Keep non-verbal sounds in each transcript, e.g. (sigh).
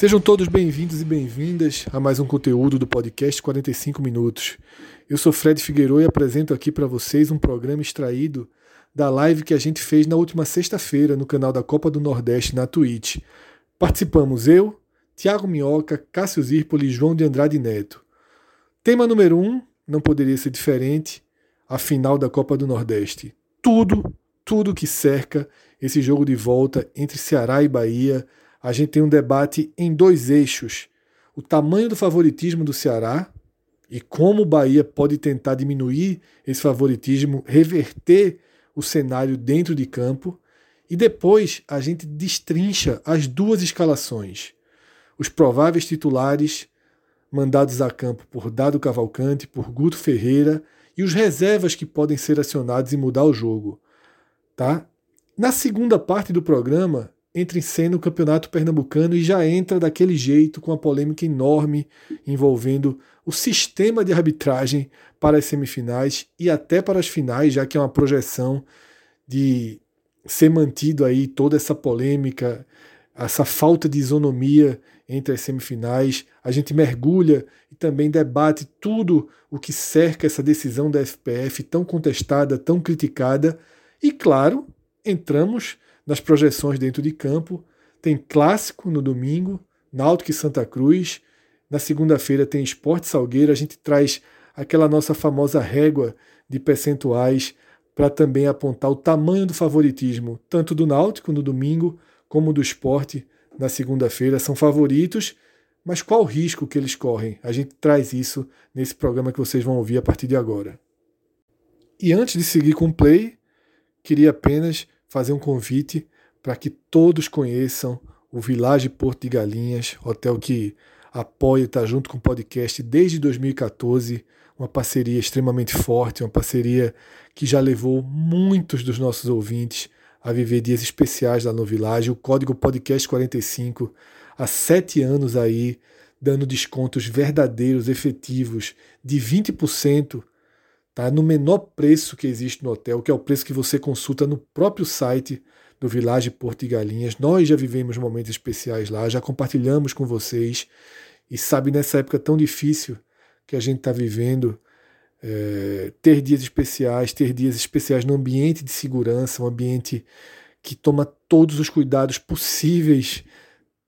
Sejam todos bem-vindos e bem-vindas a mais um conteúdo do podcast 45 Minutos. Eu sou Fred Figueiredo e apresento aqui para vocês um programa extraído da live que a gente fez na última sexta-feira no canal da Copa do Nordeste na Twitch. Participamos eu, Tiago Minhoca, Cássio Zirpoli e João de Andrade Neto. Tema número um, não poderia ser diferente, a final da Copa do Nordeste. Tudo, tudo que cerca esse jogo de volta entre Ceará e Bahia a gente tem um debate em dois eixos: o tamanho do favoritismo do Ceará e como o Bahia pode tentar diminuir esse favoritismo, reverter o cenário dentro de campo, e depois a gente destrincha as duas escalações. Os prováveis titulares mandados a campo por Dado Cavalcante, por Guto Ferreira e os reservas que podem ser acionados e mudar o jogo. Tá? Na segunda parte do programa, entra em cena o Campeonato Pernambucano e já entra daquele jeito com a polêmica enorme envolvendo o sistema de arbitragem para as semifinais e até para as finais, já que é uma projeção de ser mantido aí toda essa polêmica, essa falta de isonomia entre as semifinais. A gente mergulha e também debate tudo o que cerca essa decisão da FPF tão contestada, tão criticada. E claro, entramos nas projeções dentro de campo. Tem clássico no domingo, Náutico e Santa Cruz. Na segunda-feira tem Esporte Salgueiro. A gente traz aquela nossa famosa régua de percentuais para também apontar o tamanho do favoritismo, tanto do Náutico no domingo como do esporte na segunda-feira. São favoritos, mas qual o risco que eles correm? A gente traz isso nesse programa que vocês vão ouvir a partir de agora. E antes de seguir com o play, queria apenas fazer um convite para que todos conheçam o Village Porto de Galinhas, hotel que apoia e está junto com o podcast desde 2014, uma parceria extremamente forte, uma parceria que já levou muitos dos nossos ouvintes a viver dias especiais lá no Village. O código podcast 45 há sete anos aí, dando descontos verdadeiros, efetivos, de 20% tá? no menor preço que existe no hotel, que é o preço que você consulta no próprio site do Village Porto e Galinhas. Nós já vivemos momentos especiais lá, já compartilhamos com vocês. E sabe, nessa época tão difícil que a gente está vivendo, é, ter dias especiais, ter dias especiais no ambiente de segurança, um ambiente que toma todos os cuidados possíveis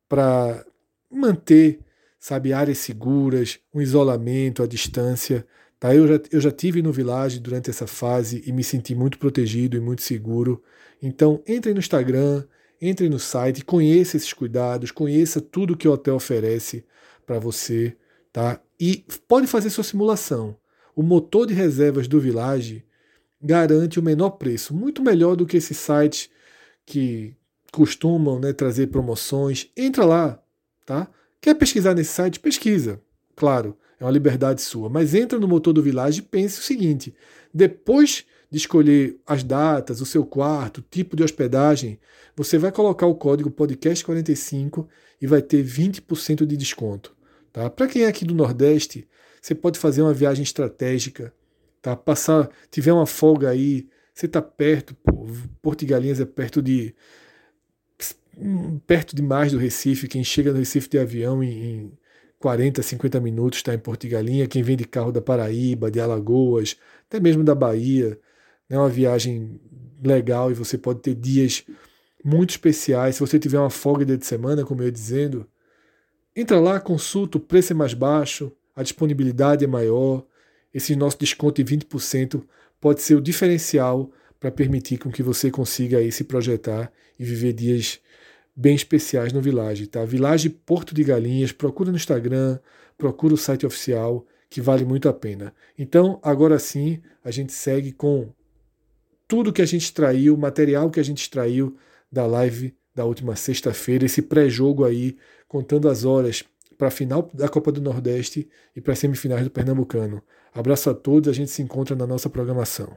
para manter, sabe, áreas seguras, um isolamento, a distância. Tá? Eu, já, eu já tive no Village durante essa fase e me senti muito protegido e muito seguro. Então, entre no Instagram, entre no site, conheça esses cuidados, conheça tudo que o hotel oferece para você. Tá? E pode fazer sua simulação. O motor de reservas do Village garante o menor preço, muito melhor do que esses sites que costumam né, trazer promoções. Entra lá, tá? Quer pesquisar nesse site? Pesquisa, claro é uma liberdade sua. Mas entra no motor do Village e pense o seguinte: depois de escolher as datas, o seu quarto, o tipo de hospedagem, você vai colocar o código podcast45 e vai ter 20% de desconto. Tá? Para quem é aqui do Nordeste, você pode fazer uma viagem estratégica, tá? Passar, tiver uma folga aí, você está perto, Porto Galinhas é perto de perto demais do Recife, quem chega no Recife de avião em, 40, 50 minutos está em Porto Galinha. Quem vem de carro da Paraíba, de Alagoas, até mesmo da Bahia, é né, uma viagem legal e você pode ter dias muito especiais. Se você tiver uma folga de semana, como eu ia dizendo, entra lá, consulta, o preço é mais baixo, a disponibilidade é maior. Esse nosso desconto de 20% pode ser o diferencial para permitir com que você consiga aí se projetar e viver dias bem especiais no Village, tá? Village Porto de Galinhas, procura no Instagram, procura o site oficial, que vale muito a pena. Então, agora sim, a gente segue com tudo que a gente extraiu, material que a gente extraiu da live da última sexta-feira, esse pré-jogo aí, contando as horas para a final da Copa do Nordeste e para as semifinais do Pernambucano. Abraço a todos, a gente se encontra na nossa programação.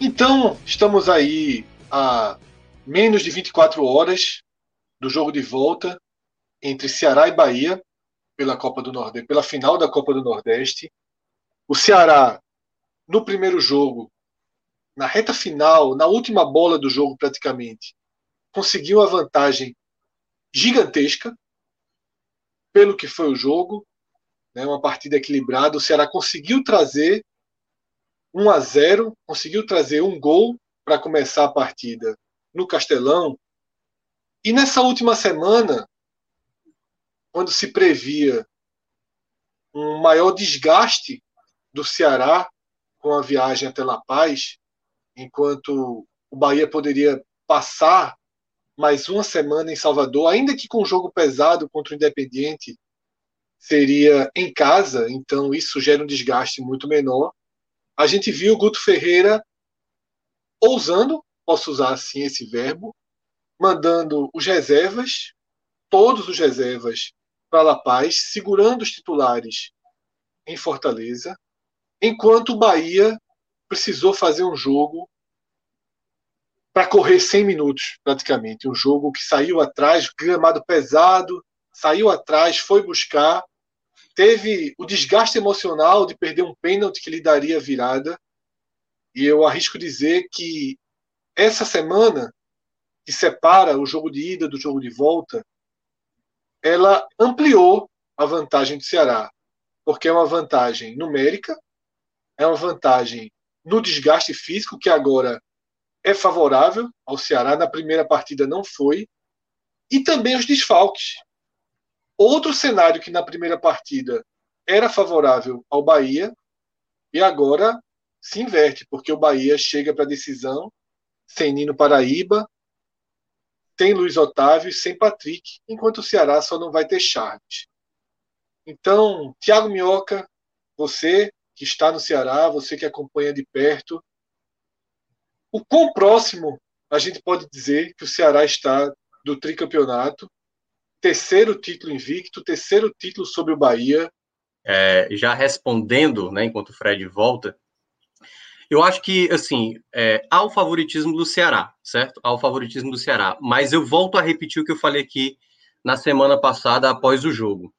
Então, estamos aí a menos de 24 horas do jogo de volta entre Ceará e Bahia pela Copa do Nordeste, pela final da Copa do Nordeste. O Ceará no primeiro jogo, na reta final, na última bola do jogo praticamente, conseguiu a vantagem gigantesca pelo que foi o jogo, né, uma partida equilibrada. O Ceará conseguiu trazer 1 a 0, conseguiu trazer um gol para começar a partida no Castelão. E nessa última semana, quando se previa um maior desgaste do Ceará com a viagem até La Paz, enquanto o Bahia poderia passar mais uma semana em Salvador, ainda que com um jogo pesado contra o Independiente, seria em casa, então isso gera um desgaste muito menor. A gente viu o Guto Ferreira ousando, posso usar assim esse verbo, mandando os reservas, todos os reservas, para La Paz, segurando os titulares em Fortaleza, enquanto o Bahia precisou fazer um jogo para correr 100 minutos, praticamente. Um jogo que saiu atrás, gramado pesado, saiu atrás, foi buscar, teve o desgaste emocional de perder um pênalti que lhe daria virada. E eu arrisco dizer que essa semana, que separa o jogo de ida do jogo de volta, ela ampliou a vantagem do Ceará, porque é uma vantagem numérica, é uma vantagem no desgaste físico, que agora é favorável ao Ceará, na primeira partida não foi, e também os desfalques. Outro cenário que na primeira partida era favorável ao Bahia, e agora se inverte, porque o Bahia chega para a decisão sem Nino Paraíba, sem Luiz Otávio sem Patrick, enquanto o Ceará só não vai ter Charles. Então, Thiago Minhoca, você que está no Ceará, você que acompanha de perto, o quão próximo a gente pode dizer que o Ceará está do tricampeonato, terceiro título invicto, terceiro título sobre o Bahia. É, já respondendo, né, enquanto o Fred volta, eu acho que, assim, é, há o favoritismo do Ceará, certo? Há o favoritismo do Ceará, mas eu volto a repetir o que eu falei aqui na semana passada após o jogo.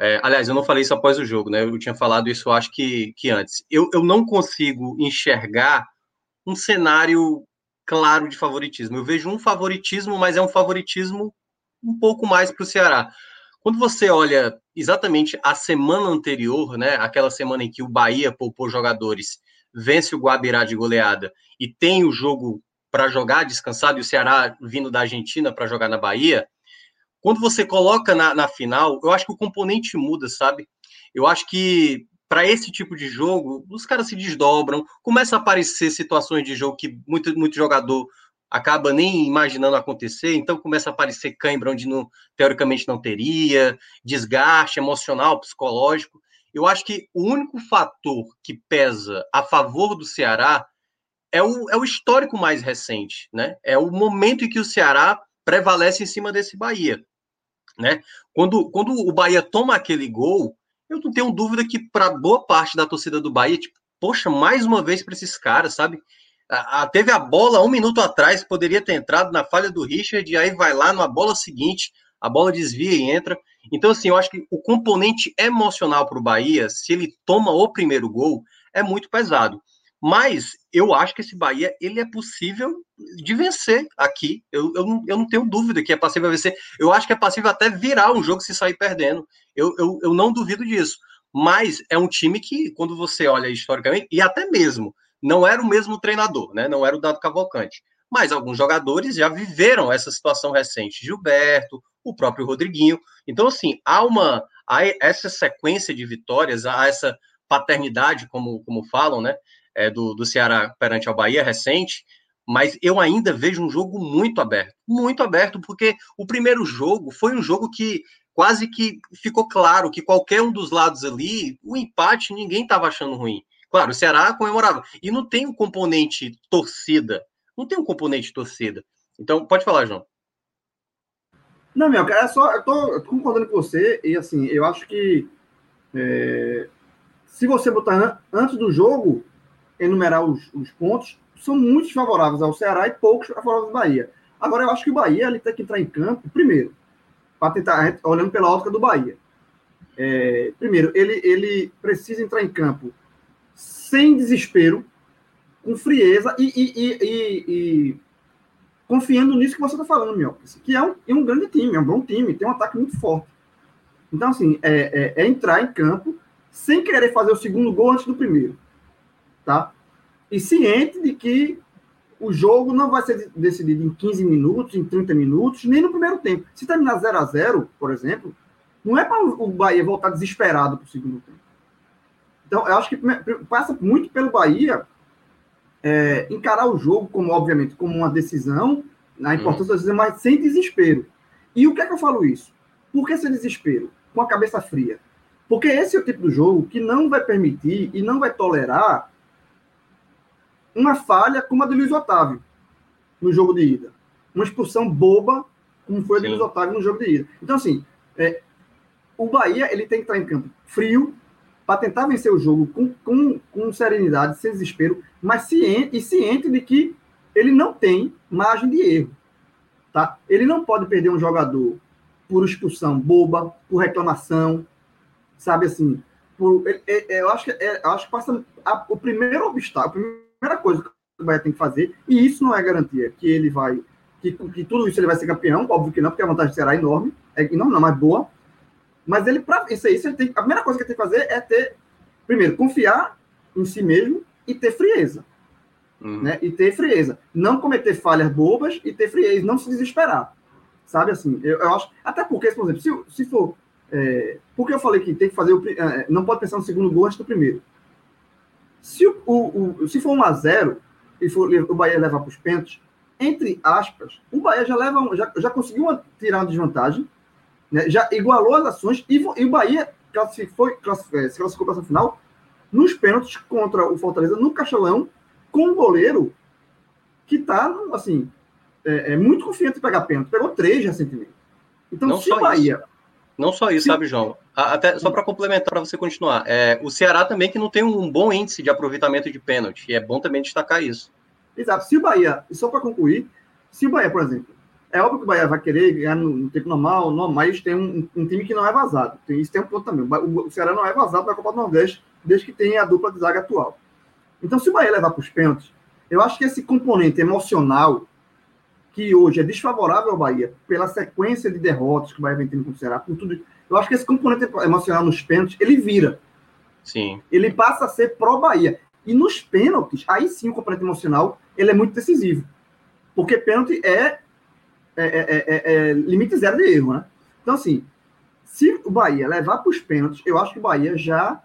É, aliás, eu não falei isso após o jogo, né? Eu tinha falado isso, acho que, que antes. Eu, eu não consigo enxergar um cenário claro de favoritismo. Eu vejo um favoritismo, mas é um favoritismo um pouco mais para o Ceará. Quando você olha exatamente a semana anterior, né, aquela semana em que o Bahia poupou jogadores, vence o Guabirá de goleada e tem o jogo para jogar descansado e o Ceará vindo da Argentina para jogar na Bahia, quando você coloca na, na final, eu acho que o componente muda, sabe? Eu acho que para esse tipo de jogo, os caras se desdobram, começa a aparecer situações de jogo que muito, muito jogador acaba nem imaginando acontecer, então começa a aparecer cãibra onde não, teoricamente não teria, desgaste emocional, psicológico. Eu acho que o único fator que pesa a favor do Ceará é o, é o histórico mais recente, né? É o momento em que o Ceará prevalece em cima desse Bahia, né? Quando, quando o Bahia toma aquele gol, eu não tenho dúvida que para boa parte da torcida do Bahia, tipo, poxa, mais uma vez para esses caras, sabe? A, a, teve a bola um minuto atrás, poderia ter entrado na falha do Richard, e aí vai lá numa bola seguinte, a bola desvia e entra. Então, assim, eu acho que o componente emocional para o Bahia, se ele toma o primeiro gol, é muito pesado. Mas eu acho que esse Bahia ele é possível de vencer aqui. Eu, eu, não, eu não tenho dúvida que é passível vencer. Eu acho que é passível até virar um jogo se sair perdendo. Eu, eu, eu não duvido disso. Mas é um time que, quando você olha historicamente, e até mesmo, não era o mesmo treinador, né? Não era o Dado Cavalcante. Mas alguns jogadores já viveram essa situação recente. Gilberto, o próprio Rodriguinho. Então, assim, há uma. Há essa sequência de vitórias, há essa paternidade, como, como falam, né? é, do, do Ceará perante ao Bahia recente, mas eu ainda vejo um jogo muito aberto, muito aberto, porque o primeiro jogo foi um jogo que quase que ficou claro que qualquer um dos lados ali, o empate ninguém estava achando ruim. Claro, o Ceará comemorava. E não tem um componente torcida. Não tem um componente torcida. Então, pode falar, João. Não, meu, é só. Eu tô, eu tô concordando com você, e assim, eu acho que. É, se você botar antes do jogo, enumerar os, os, pontos, são muito favoráveis ao Ceará e poucos favoráveis ao Bahia. Agora, eu acho que o Bahia ele tem que entrar em campo, primeiro, para tentar, olhando pela ótica do Bahia. É, primeiro, ele, ele precisa entrar em campo sem desespero, com frieza e, e, e, e confiando nisso que você está falando, meu. Que é um, é um grande time, é um bom time, tem um ataque muito forte. Então, assim, é, é, é entrar em campo sem querer fazer o segundo gol antes do primeiro. Tá? E ciente de que o jogo não vai ser decidido em 15 minutos, em 30 minutos, nem no primeiro tempo. Se terminar 0 a 0 por exemplo, não é para o Bahia voltar desesperado para o segundo tempo. Então, eu acho que passa muito pelo Bahia é, encarar o jogo, como obviamente, como uma decisão, na importância uhum. da decisão, mas sem desespero. E o que é que eu falo isso? Por que sem desespero? Com a cabeça fria. Porque esse é o tipo de jogo que não vai permitir e não vai tolerar uma falha como a de Luiz Otávio no jogo de ida. Uma expulsão boba, como foi a de Luiz Otávio no jogo de ida. Então, assim, é, o Bahia ele tem que estar em campo frio para tentar vencer o jogo com, com, com serenidade, sem desespero, mas ciente, e ciente de que ele não tem margem de erro. Tá? Ele não pode perder um jogador por expulsão boba, por reclamação, sabe assim. Por, é, é, eu, acho que, é, eu acho que passa a, o primeiro obstáculo, primeira coisa que o Bahia tem que fazer, e isso não é garantia que ele vai, que, que tudo isso ele vai ser campeão, óbvio que não, porque a vantagem será enorme, é enorme não, mas boa. Mas ele, para isso aí, ele tem, a primeira coisa que ele tem que fazer é ter, primeiro, confiar em si mesmo e ter frieza. Uhum. Né? E ter frieza. Não cometer falhas bobas e ter frieza, não se desesperar. Sabe assim? Eu, eu acho. Até porque, por exemplo, se, se for. É, porque eu falei que tem que fazer o. É, não pode pensar no segundo gol antes do primeiro. Se, o, o, o, se for 1 a 0 e for, o Bahia levar para os pênaltis, entre aspas, o Bahia já, leva, já, já conseguiu uma, tirar uma desvantagem, né, já igualou as ações e, e o Bahia classificou, classificou, é, se classificou para essa final nos pênaltis contra o Fortaleza no Castelão com um goleiro que está, assim, é, é, muito confiante em pegar pênalti. Pegou três recentemente. Então, Não se o Bahia... Isso. Não só isso, sabe, João? Até só para complementar para você continuar, é, o Ceará também que não tem um bom índice de aproveitamento de pênalti, e é bom também destacar isso. Exato. Se o Bahia, e só para concluir, se o Bahia, por exemplo, é óbvio que o Bahia vai querer ganhar no, tempo normal, normal, mas tem um, um, time que não é vazado. Tem, isso tem um ponto também. O, o Ceará não é vazado na Copa do Nordeste, desde que tenha a dupla de zaga atual. Então, se o Bahia levar para os pênaltis, eu acho que esse componente emocional que hoje é desfavorável ao Bahia, pela sequência de derrotas que o Bahia vem tendo com o Ceará, por tudo eu acho que esse componente emocional nos pênaltis, ele vira. Sim. Ele passa a ser pró-Bahia. E nos pênaltis, aí sim o componente emocional, ele é muito decisivo. Porque pênalti é, é, é, é limite zero de erro, né? Então, assim, se o Bahia levar para os pênaltis, eu acho que o Bahia já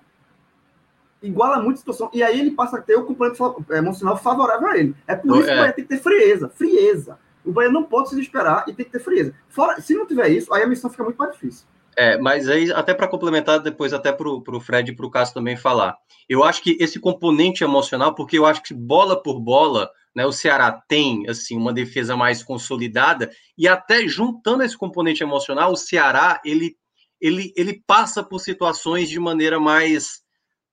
iguala muito a situação. E aí ele passa a ter o componente emocional favorável a ele. É por isso que o Bahia tem que ter frieza. Frieza. O Bahia não pode se desesperar e tem que ter frieza. Fora, se não tiver isso, aí a missão fica muito mais difícil. É, mas aí, até para complementar, depois até para o Fred e para o Cássio também falar. Eu acho que esse componente emocional, porque eu acho que bola por bola, né, o Ceará tem assim uma defesa mais consolidada, e até juntando esse componente emocional, o Ceará ele, ele, ele passa por situações de maneira mais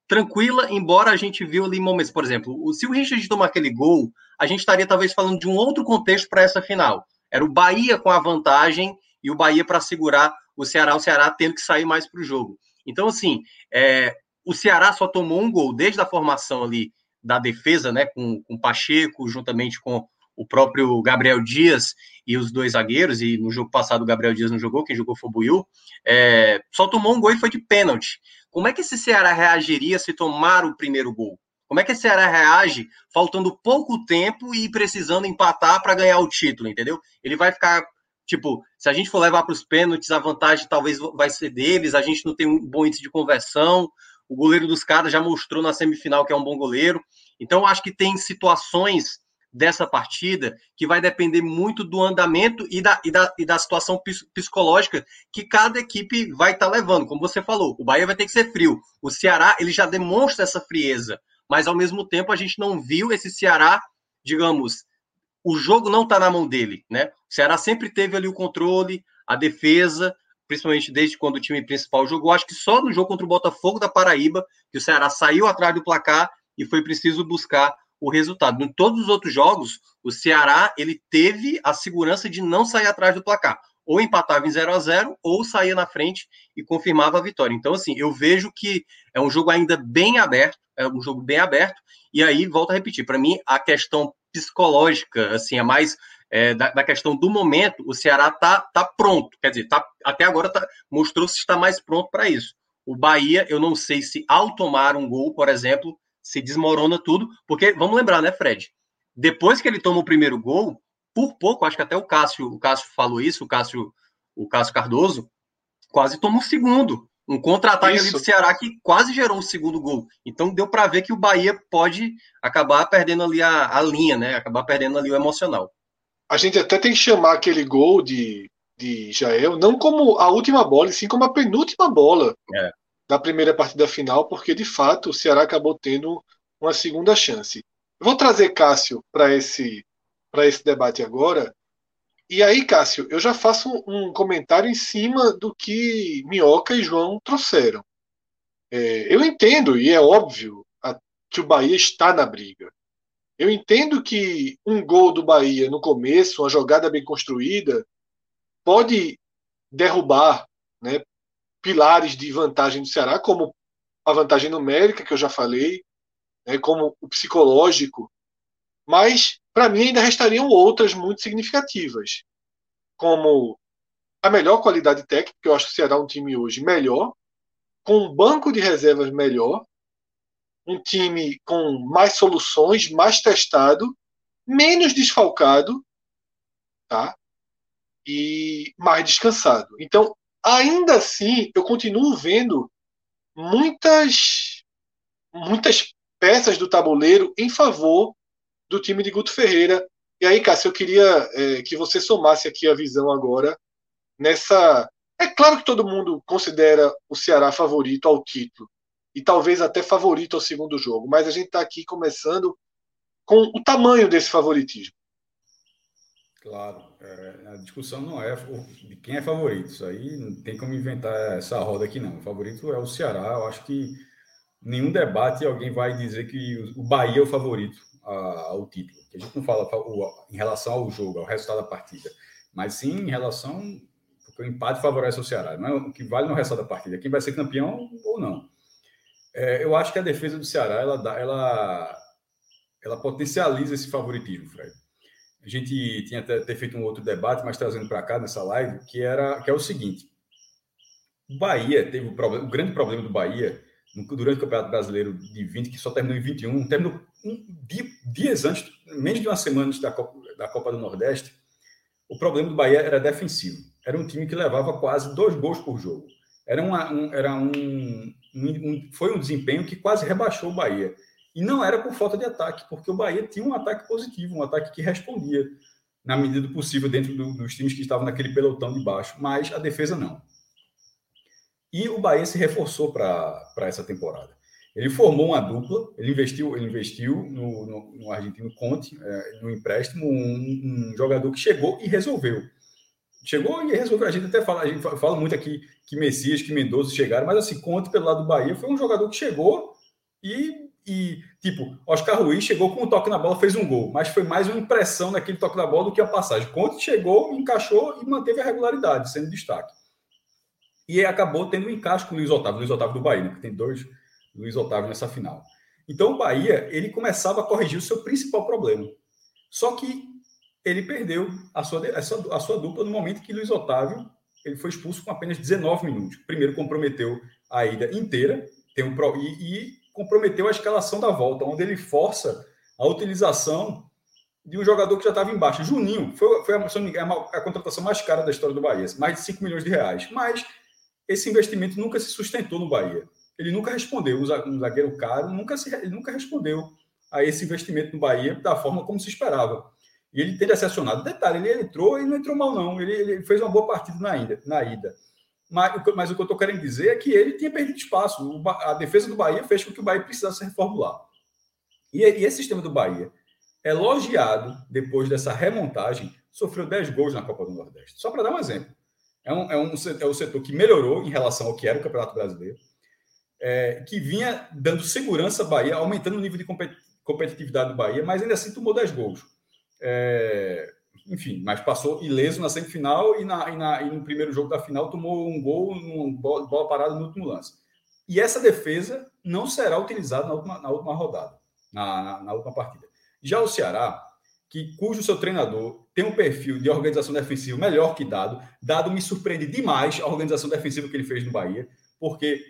tranquila, embora a gente viu ali momentos, por exemplo, se o Richard tomar aquele gol, a gente estaria talvez falando de um outro contexto para essa final. Era o Bahia com a vantagem e o Bahia para segurar o Ceará, o Ceará tendo que sair mais para o jogo. Então, assim, é, o Ceará só tomou um gol desde a formação ali da defesa, né, com, com Pacheco, juntamente com o próprio Gabriel Dias e os dois zagueiros, e no jogo passado o Gabriel Dias não jogou, quem jogou foi o Buiu, é, só tomou um gol e foi de pênalti. Como é que esse Ceará reagiria se tomar o primeiro gol? Como é que esse Ceará reage faltando pouco tempo e precisando empatar para ganhar o título, entendeu? Ele vai ficar Tipo, se a gente for levar para os pênaltis, a vantagem talvez vai ser deles, a gente não tem um bom índice de conversão. O goleiro dos caras já mostrou na semifinal que é um bom goleiro. Então, acho que tem situações dessa partida que vai depender muito do andamento e da, e da, e da situação psicológica que cada equipe vai estar tá levando. Como você falou, o Bahia vai ter que ser frio. O Ceará, ele já demonstra essa frieza, mas ao mesmo tempo a gente não viu esse Ceará, digamos, o jogo não está na mão dele, né? O Ceará sempre teve ali o controle, a defesa, principalmente desde quando o time principal jogou. Acho que só no jogo contra o Botafogo da Paraíba que o Ceará saiu atrás do placar e foi preciso buscar o resultado. Em todos os outros jogos, o Ceará ele teve a segurança de não sair atrás do placar. Ou empatava em 0 a 0 ou saía na frente e confirmava a vitória. Então, assim, eu vejo que é um jogo ainda bem aberto, é um jogo bem aberto, e aí, volto a repetir, para mim, a questão psicológica, assim, é mais é, da, da, questão do momento, o Ceará tá, tá pronto, quer dizer, tá, até agora tá, mostrou se está mais pronto para isso. O Bahia, eu não sei se ao tomar um gol, por exemplo, se desmorona tudo, porque vamos lembrar, né, Fred? Depois que ele toma o primeiro gol, por pouco, acho que até o Cássio, o Cássio falou isso, o Cássio, o Cássio Cardoso, quase toma o um segundo. Um contra-ataque ali do Ceará que quase gerou o segundo gol. Então deu para ver que o Bahia pode acabar perdendo ali a, a linha, né? Acabar perdendo ali o emocional. A gente até tem que chamar aquele gol de, de Jael, não como a última bola, e sim como a penúltima bola. É da primeira partida final, porque de fato o Ceará acabou tendo uma segunda chance. vou trazer Cássio para esse, esse debate agora. E aí, Cássio, eu já faço um comentário em cima do que Minhoca e João trouxeram. É, eu entendo, e é óbvio, a, que o Bahia está na briga. Eu entendo que um gol do Bahia no começo, uma jogada bem construída, pode derrubar, né, pilares de vantagem do Ceará, como a vantagem numérica, que eu já falei, né, como o psicológico, mas para mim ainda restariam outras muito significativas, como a melhor qualidade técnica, que eu acho que o Ceará é um time hoje melhor, com um banco de reservas melhor, um time com mais soluções, mais testado, menos desfalcado, tá? E mais descansado. Então, ainda assim, eu continuo vendo muitas muitas peças do tabuleiro em favor do time de Guto Ferreira. E aí, Cássio, eu queria é, que você somasse aqui a visão agora nessa. É claro que todo mundo considera o Ceará favorito ao título e talvez até favorito ao segundo jogo, mas a gente está aqui começando com o tamanho desse favoritismo. Claro, é, a discussão não é de quem é favorito. Isso aí não tem como inventar essa roda aqui, não. O favorito é o Ceará. Eu acho que nenhum debate alguém vai dizer que o Bahia é o favorito ao título. A gente não fala em relação ao jogo, ao resultado da partida, mas sim em relação. Porque o empate favorece o Ceará. Não é o que vale no resultado da partida, quem vai ser campeão ou não. É, eu acho que a defesa do Ceará ela, dá, ela, ela potencializa esse favoritismo, Fred a gente tinha até ter feito um outro debate, mas trazendo para cá nessa live, que era que é o seguinte: o Bahia teve o, problema, o grande problema do Bahia durante o Campeonato Brasileiro de 20, que só terminou em 21, terminou um, dias antes, menos de uma semana antes da Copa, da Copa do Nordeste. O problema do Bahia era defensivo. Era um time que levava quase dois gols por jogo. Era, uma, um, era um, um, foi um desempenho que quase rebaixou o Bahia. E não era por falta de ataque, porque o Bahia tinha um ataque positivo, um ataque que respondia na medida do possível dentro do, dos times que estavam naquele pelotão de baixo, mas a defesa não. E o Bahia se reforçou para essa temporada. Ele formou uma dupla, ele investiu, ele investiu no, no, no argentino Conte, é, no empréstimo, um, um, jogador que chegou e resolveu. Chegou e resolveu. A gente até fala, a gente fala muito aqui que Messias, que Mendoza chegaram, mas assim, Conte pelo lado do Bahia foi um jogador que chegou e e, tipo, Oscar Ruiz chegou com um toque na bola, fez um gol, mas foi mais uma impressão naquele toque na bola do que a passagem. Conte chegou, encaixou e manteve a regularidade, sendo destaque. E acabou tendo um encaixe com o Luiz Otávio, Luiz Otávio do Bahia, né, que tem dois Luiz Otávio nessa final. Então o Bahia, ele começava a corrigir o seu principal problema. Só que ele perdeu a sua, a sua, a sua dupla no momento que Luiz Otávio ele foi expulso com apenas 19 minutos. Primeiro comprometeu a ida inteira, tem um e, e comprometeu a escalação da volta, onde ele força a utilização de um jogador que já estava embaixo. Juninho foi, foi a, a, contratação mais cara da história do Bahia, mais de 5 milhões de reais. Mas esse investimento nunca se sustentou no Bahia. Ele nunca respondeu. Um zagueiro caro nunca, se, nunca respondeu a esse investimento no Bahia da forma como se esperava. E ele tende a ser acionado. Detalhe, ele, ele entrou e não entrou mal, não. Ele, ele, fez uma boa partida na ida. Na ida. Mas, mas o que eu estou querendo dizer é que ele tinha perdido espaço. O, a defesa do Bahia fez com que o Bahia precisasse reformular. E, e esse sistema do Bahia, elogiado depois dessa remontagem, sofreu 10 gols na Copa do Nordeste. Só para dar um exemplo. É um, é, um, é um setor que melhorou em relação ao que era o Campeonato Brasileiro, é, que vinha dando segurança à Bahia, aumentando o nível de competitividade do Bahia, mas ainda assim tomou 10 gols. É, enfim, mas passou ileso na semifinal e, na, e, na, e no primeiro jogo da final tomou um gol, uma bola, parada no último lance. E essa defesa não será utilizada na última, na última rodada, na, na, na última partida. Já o Ceará, que cujo seu treinador tem um perfil de organização defensiva melhor que Dado. Dado me surpreende demais a organização defensiva que ele fez no Bahia, porque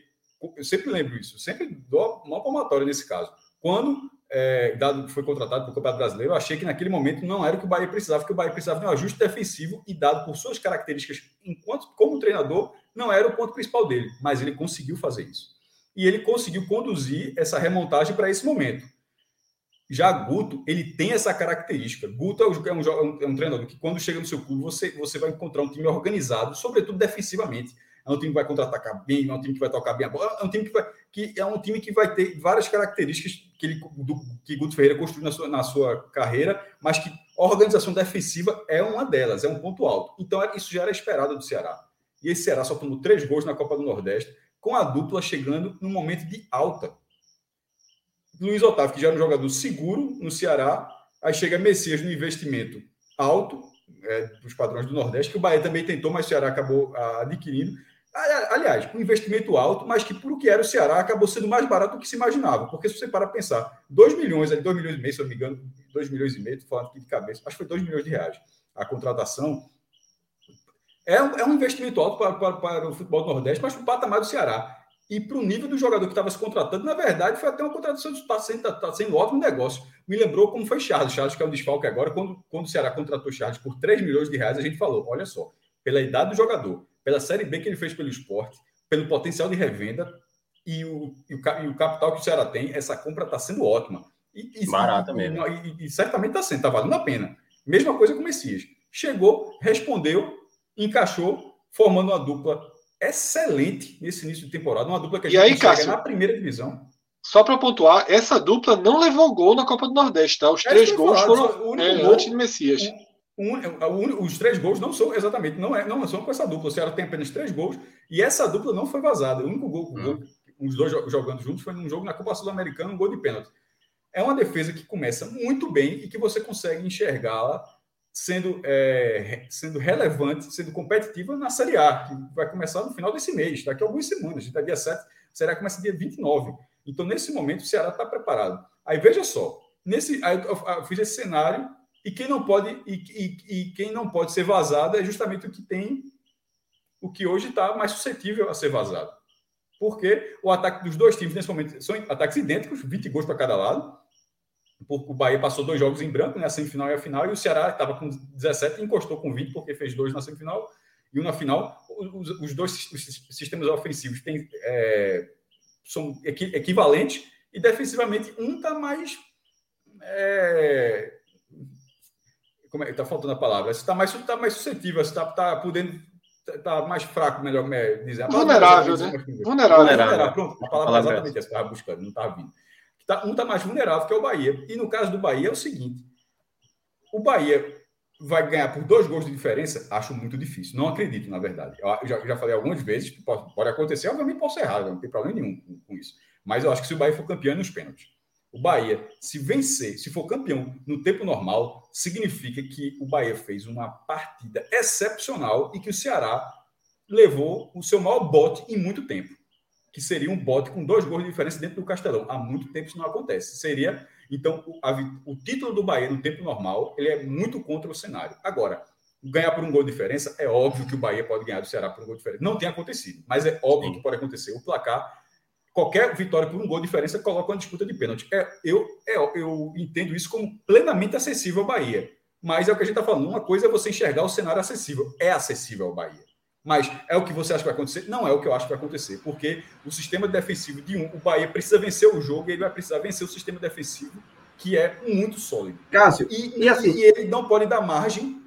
eu sempre lembro isso, sempre dou uma palmatória nesse caso. Quando é, Dado foi contratado para o Campeonato Brasileiro, eu achei que naquele momento não era o que o Bahia precisava, que o Bahia precisava de um ajuste defensivo e Dado por suas características, enquanto como treinador, não era o ponto principal dele, mas ele conseguiu fazer isso. E ele conseguiu conduzir essa remontagem para esse momento. Já Guto, ele tem essa característica. Guto é um, é um, é um, treinador que, quando chega no seu clube, você, você vai encontrar um time organizado, sobretudo defensivamente. É um time que vai contra-atacar bem, é um time que vai tocar bem a bola, é um time que vai, que é um time que vai ter várias características que, ele, do, que Guto Ferreira construiu na sua, na sua carreira, mas que a organização defensiva é uma delas, é um ponto alto. Então, isso já era esperado do Ceará. E esse Ceará só tomou três gols na Copa do Nordeste, com a dupla chegando num momento de alta. Luiz Otávio, que já era um jogador seguro no Ceará, aí chega Messias no investimento alto, é, para os padrões do Nordeste, que o Bahia também tentou, mas o Ceará acabou ah, adquirindo. Aliás, um investimento alto, mas que por o que era o Ceará acabou sendo mais barato do que se imaginava. Porque se você para pensar, 2 milhões, 2 milhões e meio, se eu não me engano, 2 milhões e meio, estou falando aqui de cabeça, acho que foi 2 milhões de reais a contratação. É um, é um investimento alto para, para, para o futebol do Nordeste, mas para o patamar do Ceará e para o nível do jogador que estava se contratando, na verdade, foi até uma contratação que está sendo, tá sendo um ótimo negócio. Me lembrou como foi Charles. Charles, que é um desfalque agora, quando, quando o Ceará contratou Charles por 3 milhões de reais, a gente falou: olha só, pela idade do jogador, pela Série B que ele fez pelo esporte, pelo potencial de revenda e o, e o, e o capital que o Ceará tem, essa compra está sendo ótima. E, e, Barata mesmo. E, e certamente está sendo, está valendo a pena. Mesma coisa com o Messias. Chegou, respondeu, encaixou, formando uma dupla excelente nesse início de temporada, uma dupla que a gente e aí, Cássio, na primeira divisão. Só para pontuar, essa dupla não levou gol na Copa do Nordeste, tá? Os é três gols foram é, gol, antes de Messias. Um, um, os três gols não são exatamente, não é, não são com essa dupla. O Ceará tem apenas três gols e essa dupla não foi vazada. O único gol, hum. gol os dois jogando juntos foi num jogo na Copa Sul-Americana, um gol de pênalti. É uma defesa que começa muito bem e que você consegue enxergá-la sendo, é, sendo relevante, sendo competitiva na Série A, que vai começar no final desse mês, daqui a algumas semanas. Está dia 7, será que começa dia 29. Então, nesse momento, o Ceará está preparado. Aí veja só, nesse, aí eu, eu fiz esse cenário e quem não pode e, e, e, quem não pode ser vazado é justamente o que tem o que hoje está mais suscetível a ser vazado. Porque o ataque dos dois times nesse momento são ataques idênticos, 20 gols para cada lado o Bahia passou dois jogos em branco, né, a semifinal e a final, e o Ceará estava com 17 e encostou com 20, porque fez dois na semifinal e um na final. Os, os dois sistemas ofensivos têm, é, são equi, equivalentes e defensivamente um está mais. É, como é, está faltando a palavra? Está mais, tá mais suscetível, está tá podendo. Está mais fraco, melhor dizer. Vulnerável, né? Vulnerável. Vulnerável. Pronto, a palavra, a palavra é exatamente essa, estava buscando, não estava vindo. Tá, um está mais vulnerável, que é o Bahia. E no caso do Bahia é o seguinte: o Bahia vai ganhar por dois gols de diferença? Acho muito difícil. Não acredito, na verdade. Eu já, já falei algumas vezes, pode, pode acontecer, obviamente posso errado, não tem problema nenhum com, com, isso. Mas eu acho que se o Bahia for campeão nos pênaltis, o Bahia, se vencer, se for campeão no tempo normal, significa que o Bahia fez uma partida excepcional e que o Ceará levou o seu maior bote em muito tempo que seria um bote com dois gols de diferença dentro do Castelão. Há muito tempo isso não acontece. Seria, então, o, a, o título do Bahia no tempo normal, ele é muito contra o cenário. Agora, ganhar por um gol de diferença, é óbvio que o Bahia pode ganhar do Ceará por um gol de diferença. Não tem acontecido, mas é óbvio Sim. que pode acontecer. O placar, qualquer vitória por um gol de diferença, coloca uma disputa de pênalti. É, eu, é, eu entendo isso como plenamente acessível ao Bahia. Mas é o que a gente está falando. Uma coisa é você enxergar o cenário acessível. É acessível ao Bahia. Mas é o que você acha que vai acontecer? Não é o que eu acho que vai acontecer, porque o sistema defensivo de um, o Bahia precisa vencer o jogo e ele vai precisar vencer o sistema defensivo que é muito sólido. Cássio, e, e, assim, e ele não pode dar margem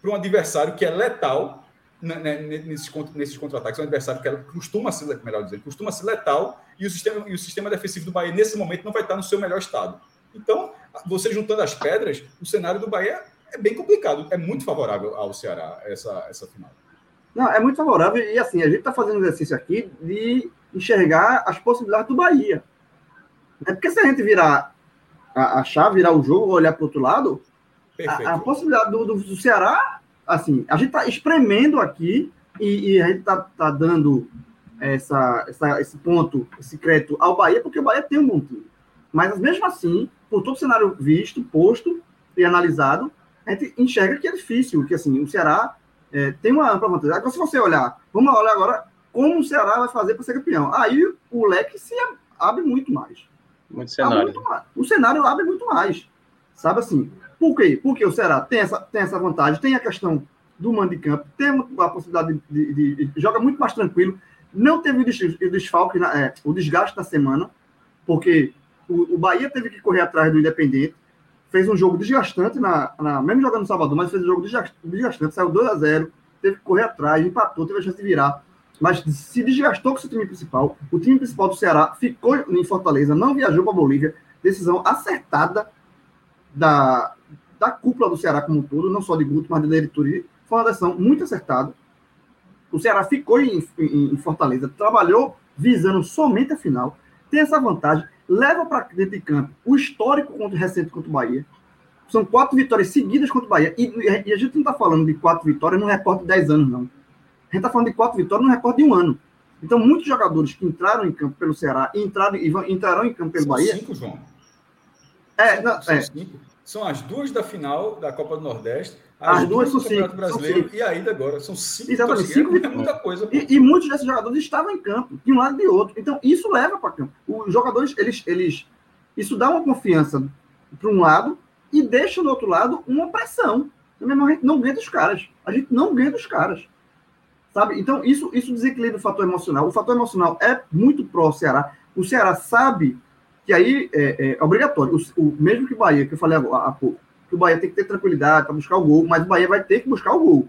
para um adversário que é letal nesses, nesses contra-ataques. É um adversário que costuma ser, melhor dizer, costuma ser letal e o, sistema, e o sistema defensivo do Bahia, nesse momento, não vai estar no seu melhor estado. Então, você juntando as pedras, o cenário do Bahia é bem complicado. É muito favorável ao Ceará essa, essa final. Não, é muito favorável. E assim, a gente está fazendo um exercício aqui de enxergar as possibilidades do Bahia. É porque se a gente virar a, a chave, virar o jogo, olhar para o outro lado, a, a, possibilidade do, do, do, Ceará, assim, a gente está espremendo aqui e, e a gente está tá dando essa, essa, esse ponto, esse crédito ao Bahia, porque o Bahia tem um bom time. Mas mesmo assim, por todo o cenário visto, posto e analisado, a gente enxerga que é difícil, que assim, o Ceará é, tem uma ampla vantagem. Agora, se você olhar, vamos olhar agora como o Ceará vai fazer para ser campeão. Aí o leque se abre muito mais. Muito cenário. Muito mais. O cenário abre muito mais. Sabe assim? Por quê? Porque o Ceará tem essa, tem essa vantagem, tem a questão do mando de campo, tem a possibilidade de, de, de, de joga muito mais tranquilo. Não teve o desfalque, é, o desgaste da semana, porque o, o, Bahia teve que correr atrás do Independente, fez um jogo desgastante, na, na mesmo jogando no Salvador, mas fez um jogo desgastante, saiu 2 a 0 teve que correr atrás, empatou, teve a chance de virar mas se desgastou com seu time principal. O time principal do Ceará ficou em Fortaleza, não viajou para Bolívia. Decisão acertada da, da cúpula do Ceará como um todo, não só de Guto, mas da diretoria. Foi uma decisão muito acertada. O Ceará ficou em, em, em Fortaleza, trabalhou visando somente a final, tem essa vantagem, leva para dentro de campo o histórico contra, recente contra o Bahia. São quatro vitórias seguidas contra o Bahia. E, e a gente não está falando de quatro vitórias num recorte de dez anos, não a gente está falando de quatro vitórias no recorde de um ano. Então, muitos jogadores que entraram em campo pelo Ceará entraram, e entrarão em campo pelo São Bahia. Cinco, João. É, não, é. cinco. São as duas da final da Copa do Nordeste, as, as duas, duas do Campeonato Brasileiro e ainda agora. São cinco. Exatamente, cinco é muita coisa. E, e, muitos desses jogadores estavam em campo, de um lado e de outro. Então, isso leva para campo. Os jogadores, eles, eles. Isso dá uma confiança para um lado e deixa do outro lado uma pressão. A gente não ganha dos caras. A gente não ganha dos caras. Sabe? Então, isso, isso desequilibra o fator emocional. O fator emocional é muito pró-Ceará. O Ceará sabe que aí é, é obrigatório. O, o, mesmo que o Bahia, que eu falei há, há pouco, que o Bahia tem que ter tranquilidade para buscar o gol, mas o Bahia vai ter que buscar o gol.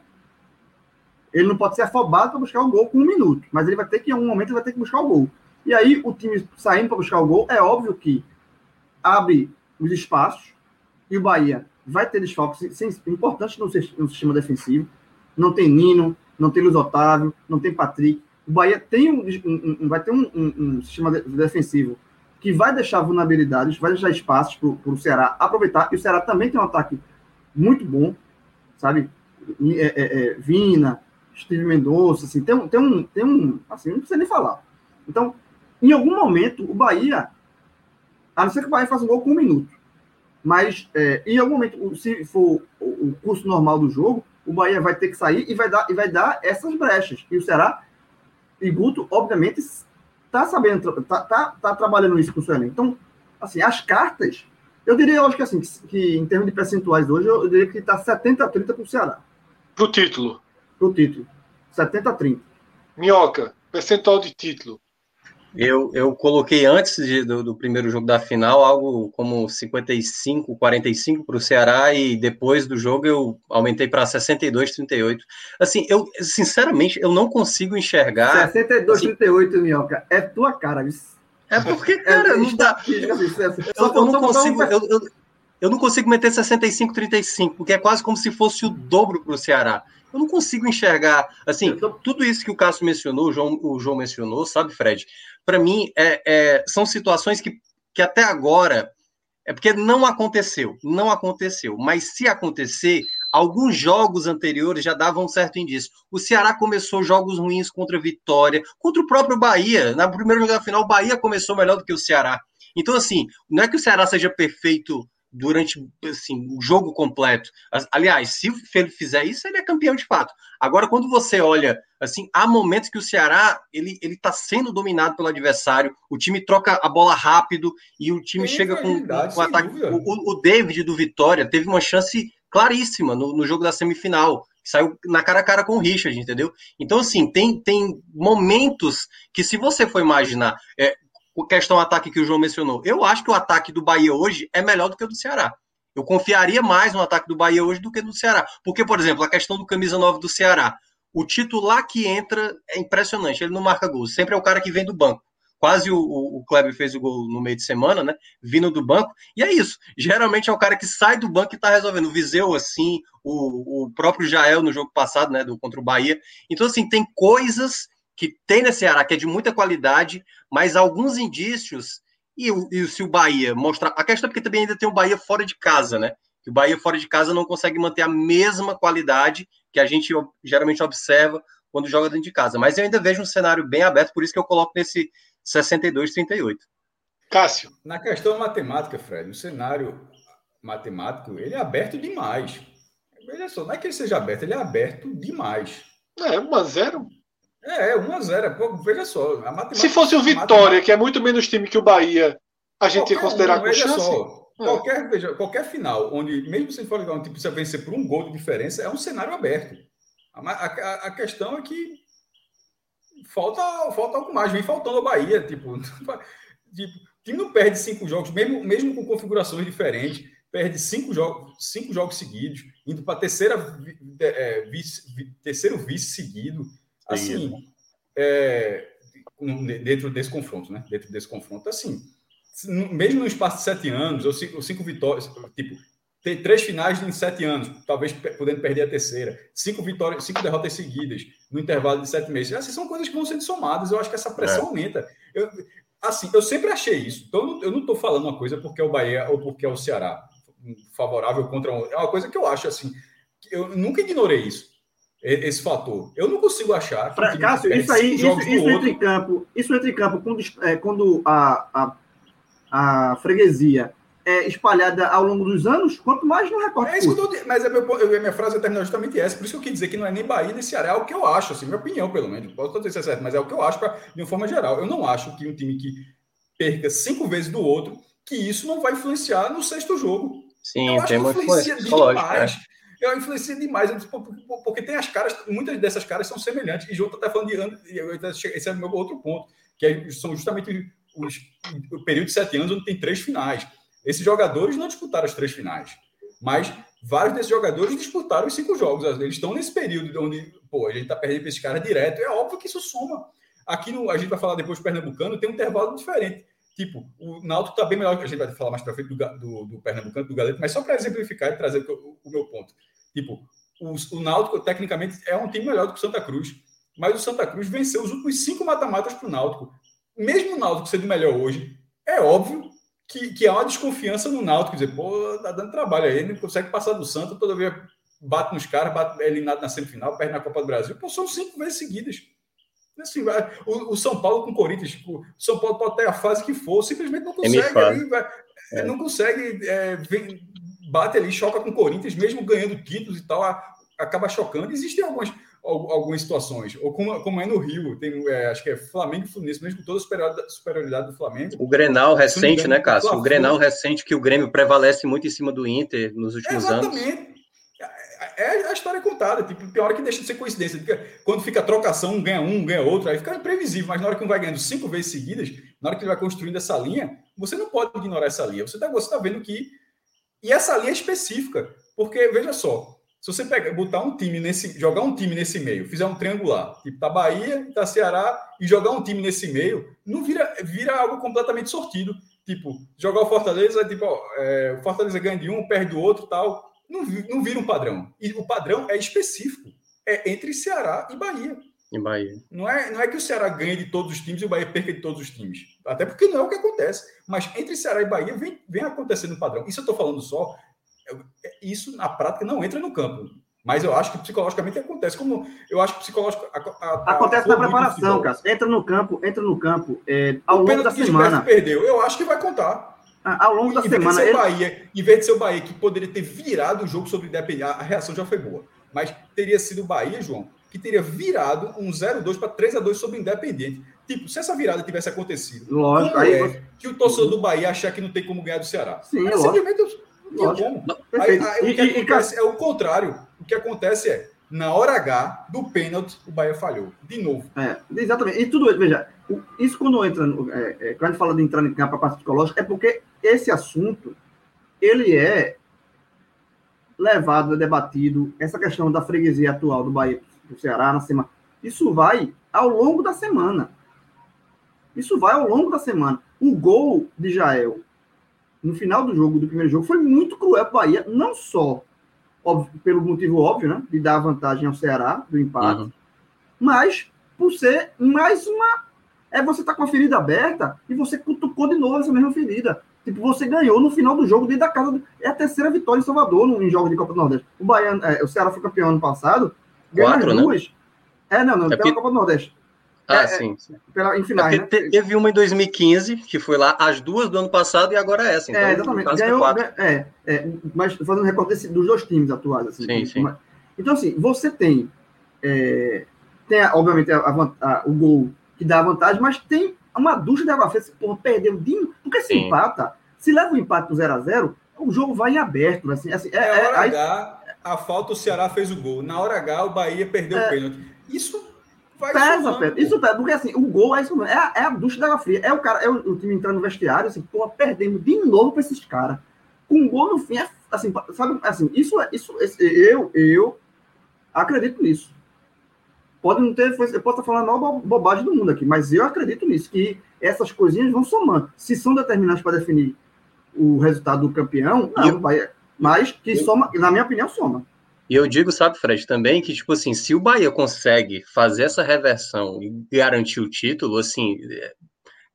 Ele não pode ser afobado para buscar o gol com um minuto, mas ele vai ter que, em algum momento, ele vai ter que buscar o gol. E aí, o time saindo para buscar o gol, é óbvio que abre os espaços e o Bahia vai ter desfalques importantes no, no sistema defensivo. Não tem Nino, não tem Luiz Otávio, não tem Patrick. O Bahia tem um, um, um vai ter um, um, sistema defensivo que vai deixar vulnerabilidades, vai deixar espaços para o Ceará aproveitar. E o Ceará também tem um ataque muito bom, sabe? É, é, é, Vina, Steve Mendonça, assim, tem, tem, um, tem um. Assim, não precisa nem falar. Então, em algum momento, o Bahia, a não ser que o Bahia faça um gol com um minuto, mas é, em algum momento, se for o curso normal do jogo, o Bahia vai ter que sair e vai dar, e vai dar essas brechas. E o Ceará e Guto, obviamente, está sabendo, está tá, tá trabalhando isso com o Suelen. Então, assim, as cartas, eu diria, eu acho que assim, que, que em termos de percentuais hoje, eu, diria que está 70 a 30 para o Ceará. Para o título. Para o título. 70 a 30. Minhoca, percentual de título. Eu, eu coloquei antes de, do, do, primeiro jogo da final algo como 55, 45 para o Ceará e depois do jogo eu aumentei para 62, 38. Assim, eu sinceramente eu não consigo enxergar. 62, assim, 38, Minhoca, é tua cara? É porque, cara, é, não dá. Eu, eu não consigo. Eu, eu, eu não consigo meter 65, 35, porque é quase como se fosse o dobro para o Ceará. Eu não consigo enxergar, assim, tudo isso que o Cássio mencionou, o João, o João mencionou, sabe, Fred? Para mim, é, é, são situações que, que até agora, é porque não aconteceu, não aconteceu. Mas se acontecer, alguns jogos anteriores já davam um certo indício. O Ceará começou jogos ruins contra a Vitória, contra o próprio Bahia. Na primeira jogo da final, o Bahia começou melhor do que o Ceará. Então, assim, não é que o Ceará seja perfeito durante assim, o jogo completo. Aliás, se ele fizer isso, ele é campeão de fato. Agora, quando você olha, assim, há momentos que o Ceará ele ele está sendo dominado pelo adversário, o time troca a bola rápido e o time Tem chega com, com, com ataque. O, o, David do Vitória teve uma chance claríssima no, no jogo da semifinal. Saiu na cara a cara com o Richard, entendeu? Então, assim, tem, tem momentos que, se você for imaginar, é, questão ataque que o João mencionou. Eu acho que o ataque do Bahia hoje é melhor do que o do Ceará. Eu confiaria mais no ataque do Bahia hoje do que no Ceará. Porque, por exemplo, a questão do camisa 9 do Ceará. O titular que entra é impressionante. Ele não marca gols. Sempre é o cara que vem do banco. Quase o, o, o Kleber fez o gol no meio de semana, né? Vindo do banco. E é isso. Geralmente é o cara que sai do banco e tá resolvendo. O Viseu, assim, o, o próprio Jael no jogo passado, né? Do, contra o Bahia. Então, assim, tem coisas que tem na Ceará que é de muita qualidade, mas alguns indícios e, e se o Bahia mostrar. A questão é porque também ainda tem o Bahia fora de casa, né? Que o Bahia fora de casa não consegue manter a mesma qualidade que a gente geralmente observa quando joga dentro de casa. Mas eu ainda vejo um cenário bem aberto, por isso que eu coloco nesse 62-38. Cássio. Na questão matemática, Fred, o cenário matemático ele é aberto demais. Veja só, não é que ele seja aberto, ele é aberto demais. É, 1 a 0 é, 1 a 0 Veja só. Se fosse o Vitória, que é muito menos time que o Bahia, a gente ia considerar um, com chance? Só, é. qualquer, veja, qualquer final, onde, mesmo se for um tipo precisa vencer por um gol de diferença, é um cenário aberto. A, a, a questão é que falta, falta algo mais, vem faltando a Bahia. Tipo, (laughs) tipo, o time não perde cinco jogos, mesmo, mesmo com configurações diferentes, perde cinco jogos, cinco jogos seguidos, indo para terceira é, vice, terceiro vice seguido. Assim, é, dentro desse confronto, né? Dentro desse confronto, assim, mesmo no espaço de sete anos, ou cinco, cinco vitórias, tipo, tem três finais em sete anos, talvez podendo perder a terceira, cinco vitórias, cinco derrotas seguidas no intervalo de sete meses. Assim, são coisas que vão sendo somadas. Eu acho que essa pressão é. aumenta. Eu, assim, eu sempre achei isso. Então, eu não estou falando uma coisa porque é o Bahia ou porque é o Ceará favorável contra um. É uma coisa que eu acho assim. Eu nunca ignorei isso esse fator. Eu não consigo achar. Que Cássio, isso aí, isso, isso entra em campo. Isso entra em campo quando, é, quando a, a, a freguesia é espalhada ao longo dos anos, quanto mais no recorte. É isso que eu tô, mas a, meu, a minha frase vai terminar justamente essa. Por isso que eu quis dizer que não é nem Bahia nem Ceará, é o que eu acho, assim, minha opinião, pelo menos. Posso dizer se é certo, mas é o que eu acho pra, de uma forma geral. Eu não acho que um time que perca cinco vezes do outro, que isso não vai influenciar no sexto jogo. Sim, tem uma influência demais. É eu influencia demais, porque tem as caras, muitas dessas caras são semelhantes, e João está falando de esse é o meu outro ponto, que é, são justamente os, o período de sete anos onde tem três finais. Esses jogadores não disputaram as três finais, mas vários desses jogadores disputaram os cinco jogos. Eles estão nesse período onde pô, a gente está perdendo para esses caras direto, é óbvio que isso soma. Aqui no, a gente vai falar depois do Pernambucano, tem um intervalo diferente. Tipo, o Náutico está bem melhor, a gente vai falar mais para frente do, do, do Pernambucano, do Galeto, mas só para exemplificar e trazer o, o meu ponto. Tipo, o, o Náutico, tecnicamente, é um time melhor do que o Santa Cruz. Mas o Santa Cruz venceu os últimos cinco mata-matas para o Náutico. Mesmo o Náutico sendo melhor hoje, é óbvio que, que há uma desconfiança no Náutico. Dizer, pô, tá dando trabalho aí, ele não consegue passar do Santa, toda vez bate nos caras, bate, é eliminado na semifinal, perde na Copa do Brasil. Pô, são cinco vezes seguidas. Assim, o, o, São Paulo com o Corinthians, o São Paulo pode ter a fase que for, simplesmente não é consegue. aí, vai, é. Não consegue é, vem, bate ali, choca com o Corinthians, mesmo ganhando títulos e tal, acaba chocando. Existem algumas, algumas situações, ou como, como é no Rio, tem, é, acho que é Flamengo e Fluminense, mesmo com toda a superioridade do Flamengo. O Grenal recente, né, Cássio? O Grenal recente que o Grêmio prevalece muito em cima do Inter nos últimos anos. Exatamente. É, é a história contada. Tipo, tem hora que deixa de ser coincidência. Quando fica a trocação, um ganha um, ganha outro, aí fica imprevisível. Mas na hora que um vai ganhando cinco vezes seguidas, na hora que ele vai construindo essa linha, você não pode ignorar essa linha. Você está você tá vendo que e essa linha é específica, porque veja só, se você pegar, botar um time nesse, jogar um time nesse meio, fizer um triangular, tipo tá Bahia, tá Ceará e jogar um time nesse meio, não vira vira algo completamente sortido. Tipo, jogar o Fortaleza, tipo, é, o Fortaleza ganha de um, perde do outro, tal, não, não vira um padrão. E o padrão é específico, é entre Ceará e Bahia. Em Bahia. Não é, não é que o Ceará ganhe de todos os times e o Bahia perca de todos os times. Até porque não é o que acontece. Mas entre Ceará e Bahia vem, vem acontecendo um padrão. Isso eu estou falando só. É, isso na prática não entra no campo. Mas eu acho que psicologicamente acontece. Como eu acho que psicológico. A, a, a, acontece na preparação, Cássio. Entra no campo, entra no campo. É, ao o longo da semana. perdeu. Eu acho que vai contar. Ah, ao longo da em semana. Vez ele... Bahia, em vez de ser o Bahia que poderia ter virado o jogo sobre o Independente, a reação já foi boa. Mas teria sido o Bahia, João, que teria virado um 0-2 para 3x2 sobre o Independente. Tipo, se essa virada tivesse acontecido, lógico, aí é que o torcedor do Bahia achar que não tem como ganhar do Ceará? Sim, simplesmente não tinha como. Aí, aí, o que acontece e, é o contrário. O que acontece é, na hora H do pênalti, o Bahia falhou. De novo. É, exatamente. E tudo, veja, isso quando entra, é, é, quando a gente fala de entrar em campo para a parte psicológica, é porque esse assunto, ele é levado, é debatido, essa questão da freguesia atual do Bahia, do Ceará, na semana, isso vai ao longo da semana. Isso vai ao longo da semana. O gol de Jael, no final do jogo, do primeiro jogo, foi muito cruel para o Bahia, não só óbvio, pelo motivo óbvio, né, de dar vantagem ao Ceará, do empate, uhum. mas por ser mais uma. É você tá com a ferida aberta e você cutucou de novo essa mesma ferida. Tipo, você ganhou no final do jogo dentro da casa. Do... É a terceira vitória em Salvador no, em jogos de Copa do Nordeste. O, Bahia, é, o Ceará foi campeão ano passado, ganhou as né? duas. É, não, não, é pela Copa do Nordeste. Ah, é, é sim, sim. Pela, em finais, é né? Teve uma em 2015, que foi lá as duas do ano passado, e agora essa. Então, é, exatamente. Ganhou, é, é, mas fazendo recorde desse, dos dois times atuais. Assim, sim, sim. Então, assim, você tem, é, tem obviamente, a, a, a, o gol que dá a vantagem, mas tem uma ducha de água fria. Porra, perdeu de... Porque se sim. empata, se leva o um empate pro 0x0, o jogo vai em aberto. Assim, assim, é, é, H, a falta, o Ceará fez o gol. Na hora H, o Bahia perdeu o pênalti. Isso pesa, pesa. Isso pesa, porque assim, o gol é isso mesmo. É a, é a ducha da água fria. É o cara, é o, o time entrando no vestiário, assim, porra, perdendo de novo para esses caras. Com um gol no fim, é, assim, sabe, assim, isso é, isso, eu, eu acredito nisso. Pode não ter, eu posso estar falando a maior bobagem do mundo aqui, mas eu acredito nisso, que essas coisinhas vão somando. Se são determinantes para definir o resultado do campeão, não, vai, mas que soma, na minha opinião, soma. E eu digo, sabe, Fred, também que, tipo assim, se o Bahia consegue fazer essa reversão e garantir o título, assim,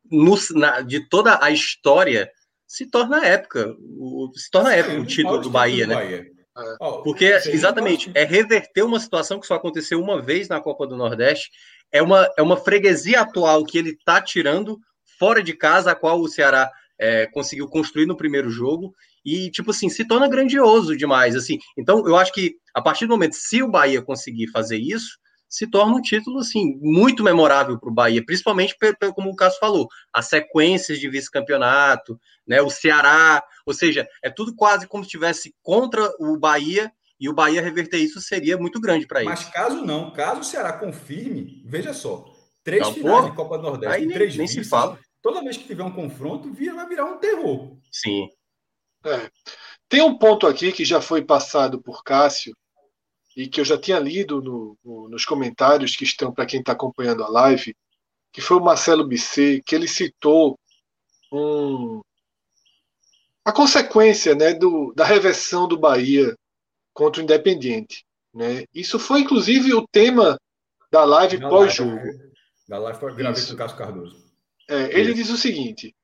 no, na, de toda a história, se torna época, o, se torna Sim, épico o título do Bahia, né? Bahia. É. Porque, exatamente, é reverter uma situação que só aconteceu uma vez na Copa do Nordeste, é uma, é uma freguesia atual que ele está tirando fora de casa, a qual o Ceará é, conseguiu construir no primeiro jogo, e, tipo assim, se torna grandioso demais, assim. Então, eu acho que a partir do momento, se o Bahia conseguir fazer isso, se torna um título, assim, muito memorável para o Bahia, principalmente, como o Cássio falou, as sequências de vice-campeonato, né, o Ceará, ou seja, é tudo quase como se estivesse contra o Bahia, e o Bahia reverter isso seria muito grande para ele. Mas caso não, caso o Ceará confirme, veja só, três não, finais pô, de Copa do Nordeste, aí três nem, nem se fala. Toda vez que tiver um confronto, vai virar um terror. Sim. É. Tem um ponto aqui que já foi passado por Cássio e que eu já tinha lido no, no, nos comentários que estão para quem está acompanhando a live, que foi o Marcelo Bisset, que ele citou um, a consequência né, do, da reversão do Bahia contra o Independiente. Né? Isso foi, inclusive, o tema da live pós-jogo. Da live gravei com o Cássio Cardoso. É, ele diz o seguinte: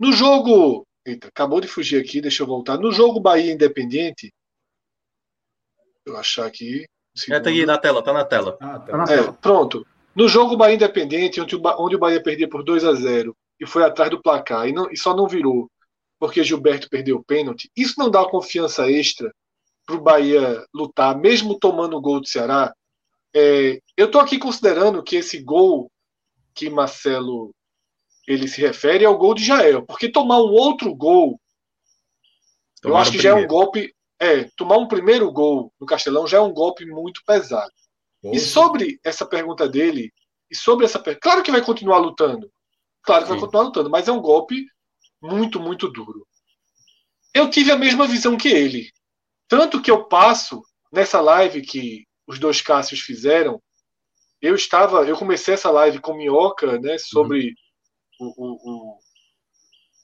no jogo Eita, acabou de fugir aqui, deixa eu voltar. No jogo Bahia Independente, eu achar aqui. Um é, tá aí na tela, tá na tela. Ah, tá. na tela. pronto. No jogo Bahia Independente, onde o, onde o Bahia perdia por 2 a 0 e foi atrás do placar e, não, e só não virou porque Gilberto perdeu o pênalti, isso não dá confiança extra para o Bahia lutar, mesmo tomando o gol do Ceará? É, eu estou aqui considerando que esse gol que Marcelo ele se refere ao gol de Jael. Porque tomar um outro gol, eu acho que já é um golpe. É, tomar um primeiro gol no Castelão já é um golpe muito pesado. Poxa. E sobre essa pergunta dele, e sobre essa claro que vai continuar lutando. Claro que Sim. vai continuar lutando, mas é um golpe muito, muito duro. Eu tive a mesma visão que ele. Tanto que eu passo nessa live que os dois Cássios fizeram, eu estava, eu comecei essa live com Minhoca, né, sobre uhum o, o,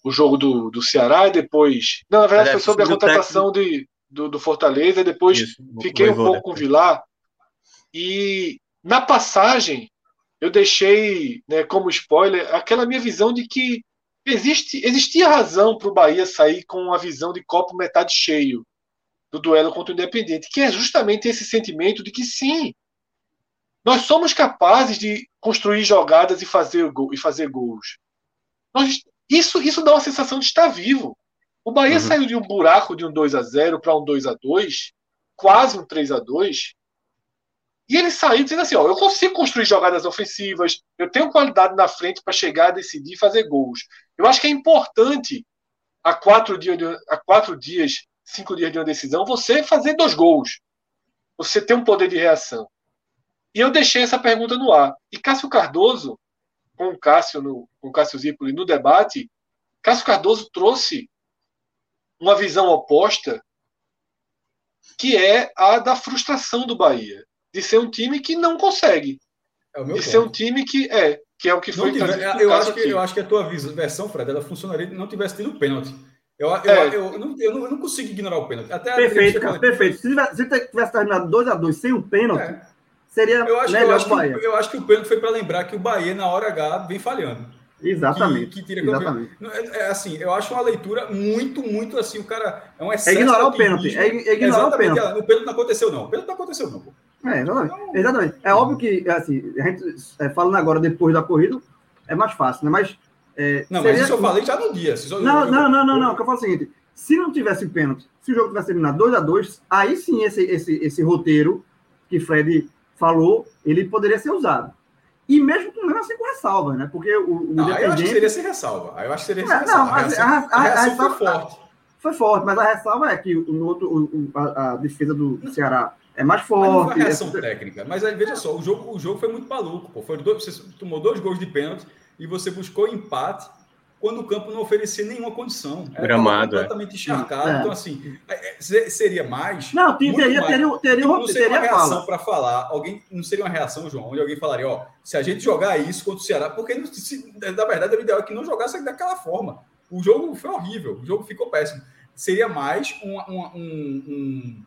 o jogo do, do Ceará e depois. Não, na verdade, foi sobre a contratação de, do, do Fortaleza, e depois Isso, fiquei um pouco com o Vilar. E na passagem, eu deixei né, como spoiler aquela minha visão de que existe, existia razão para o Bahia sair com a visão de copo metade cheio do duelo contra o Independente, que é justamente esse sentimento de que sim, nós somos capazes de construir jogadas e fazer, gol, e fazer gols. Nós, isso, isso dá uma sensação de estar vivo. O Bahia uhum. saiu de um buraco de um 2 a 0 para um 2 a 2 quase um 3 a 2 e ele saiu dizendo assim: ó, eu consigo construir jogadas ofensivas, eu tenho qualidade na frente para chegar, decidir fazer gols. Eu acho que é importante, a quatro, dias a quatro dias, cinco dias de uma decisão, você fazer dois gols. Você ter um poder de reação. E eu deixei essa pergunta no ar. E Cássio Cardoso com o Cássio, no, com o Cássio Zipoli no debate, Cássio Cardoso trouxe uma visão oposta, que é a da frustração do Bahia, de ser um time que não consegue, é de ponto. ser um time que é, que é o que foi tiver, eu, acho que, eu acho que a tua versão, Fred, ela funcionaria se não tivesse tido pênalti. Eu, eu, é. eu, eu, não, eu, não, eu não consigo ignorar o pênalti. Até perfeito, cara, perfeito. Se tivesse, tivesse terminado 2x2 sem o pênalti, é. Seria eu acho, melhor eu acho, Bahia. Que, eu acho que o pênalti foi para lembrar que o Bahia, na hora H, vem falhando. Exatamente. Que, que tira Exatamente. É, é, assim, eu acho uma leitura muito, muito assim, o cara é um excesso. É ignorar o pênalti. É, é ignorar o pênalti. O pênalti não aconteceu, não. O pênalti não aconteceu, não. É, exatamente. Então, exatamente. É óbvio que, assim, a gente é, falando agora depois da corrida, é mais fácil, né? Mas. É, não, seria... mas isso eu falei já no dia. Não, não, não, não, não. O que eu falo é o seguinte: se não tivesse pênalti, se o jogo tivesse terminado 2 a 2 aí sim esse, esse, esse roteiro que Fred falou, ele poderia ser usado. E mesmo com mesmo assim com ressalva, né? Porque o, o não, eu acho que seria sem ressalva. Aí eu acho que seria sem é, ressalva. Não, a, reação, a, a, a, ressalva foi forte. Foi forte, mas a ressalva é que o, outro, o, a, defesa do Ceará é mais forte. Mas não foi a reação é... técnica. Mas aí, veja só, o jogo, o jogo foi muito maluco. Pô. Foi dois, você tomou dois gols de pênalti e você buscou empate quando o campo não oferecia nenhuma condição. Era Gramado. É. Completamente encharcado. É. Então, assim, é, é, seria mais. Não, teria, mais, teria, teria, não seria uma reação para falar. Alguém, não seria uma reação, João, onde alguém falaria: ó, se a gente jogar isso contra o Ceará, porque se, na verdade o ideal é que não jogasse daquela forma. O jogo foi horrível, o jogo ficou péssimo. Seria mais um, um, um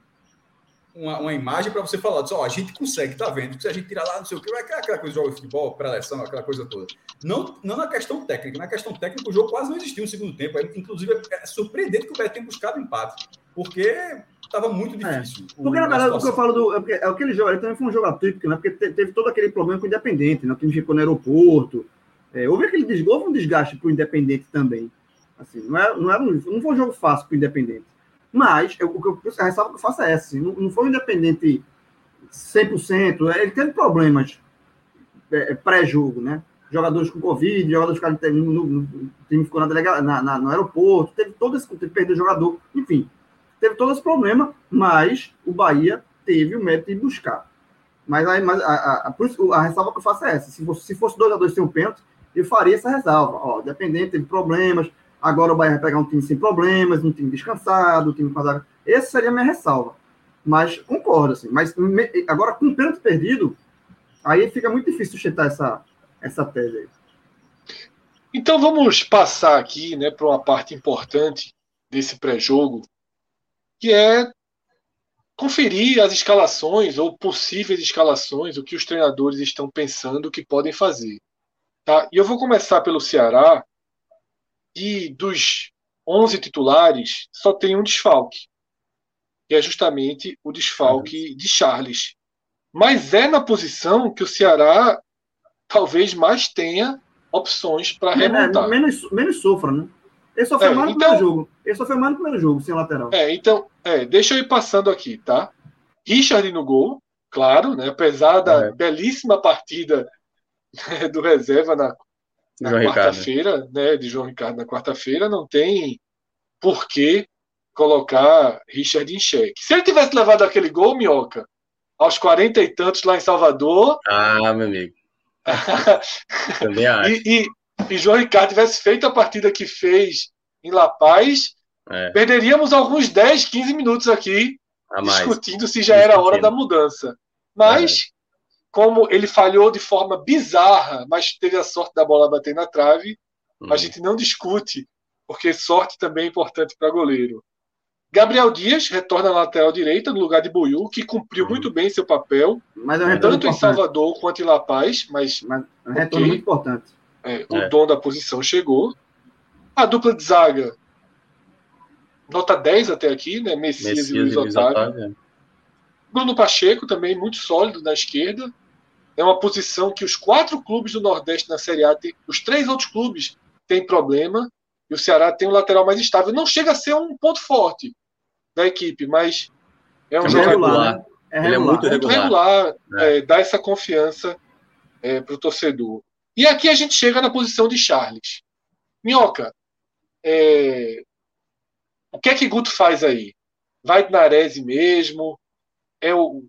uma, uma imagem para você falar, ó, a gente consegue, tá vendo? Se a gente tirar lá, não sei o que, vai aquela coisa de jogo de futebol, pré-eleção, aquela coisa toda. Não, não na questão técnica, na questão técnica o jogo quase não existiu no segundo tempo. Inclusive, é surpreendente que o Beto tenha buscado empate, porque estava muito é. difícil. É. Porque, na verdade, o que eu falo do. É, é aquele jogo, ele também foi um jogo atípico, né? Porque teve todo aquele problema com o Independente, né? O time ficou no aeroporto. É, houve aquele desgosto, um desgaste para o Independente também. Assim, não, é, não, era um, não foi um jogo fácil para o Independente. Mas eu, o que eu, a ressalva que eu faço é essa: assim, não, não foi um independente 100%, ele teve problemas é, é, pré-jogo, né? Jogadores com Covid, jogadores ficaram no, no, no time ficou na delega, na, na, no aeroporto, teve todo esse. Teve perder jogador, enfim, teve todo esse problema, mas o Bahia teve o mérito de buscar. Mas, aí, mas a, a, a, a ressalva que eu faço é essa: se fosse, se fosse 2 a 2 sem o pênalti, eu faria essa ressalva. Ó, dependente, teve problemas, Agora o Bahia vai pegar um time sem problemas, um time descansado, um time com azar. Essa seria a minha ressalva. Mas concordo, assim. Mas me, agora, com o pênalti perdido, aí fica muito difícil sustentar essa, essa tese aí. Então vamos passar aqui né, para uma parte importante desse pré-jogo, que é conferir as escalações ou possíveis escalações, o que os treinadores estão pensando que podem fazer. Tá? E eu vou começar pelo Ceará, e dos 11 titulares, só tem um desfalque, que é justamente o desfalque de Charles. Mas é na posição que o Ceará talvez mais tenha opções para é, remontar. É, menos, menos sofra, né? Ele sofreu é, mais no então, primeiro jogo. Ele sofreu mais no primeiro jogo, sem lateral. É, então, é, deixa eu ir passando aqui, tá? Richard no gol, claro, né? Apesar da é. belíssima partida né, (laughs) do reserva na na quarta-feira, né, de João Ricardo na quarta-feira, não tem por que colocar Richard em xeque. Se ele tivesse levado aquele gol, Minhoca, aos 40 e tantos lá em Salvador. Ah, meu amigo. (laughs) Também acho. E, e, e, João Ricardo tivesse feito a partida que fez em La Paz, é. perderíamos alguns 10, 15 minutos aqui discutindo se já era hora da mudança. Mas como ele falhou de forma bizarra, mas teve a sorte da bola bater na trave, a uhum. gente não discute, porque sorte também é importante para goleiro. Gabriel Dias retorna na lateral direita, no lugar de Buiu, que cumpriu uhum. muito bem seu papel, é tanto em Salvador quanto em La Paz, mas, mas é um retorno okay, muito importante. É, o é. dom da posição chegou. A dupla de zaga, nota 10 até aqui, né? Messias, Messias e Luiz Otávio. Otávio. Bruno Pacheco também muito sólido na esquerda. É uma posição que os quatro clubes do Nordeste na Série A, tem, os três outros clubes têm problema, e o Ceará tem um lateral mais estável. Não chega a ser um ponto forte da equipe, mas é um é jogador. Regular, né? é, Ele é muito regular. regular é. É, dá essa confiança é, para o torcedor. E aqui a gente chega na posição de Charles. Minhoca, é, o que é que Guto faz aí? Vai de Narese mesmo? é o,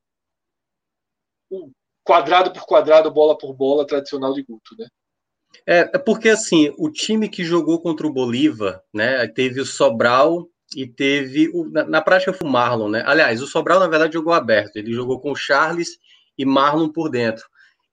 quadrado por quadrado, bola por bola tradicional de Guto, né? É, é porque assim, o time que jogou contra o Bolívar, né, teve o Sobral e teve o, na, na, prática foi o Marlon, né? Aliás, o Sobral na verdade jogou aberto, ele jogou com o Charles e Marlon por dentro.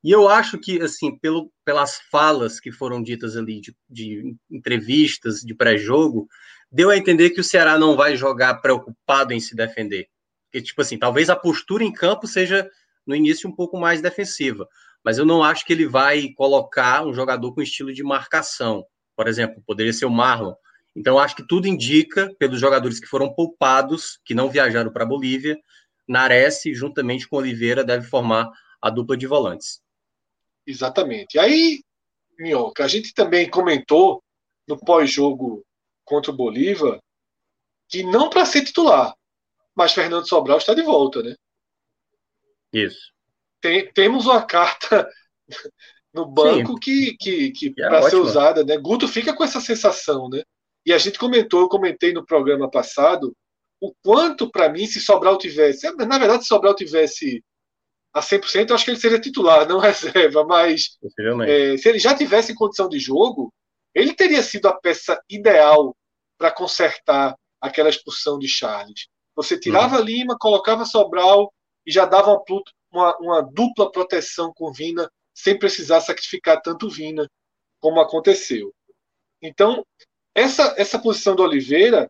E eu acho que assim, pelo, pelas falas que foram ditas ali de, de entrevistas de pré-jogo, deu a entender que o Ceará não vai jogar preocupado em se defender. Porque tipo assim, talvez a postura em campo seja no início um pouco mais defensiva, mas eu não acho que ele vai colocar um jogador com estilo de marcação. Por exemplo, poderia ser o Marlon. Então, acho que tudo indica, pelos jogadores que foram poupados, que não viajaram para a Bolívia, Nares, juntamente com Oliveira, deve formar a dupla de volantes. Exatamente. Aí, Minhoca, a gente também comentou no pós-jogo contra o Bolívar que não para ser titular, mas Fernando Sobral está de volta, né? Isso. Tem, temos uma carta no banco Sim. que, que, que, é para ser usada, né? Guto fica com essa sensação, né? E a gente comentou, eu comentei no programa passado, o quanto para mim, se Sobral tivesse, na verdade, se Sobral tivesse a 100%, eu acho que ele seria titular, não (laughs) reserva, mas é, se ele já tivesse em condição de jogo, ele teria sido a peça ideal para consertar aquela expulsão de Charles. Você tirava uhum. Lima, colocava Sobral e já dava uma, uma, uma, dupla proteção com Vina, sem precisar sacrificar tanto Vina, como aconteceu. Então, essa, essa posição do Oliveira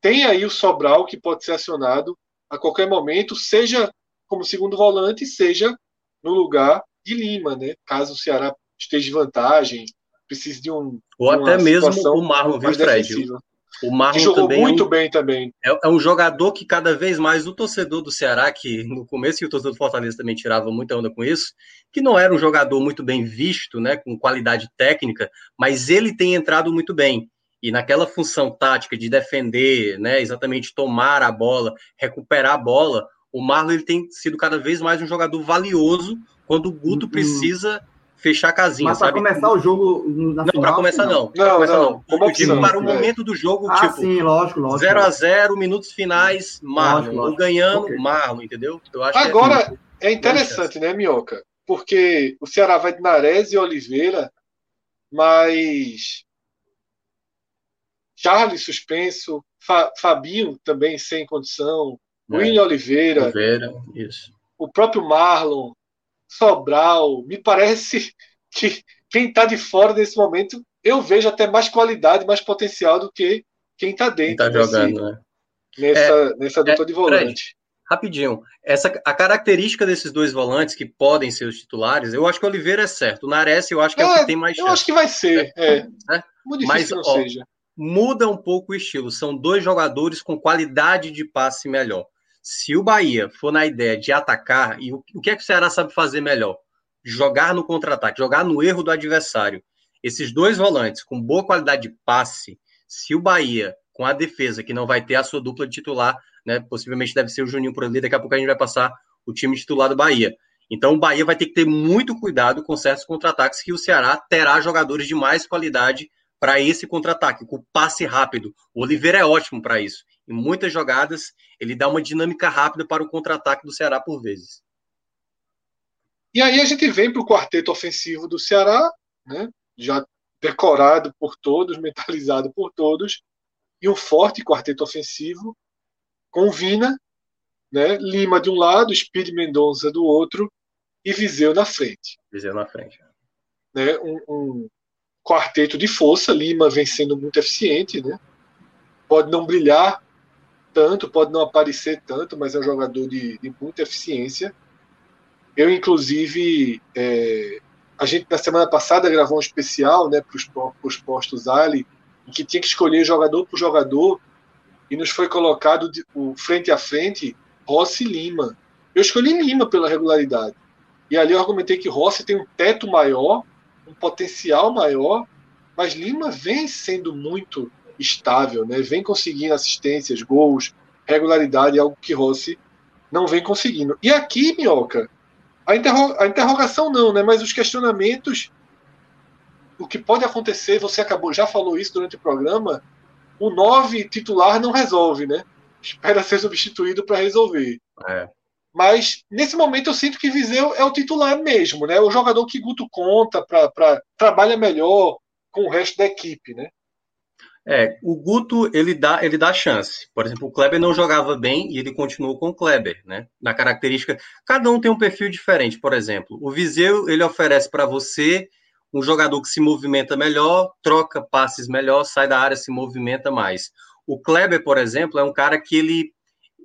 tem aí o Sobral que pode ser acionado a qualquer momento, seja como segundo volante, seja no lugar de Lima, né? Caso o Ceará esteja em vantagem, precise de um. Ou até mesmo o Marlon, viu, Fred? Defensiva. O Marlon jogou também muito é um, bem também. É, é, um jogador que cada vez mais o torcedor do Ceará, que no começo e o torcedor do Fortaleza também tirava muita onda com isso, que não era um jogador muito bem visto, né, com qualidade técnica, mas ele tem entrado muito bem. E naquela função tática de defender, né, exatamente tomar a bola, recuperar a bola, o Marlon ele tem sido cada vez mais um jogador valioso quando o Guto uhum. precisa fechar a casinha. Mas para começar o jogo na não, para começar não. Não, começar, não. não. Para o momento do jogo, ah, tipo, sim, lógico, lógico. 0 a 0 minutos finais, Marlon. Lógico. ganhando, okay. Marlon, entendeu? Eu acho Agora, é, é, interessante, né, Minhoca? Porque o Ceará vai de Nares e Oliveira, mas Charles suspenso, Fa Fabinho também sem condição, é. William Oliveira, Oliveira isso. o próprio Marlon, Sobral, me parece (laughs) que quem está de fora nesse momento, eu vejo até mais qualidade, mais potencial do que quem está dentro. Tá jogando, né? Nessa, é, nessa dupla é, de volante. Fred, rapidinho, essa, a característica desses dois volantes que podem ser os titulares, eu acho que o Oliveira é certo. O Nares eu acho que é, é o que tem mais chance. Eu acho que vai ser, é. é. Muito difícil Mas, ó, seja. Muda um pouco o estilo. São dois jogadores com qualidade de passe melhor. Se o Bahia for na ideia de atacar, e o, que é que o Ceará sabe fazer melhor? Jogar no contra-ataque, jogar no erro do adversário. Esses dois volantes com boa qualidade de passe, se o Bahia, com a defesa, que não vai ter a sua dupla de titular, né, possivelmente deve ser o Juninho por ali, daqui a pouco a gente vai passar o time titular do Bahia. Então o Bahia vai ter que ter muito cuidado com certos contra-ataques que o Ceará terá jogadores de mais qualidade para esse contra-ataque, com passe rápido. O Oliveira é ótimo para isso. Em muitas jogadas, ele dá uma dinâmica rápida para o contra-ataque do Ceará por vezes. E aí a gente vem para o quarteto ofensivo do Ceará, né? já decorado por todos, (laughs) mentalizado por todos, e um forte quarteto ofensivo com Vina, né? Lima de um lado, Speed Mendonça do outro e Viseu na frente. Viseu na frente. Né? Um, um quarteto de força, Lima vem sendo muito eficiente, né? Pode não brilhar tanto, pode não aparecer tanto, mas é um jogador de, de muita eficiência. Eu, inclusive, é, a gente na semana passada gravou um especial né, para os postos Ali, em que tinha que escolher jogador por jogador, e nos foi colocado de, o frente a frente Rossi e Lima. Eu escolhi Lima pela regularidade. E ali eu argumentei que Rossi tem um teto maior, um potencial maior, mas Lima vem sendo muito estável, né? Vem conseguindo assistências, gols, regularidade, algo que Rossi não vem conseguindo. E aqui, Minhoca, a, interro a interrogação não, né? Mas os questionamentos, o que pode acontecer, você acabou, já falou isso durante o programa, o 9 titular não resolve, né? Espera ser substituído para resolver. É. Mas nesse momento eu sinto que Viseu é o titular mesmo, né? O jogador que Guto conta para trabalha melhor com o resto da equipe, né? É, o Guto ele dá ele dá chance. Por exemplo, o Kleber não jogava bem e ele continuou com o Kleber, né? Na característica, cada um tem um perfil diferente. Por exemplo, o Viseu ele oferece para você um jogador que se movimenta melhor, troca passes melhor, sai da área, se movimenta mais. O Kleber, por exemplo, é um cara que ele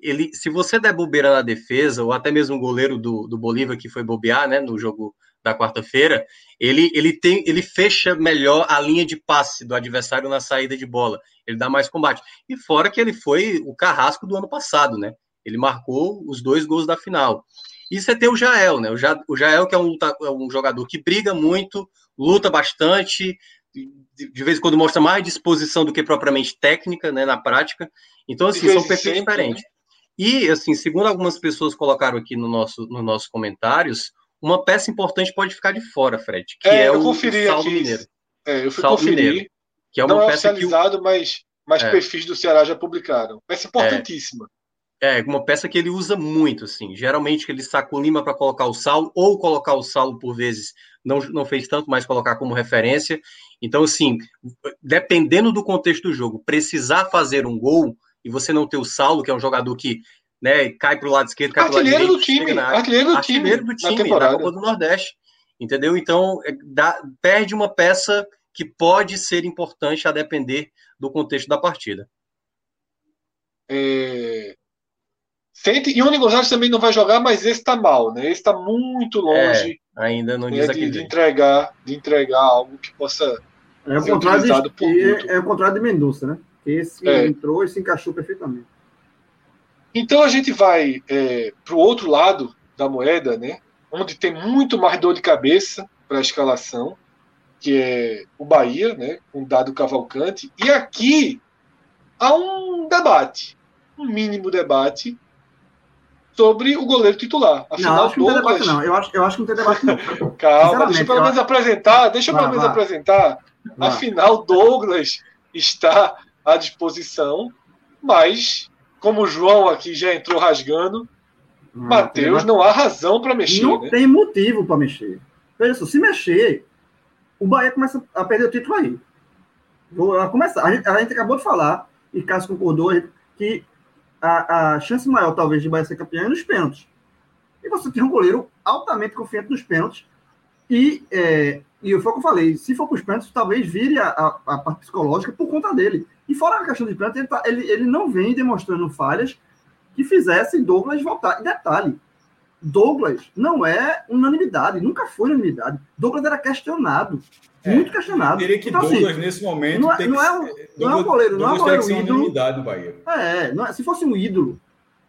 ele, se você der bobeira na defesa, ou até mesmo o goleiro do, do Bolívar que foi bobear, né, no jogo da quarta-feira, ele, ele tem ele fecha melhor a linha de passe do adversário na saída de bola. Ele dá mais combate. E fora que ele foi o carrasco do ano passado, né? Ele marcou os dois gols da final. E você tem o Jael, né? O, ja, o Jael, que é um, é um jogador que briga muito, luta bastante, de, vez em quando mostra mais disposição do que propriamente técnica, né, na prática. Então, assim, são perfis diferentes. Né? E, assim, segundo algumas pessoas colocaram aqui no nosso, nos nossos comentários, uma peça importante pode ficar de fora, Fred, que é, é o, o Saldo aqui. Mineiro. É, eu fui Saldo conferir. Mineiro, que é uma Não é peça oficializado, que mas, mas é. perfis do Ceará já publicaram. Peça importantíssima. É. é, uma peça que ele usa muito, assim. Geralmente ele saca o Lima para colocar o Saulo, ou colocar o Saulo por vezes não, não fez tanto, mas colocar como referência. Então, assim, dependendo do contexto do jogo, precisar fazer um gol, e você não ter o Saulo, que é um jogador que né, cai para o lado esquerdo, cai para o lado direito. Do time, artilheiro do artilheiro time, do time, na, na Copa do Nordeste. Entendeu? Então, é, dá, perde uma peça que pode ser importante a depender do contexto da partida. É... Sente, e o Gonçalves também não vai jogar, mas esse está mal, né? Esse está muito longe é, ainda não né, de, de, entregar, de entregar algo que possa é o contrário de, é, é, o contrário de Mendonça, né? Esse é. entrou e se encaixou perfeitamente. Então a gente vai é, para o outro lado da moeda, né? Onde tem muito mais dor de cabeça para a escalação, que é o Bahia, né? Com dado Cavalcante. E aqui há um debate, um mínimo debate sobre o goleiro titular. Afinal, não, acho que não tem debate, não. Eu acho, eu acho que não tem debate, não. (laughs) Calma, deixa eu pelo menos apresentar. Deixa eu pelo menos apresentar. Afinal, Douglas está à disposição, mas como o João aqui já entrou rasgando, Matheus não há razão para mexer. Não né? tem motivo para mexer. Veja só, se mexer, o Bahia começa a perder o título aí. Vou começar. A gente, a gente acabou de falar, e Cássio concordou, que a, a chance maior, talvez, de Bahia ser campeão é nos pênaltis. E você tem um goleiro altamente confiante nos pênaltis. E, é, e foi o que eu falei: se for para os pênaltis, talvez vire a, a, a, parte psicológica por conta dele. E fora a questão de pênalti, ele, tá, ele, ele não vem demonstrando falhas que fizessem Douglas voltar. E detalhe: Douglas não é unanimidade, nunca foi unanimidade. Douglas era questionado, é, muito questionado. Eu diria que então, assim, Douglas, assim, nesse momento, não é, não é, um, não é um goleiro, não é um goleiro ídolo. No Bahia. É, é, se fosse um ídolo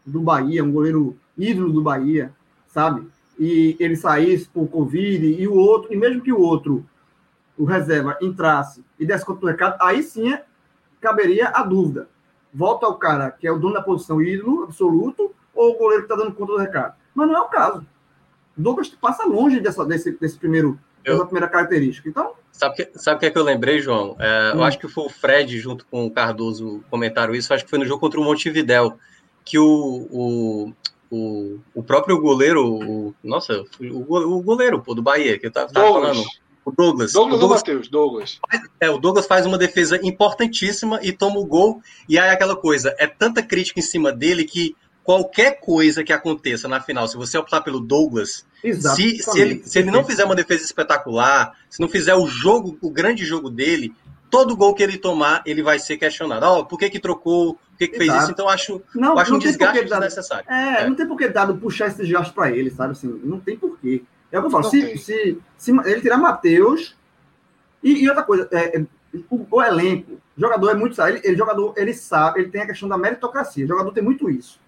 do Bahia, um goleiro ídolo do Bahia, sabe? E ele saísse por Covid e o outro, e mesmo que o outro, o reserva, entrasse e desse conta do recado, aí sim caberia a dúvida. Volta ao cara que é o dono da posição ídolo absoluto ou o goleiro que está dando conta do recado? Mas não é o caso. Douglas passa longe dessa, desse, desse primeiro, eu, dessa primeira característica. Então. Sabe o que, sabe que é que eu lembrei, João? É, hum. Eu acho que foi o Fred, junto com o Cardoso, comentaram isso. Acho que foi no jogo contra o Montevidéu, que o, o, o, o próprio goleiro, o, nossa, o, o goleiro pô, do Bahia, que eu tava, tava falando. O Douglas. Douglas, o Douglas Matheus? Douglas. É, o Douglas faz uma defesa importantíssima e toma o gol. E aí aquela coisa, é tanta crítica em cima dele que qualquer coisa que aconteça na final, se você optar pelo Douglas, se, se, ele, se ele não fizer uma defesa espetacular, se não fizer o jogo, o grande jogo dele, todo gol que ele tomar, ele vai ser questionado. Oh, por que, que trocou? Por que, que fez isso? Então, acho, não, acho não um desgaste desnecessário. É, é, não tem por que dado puxar esse desgaste para ele, sabe? Assim, não tem porquê. É o que eu falo. Se, se, se, ele tirar Matheus. E, e, outra coisa, é, é, o, o, elenco, o jogador é muito. Ele, ele, jogador, ele sabe, ele tem a questão da meritocracia. O jogador tem muito isso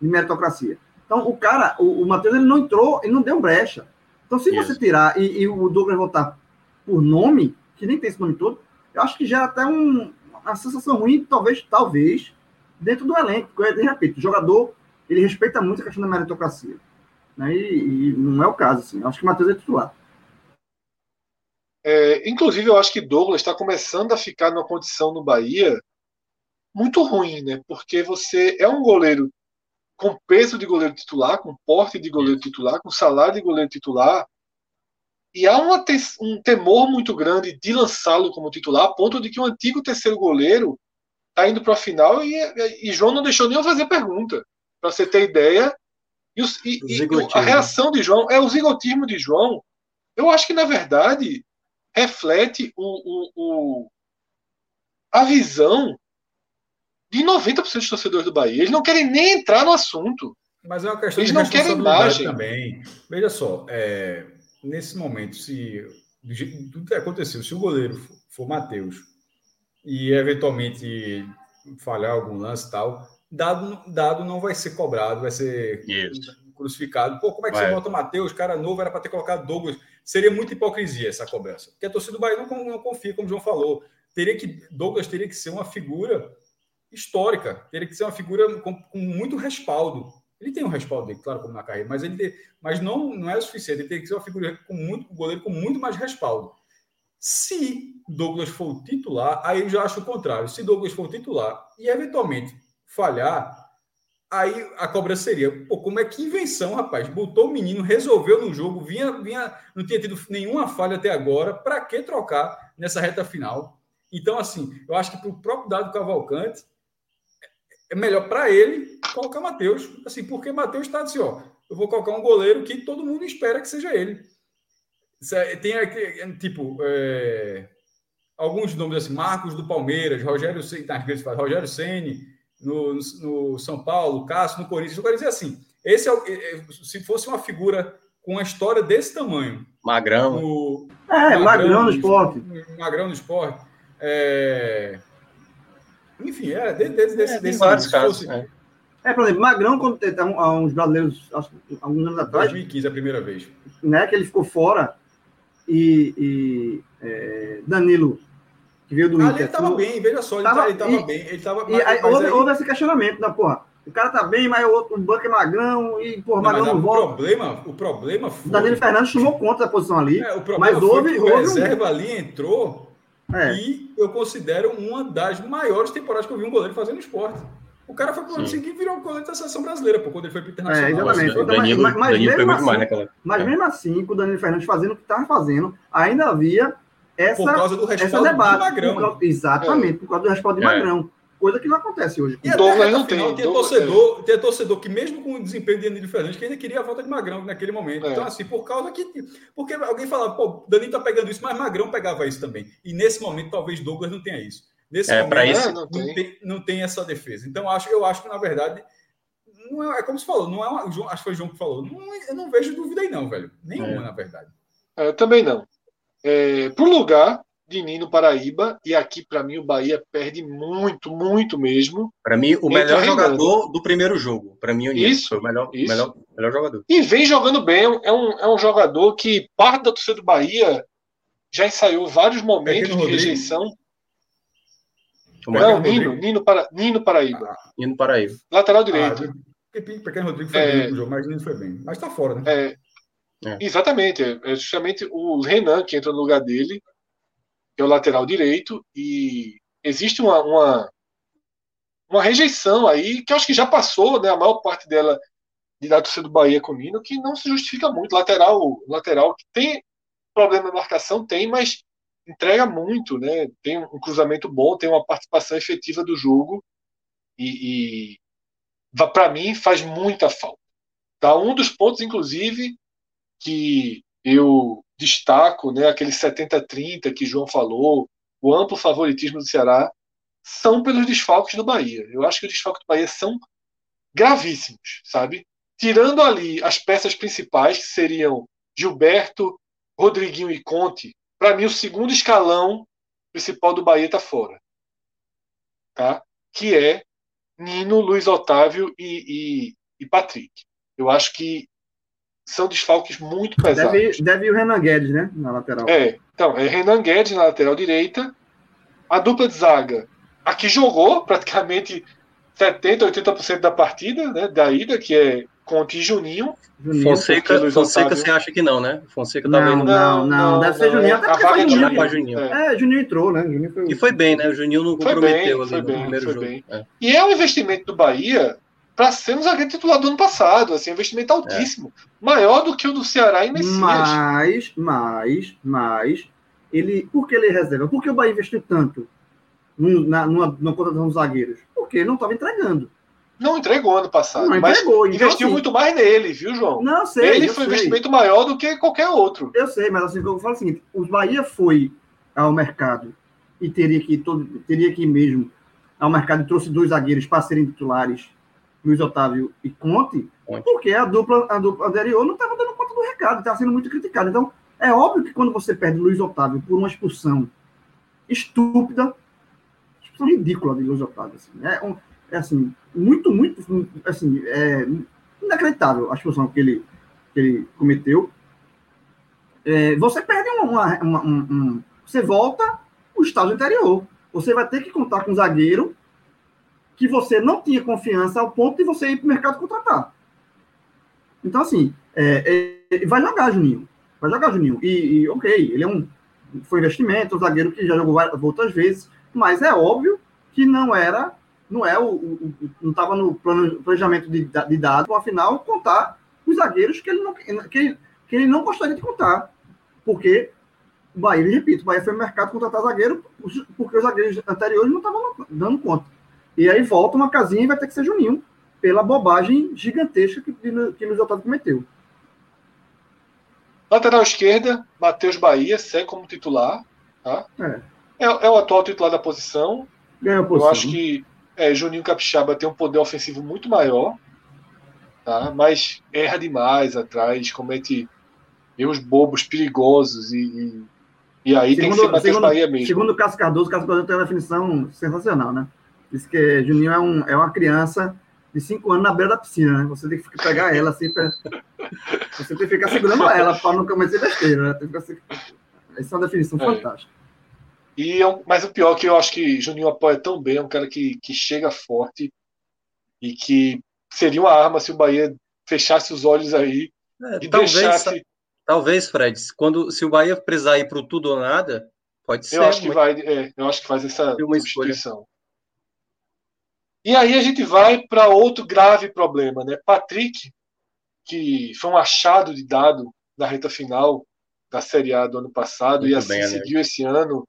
de meritocracia. Então, o cara, o, o Matheus, ele não entrou, ele não deu brecha. Então, se Isso. você tirar e, e, o Douglas voltar por nome, que nem tem esse nome todo, eu acho que é até um, uma sensação ruim, talvez, talvez, dentro do elenco. Porque, de repente, o jogador, ele respeita muito a questão da meritocracia. Né? E, e não é o caso, assim. Eu acho que o Matheus é titular. É, inclusive, eu acho que Douglas está começando a ficar numa condição no Bahia muito ruim, né? Porque você é um goleiro com peso de goleiro titular, com porte de goleiro titular, com salário de goleiro titular. E há uma, um temor muito grande de lançá-lo como titular, a ponto de que o antigo terceiro goleiro está indo para a final e, e, João não deixou nem eu fazer pergunta. Para você ter ideia. E, os, e, e a reação de João, é o zigotismo de João, eu acho que, na verdade, reflete o, o, o a visão de 90% dos torcedores do Bahia. Eles não querem nem entrar no assunto. Mas é uma questão Eles de não querem imagem também. Veja só, é, nesse momento, se tudo que aconteceu, se o goleiro for Matheus e eventualmente falhar algum lance e tal, dado, dado não vai ser cobrado, vai ser Isso. crucificado. Pô, como é que vai. você bota Matheus, cara novo, era para ter colocado Douglas? Seria muita hipocrisia essa cobrança. Porque a torcida do Bahia não, não confia, como o João falou. Teria que, Douglas teria que ser uma figura histórica, teria que ser uma figura com, com muito respaldo. Ele tem um respaldo dele, claro, como na carreira, mas ele tem, mas não, não é suficiente. Ele tem que ser uma figura com muito um goleiro com muito mais respaldo. Se Douglas for o titular, aí eu já acho o contrário. Se Douglas for o titular e eventualmente falhar, aí a cobra seria, pô, como é que invenção, rapaz? Botou o menino, resolveu no jogo, vinha, vinha, não tinha tido nenhuma falha até agora, para que trocar nessa reta final? Então, assim, eu acho que para o próprio Dado Cavalcante, é melhor para ele colocar Matheus, assim, porque Matheus está assim, ó, eu vou colocar um goleiro que todo mundo espera que seja ele. É, tem aqui, é, tipo, é, alguns nomes assim, Marcos do Palmeiras, Rogério, tá, Rogério Ceni no, no, São Paulo, Cássio no Corinthians. Eu quero dizer assim, esse é, se fosse uma figura com uma história desse tamanho. Magrão. No, é, Magrão, Magrão no esporte. Magrão no esporte. É, enfim, é, desde, desse, é, desse vários casos. Fosse... É. é. por exemplo, Magrão, quando há uns brasileiros, acho, alguns anos atrás. 2015, a primeira vez. Né, que ele ficou fora. E, e é, Danilo, que veio do Inter. ele estava bem, veja só, ele estava bem. Ele tava, e aí, houve, aí... houve, esse questionamento da porra. O cara tá bem, mas o outro o banco é magrão e, porra, não, magrão não volta. O problema, o problema foi. O Danilo Fernandes tomou conta da posição ali. É, o problema mas houve, o reserva um... ali entrou é. E eu considero uma das maiores temporadas que eu vi um goleiro fazendo esporte. O cara foi para o seguinte e virou goleiro da seleção brasileira, pô, quando ele foi para o Internacional. É, exatamente. Então, Danilo, mas, mas, Danilo mesmo assim, naquela... mas é. mesmo assim, com o Danilo Fernandes fazendo o que estava fazendo, ainda havia essa, por causa do respaldo debate, de Magrão. Por exatamente, é. por causa do respaldo de é. Magrão coisa que não acontece hoje. E Douglas não tem. Tem torcedor, tem torcedor que, mesmo com o desempenho de Danilo Fernandes, que ainda queria a volta de Magrão naquele momento. É. Então, assim, por causa que. Porque alguém falava, pô, Danilo tá pegando isso, mas Magrão pegava isso também. E nesse momento, talvez Douglas não tenha isso. Nesse é, momento, isso, não, tem. tem. não tem essa defesa. Então, acho, eu acho que, na verdade, não é, é como você falou, não é uma, acho que foi o João que falou. Não, eu não vejo dúvida aí, não, velho. Nenhuma, é. na verdade. É, eu também não. É, pro lugar, de Nino Paraíba, e aqui, para mim, o Bahia perde muito, muito mesmo. Para mim, o melhor jogador do primeiro jogo. Para mim, o Nino isso, foi o melhor, isso. Melhor, melhor jogador. E vem jogando bem, é um, é um jogador que parte da torcida do Bahia já ensaiou vários momentos de rejeição. Não, Nino, Nino, para, Nino Paraíba. Ah, Nino Paraíba. Lateral direito. Ah, Pequeno Rodrigo foi é, bem no jogo, mas Nino foi bem. Mas tá fora, né? É, é. Exatamente. É justamente o Renan que entra no lugar dele que é o lateral direito, e existe uma, uma, uma rejeição aí, que acho que já passou, né, a maior parte dela de da torcida do Bahia com o Nino, que não se justifica muito. Lateral, lateral que tem problema de marcação, tem, mas entrega muito, né? Tem um cruzamento bom, tem uma participação efetiva do jogo e, e para mim faz muita falta. Tá? Um dos pontos, inclusive, que eu destaco né, aquele 70-30 que João falou, o amplo favoritismo do Ceará, são pelos desfalques do Bahia. Eu acho que os desfalques do Bahia são gravíssimos, sabe? Tirando ali as peças principais, que seriam Gilberto, Rodriguinho e Conte, para mim o segundo escalão principal do Bahia está fora. Tá? Que é Nino, Luiz Otávio e, e, e Patrick. Eu acho que são desfalques muito pesados. Deve, deve ir o Renan Guedes, né? Na lateral. É, então, é Renan Guedes na lateral direita. A dupla de zaga, a que jogou praticamente 70%, 80% da partida, né? Da ida, que é Conte e Juninho. Juninho Fonseca, Fonseca você acha que não, né? Fonseca tá não, não, não, não, deve ser Juninho. Até a vaga foi Juninho. Juninho. É. é, Juninho entrou, né? Juninho foi... E foi bem, né? O Juninho não comprometeu foi bem, ali foi no bem, primeiro foi jogo. Bem. É. E é um investimento do Bahia para ser um zagueiro titular do ano passado, assim, um investimento altíssimo, é. maior do que o do Ceará e Messias. Mas, mas, mas, ele, por que ele é reserva? Por que o Bahia investiu tanto na, numa, numa contratação dos zagueiros? Porque não estava entregando. Não entregou ano passado, não mas entregou, então, investiu assim, muito mais nele, viu, João? Não, sei. Ele foi um investimento maior do que qualquer outro. Eu sei, mas assim, eu falo o seguinte: o Bahia foi ao mercado e teria que, todo, teria que ir mesmo ao mercado e trouxe dois zagueiros para serem titulares Luiz Otávio e Conte, porque a dupla, a dupla anterior não estava dando conta do recado, estava sendo muito criticado. Então, é óbvio que quando você perde Luiz Otávio por uma expulsão estúpida, expulsão ridícula de Luiz Otávio, assim, é, um, é assim, muito, muito, assim, é inacreditável a expulsão que ele, que ele cometeu. É, você perde uma, uma, uma um, você volta o estado anterior. Você vai ter que contar com um zagueiro que você não tinha confiança ao ponto de você ir para o mercado contratar. Então, assim, é, é, vai jogar Juninho. Vai jogar Juninho. E, e, ok, ele é um. Foi investimento, um zagueiro que já jogou outras vezes, mas é óbvio que não era. Não é o. o não estava no planejamento de, de dados, afinal, contar os zagueiros que ele não, que, que ele não gostaria de contar. Porque o Bahia, repito, o Bahia foi no mercado contratar zagueiro porque os zagueiros anteriores não estavam dando conta. E aí volta uma casinha e vai ter que ser Juninho, pela bobagem gigantesca que, que Luiz Otávio cometeu. Lateral esquerda, Matheus Bahia, segue como titular. Tá? É. É, é, o atual titular da posição. Ganhou posição. Eu acho que é, Juninho Capixaba tem um poder ofensivo muito maior, tá? mas erra demais atrás, comete erros bobos, perigosos e, e, e aí segundo, tem que ser Matheus Bahia mesmo. Segundo o Cássio Cardoso, o Cássio Cardoso tem uma definição sensacional, né? Diz que Juninho é, um, é uma criança de 5 anos na beira da piscina, né? Você tem que pegar ela assim, pra... você tem que ficar segurando ela para não cometer besteira, né? Tem que ficar... Essa é uma definição é. fantástica. E é mas o pior é que eu acho que Juninho apoia tão bem, é um cara que, que chega forte e que seria uma arma se o Bahia fechasse os olhos aí é, e talvez, deixasse. Talvez, Fred, quando, se o Bahia precisar ir para o tudo ou nada, pode ser. Eu acho que vai, é, eu acho que faz essa substituição. E aí a gente vai para outro grave problema, né? Patrick, que foi um achado de dado na reta final da Série A do ano passado Muito e assim bem, seguiu né? esse ano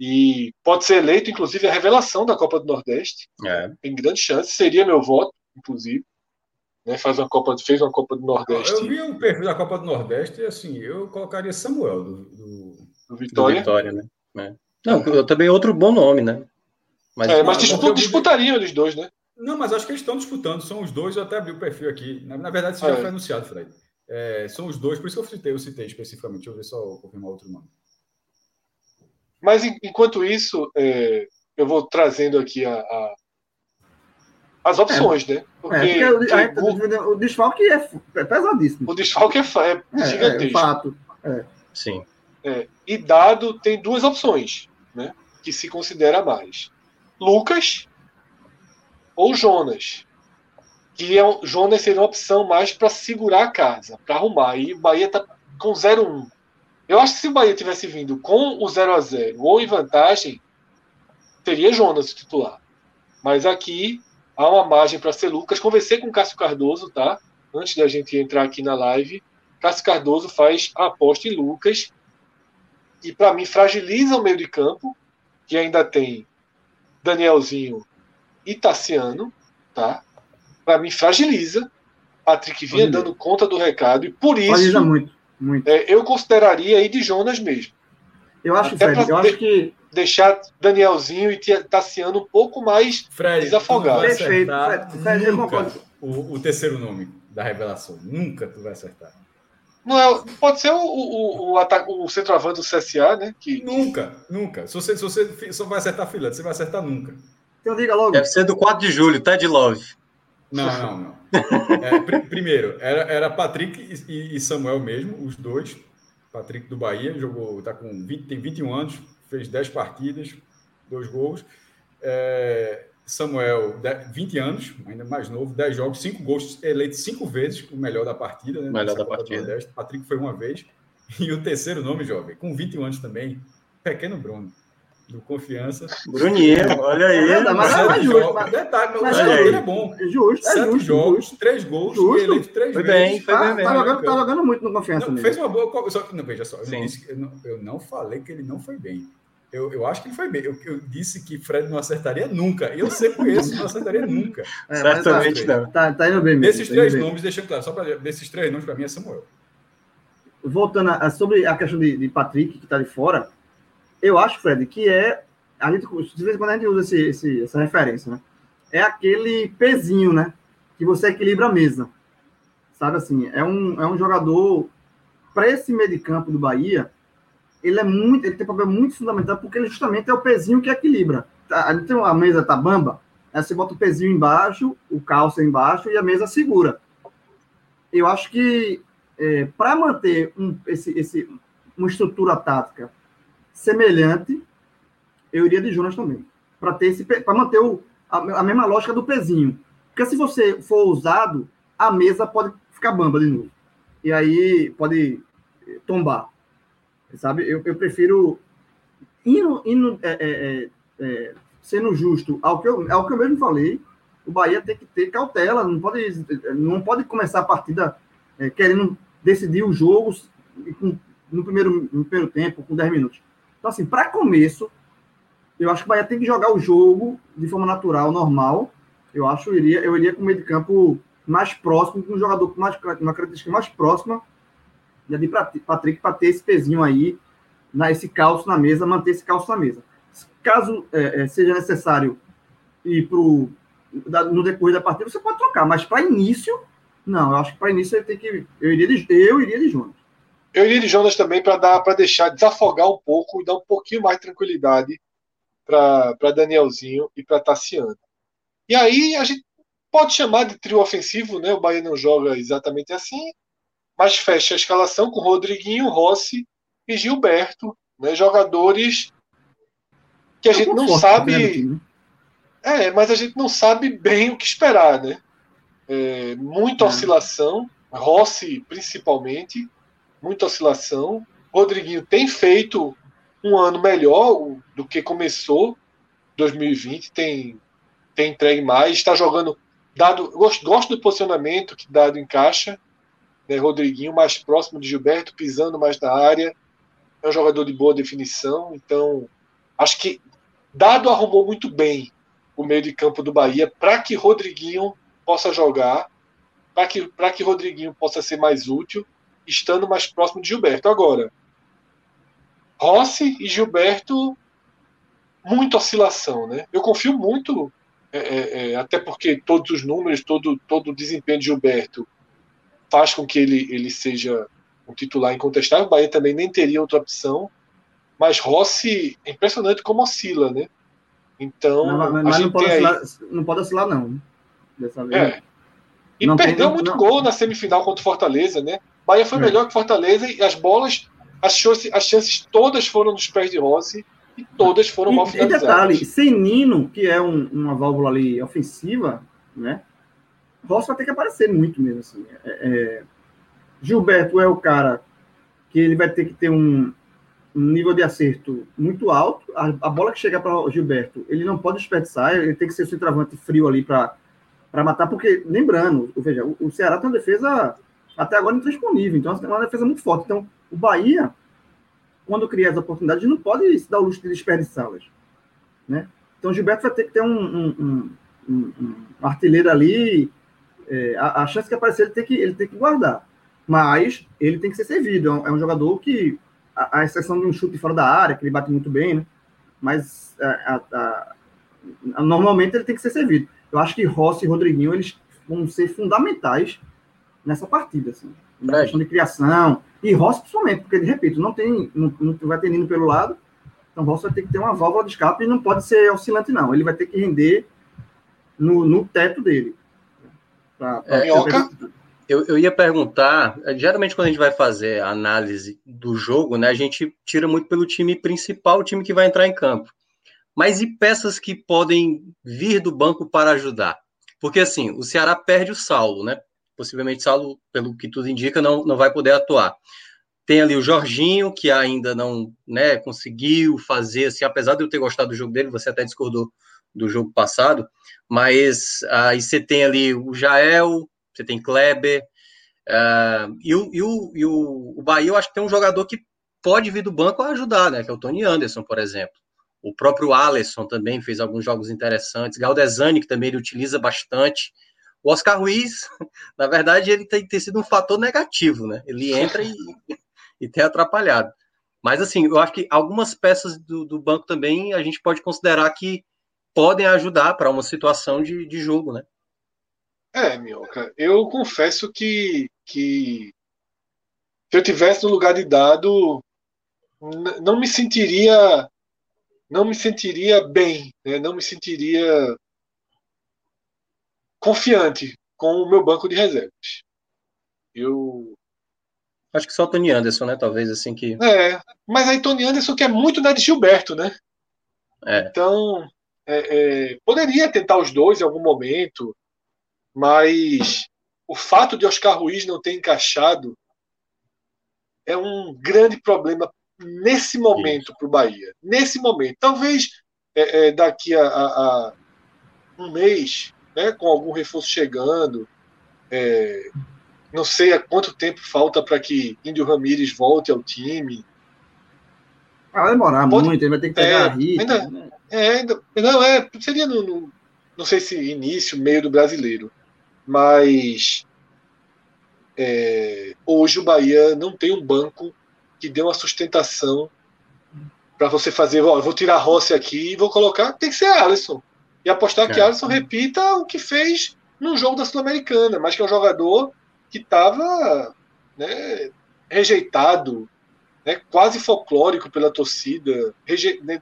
e pode ser eleito, inclusive, a revelação da Copa do Nordeste. É. Tem grande chance, seria meu voto, inclusive. Né? Faz uma Copa, fez uma Copa do Nordeste. Eu vi o perfil da Copa do Nordeste e assim, eu colocaria Samuel do, do, do Vitória. Do Vitória, né? É. Não, também outro bom nome, né? Mas, é, mas disputam, disputariam eles dois, né? Não, mas acho que eles estão disputando. São os dois. Eu até abri o perfil aqui. Na, na verdade, isso ah, já é. foi anunciado, Fred. É, são os dois, por isso que eu citei, eu citei especificamente. Deixa eu ver só confirmar outro nome. Mas enquanto isso, é, eu vou trazendo aqui a, a as opções, é. né? Porque, é, porque o, o, desfalque é, é, pesadíssimo. O desfalque é, gigantesco. É, fato. Sim. e dado tem duas opções, né? Que se considera mais. Lucas ou Jonas. Que é, Jonas seria uma opção mais para segurar a casa, para arrumar. E o Bahia está com 0-1. Eu acho que se o Bahia tivesse vindo com o 0 a 0 ou em vantagem, teria Jonas o titular. Mas aqui há uma margem para ser Lucas. Conversei com o Cássio Cardoso, tá? Antes da gente entrar aqui na live. Cássio Cardoso faz a aposta em Lucas. E para mim fragiliza o meio de campo, que ainda tem Danielzinho e Tassiano, tá? Para mim fragiliza. Patrick vinha fragiliza. dando conta do recado e por isso fragiliza muito, muito. É, eu consideraria aí de Jonas mesmo. Eu acho, Até Fred, eu acho que deixar Danielzinho e Tassiano um pouco mais Fred, desafogados. Perfeito, Fred, Fred, nunca o, o terceiro nome da revelação. Nunca tu vai acertar. Não é, pode ser o, o, o, o centroavante do CSA, né? Que, nunca, nunca. Se você, se você só vai acertar fila, você vai acertar nunca. Então diga logo. Deve ser do 4 de julho, Ted Love. Não, não, não. É, pr primeiro, era, era Patrick e, e, Samuel mesmo, os dois. Patrick do Bahia, jogou, tá com 20, tem 21 anos, fez 10 partidas, dois gols. É, Samuel, 20 anos, ainda mais novo, 10 jogos, 5 gols, eleito 5 vezes o melhor da partida. Né, melhor da partida. Patrick foi uma vez. E o terceiro nome, jovem, com 21 anos também, Pequeno Bruno. do Confiança. Bruninho, olha aí. É, mas é mais justo. Mas... Detalhe, mas o é é bom. Justo, é Sete justo, jogos, justo. três gols, Justo. eleito três Foi vezes. bem, foi Tá, bem tá, mesmo. jogando, tá jogando muito no confiança Não, mesmo. fez uma boa. Só, não, veja só, eu Sim. não, disse que- eu, não, eu não falei que ele não foi bem. Eu, eu acho que ele foi bem. Eu, eu disse que Fred não acertaria nunca. Eu sei por isso, não acertaria (laughs) nunca. É, Certamente tá- não. Tá, tá indo bem mesmo. Desses tá três bem. nomes, deixando claro, só para desses três nomes, para mim é Samuel. voltando a, a- sobre a questão de, de Patrick, que está de fora, eu acho, Fred, que é. A gente, de vez em quando a gente usa esse, esse- essa referência, né? É aquele pezinho, né? Que você equilibra a mesa. Sabe assim? É um, é um jogador. Para esse meio de campo do Bahia, ele é muito. Ele tem um papel muito fundamental, porque ele justamente é o pezinho que equilibra. Tá, a mesa tá bamba, aí você bota o pezinho embaixo, o calça embaixo e a mesa segura. Eu acho que para manter um, esse, esse, uma estrutura tática semelhante, eu iria de Jonas também. Para ter esse para manter o, a, a mesma lógica do pezinho. Porque se você for ousado, a mesa pode ficar bamba de novo. E aí pode eh, tombar. Sabe? Eu, eu prefiro indo, indo é, é, é, é, sendo justo ao que, eu, ao que eu mesmo falei, o Bahia tem que ter cautela, não pode, não pode começar a partida é, querendo decidir os jogos com- no primeiro, no primeiro tempo, com 10 minutos. Então, assim, para começo, eu acho que o Bahia tem que jogar o jogo de forma natural, normal. Eu acho eu iria, eu iria com o meio de campo mais próximo, com um jogador com mais, uma característica mais próxima de Pat- Patrick, para ter esse pezinho aí, na, esse calço na mesa, manter esse calço na mesa. Caso é, é, seja necessário ir pro, da- no decorrer da partida, você pode trocar, mas para início, não. Eu acho que para início ele tem que. Eu iria de, eu iria de Jonas. Eu iria de Jonas também para dar para deixar desafogar um pouco e dar um pouquinho mais de tranquilidade para Danielzinho e para Tassiano. E aí a gente pode chamar de trio ofensivo, né? O Bahia não joga exatamente assim, mas fecha a escalação com Rodriguinho, Rossi e Gilberto, né? Jogadores que a gente não sabe. né, do time. É, mas a gente não sabe bem o que esperar, né? É, muita É. oscilação, Rossi principalmente, muita oscilação. Rodriguinho tem feito um ano melhor do que começou 2020, tem, tem entregue mais, está jogando. Dado, gosto, gosto do posicionamento que dado encaixa. Né, Rodriguinho mais próximo de Gilberto, pisando mais na área. É um jogador de boa definição, então acho que Dado arrumou muito bem o meio de campo do Bahia para que Rodriguinho possa jogar, para que, que Rodriguinho possa ser mais útil, estando mais próximo de Gilberto. Agora, Rossi e Gilberto, muita oscilação, né? Eu confio muito, é, é, é, até porque todos os números, todo, todo o desempenho de Gilberto faz com que ele, ele seja um titular incontestável. O Bahia também nem teria outra opção. Mas Rossi é impressionante como oscila, né? Então, Não, mas não, pode tem aí. oscilar, não pode oscilar, não. Dessa vez. É. E Não tem- perdeu não- muito não. gol na semifinal contra o Fortaleza, né? Bahia foi É. melhor que Fortaleza e as bolas, as chances, as chances todas foram nos pés de Rossi e todas foram mal E, e detalhe, finalizadas. sem Nino, que é um- uma válvula ali ofensiva, né? Rossi vai ter que aparecer muito mesmo. Assim. É- é, Gilberto é o cara que ele vai ter que ter um, um nível de acerto muito alto. A, a bola que chega para o Gilberto, ele não pode desperdiçar, ele tem que ser centroavante frio ali para matar, porque, lembrando, veja, o, o Ceará tem uma defesa até agora intransponível, então é uma defesa muito forte. Então, o Bahia, quando cria as oportunidades, não pode se dar o luxo de desperdiçá-las. Né? Então, o Gilberto vai ter que ter um- um- um artilheiro ali. É, a, a chance que aparecer, ele tem que, ele tem que guardar. Mas ele tem que ser servido. É um, é um jogador que, a, a exceção de um chute fora da área, que ele bate muito bem, né? mas é, a- normalmente ele tem que ser servido. Eu acho que Rossi e Rodriguinho eles vão ser fundamentais nessa partida. Assim, na Fred. questão de criação. E Rossi, principalmente, porque, de repente, não, tem, não, não vai ter Nino pelo lado. Então, Rossi vai ter que ter uma válvula de escape e não pode ser oscilante, não. Ele vai ter que render no, no teto dele. Pra- pra- Minhoca? Eu, eu ia perguntar, geralmente quando a gente vai fazer a análise do jogo, né, a gente tira muito pelo time principal, o time que vai entrar em campo. Mas e peças que podem vir do banco para ajudar? Porque assim, o Ceará perde o Saulo, né? Possivelmente Saulo, pelo que tudo indica, não, não vai poder atuar. tem ali o Jorginho, que ainda não né, conseguiu fazer, assim, apesar de eu ter gostado do jogo dele, você até discordou do jogo passado, mas aí você tem ali o Jael, você tem Kleber, uh, e, o, e, o, e o Bahia eu acho que tem um jogador que pode vir do banco a ajudar, né, que é o Tony Anderson, por exemplo. O próprio Alisson também fez alguns jogos interessantes, Galdesani, que também ele utiliza bastante, o Oscar Ruiz, (laughs) na verdade, ele tem, tem sido um fator negativo, né? Ele entra e, (laughs) e tem atrapalhado. Mas, assim, eu acho que algumas peças do, do banco também a gente pode considerar que podem ajudar para uma situação de, de jogo, né? É, Minhoca, eu confesso que, que se eu tivesse no lugar de dado, não me sentiria não me sentiria bem, né? não me sentiria confiante com o meu banco de reservas. Eu acho que só o Tony Anderson, né? Talvez assim que. É, mas aí Tony Anderson quer muito da de Gilberto, né? É. Então é, é, poderia tentar os dois em algum momento, mas o fato de Oscar Ruiz não ter encaixado é um grande problema nesse momento para o Bahia. Nesse momento. Talvez é, é daqui a, a, a, um mês né, com algum reforço chegando. É, não sei há quanto tempo falta para que Índio Ramírez volte ao time. Ah, vai demorar Pode, muito, ele vai ter que pegar é, a ritmo, ainda, né? é, ainda, não, é, seria no, no, não sei se início, meio do brasileiro, mas é, hoje o Bahia não tem um banco que dê uma sustentação para você fazer, ó, vou tirar a Rossi aqui e vou colocar, tem que ser Alisson e apostar é. que Alisson repita o que fez no jogo da Sul-Americana, mas que é um jogador que estava né, rejeitado, né, quase folclórico pela torcida,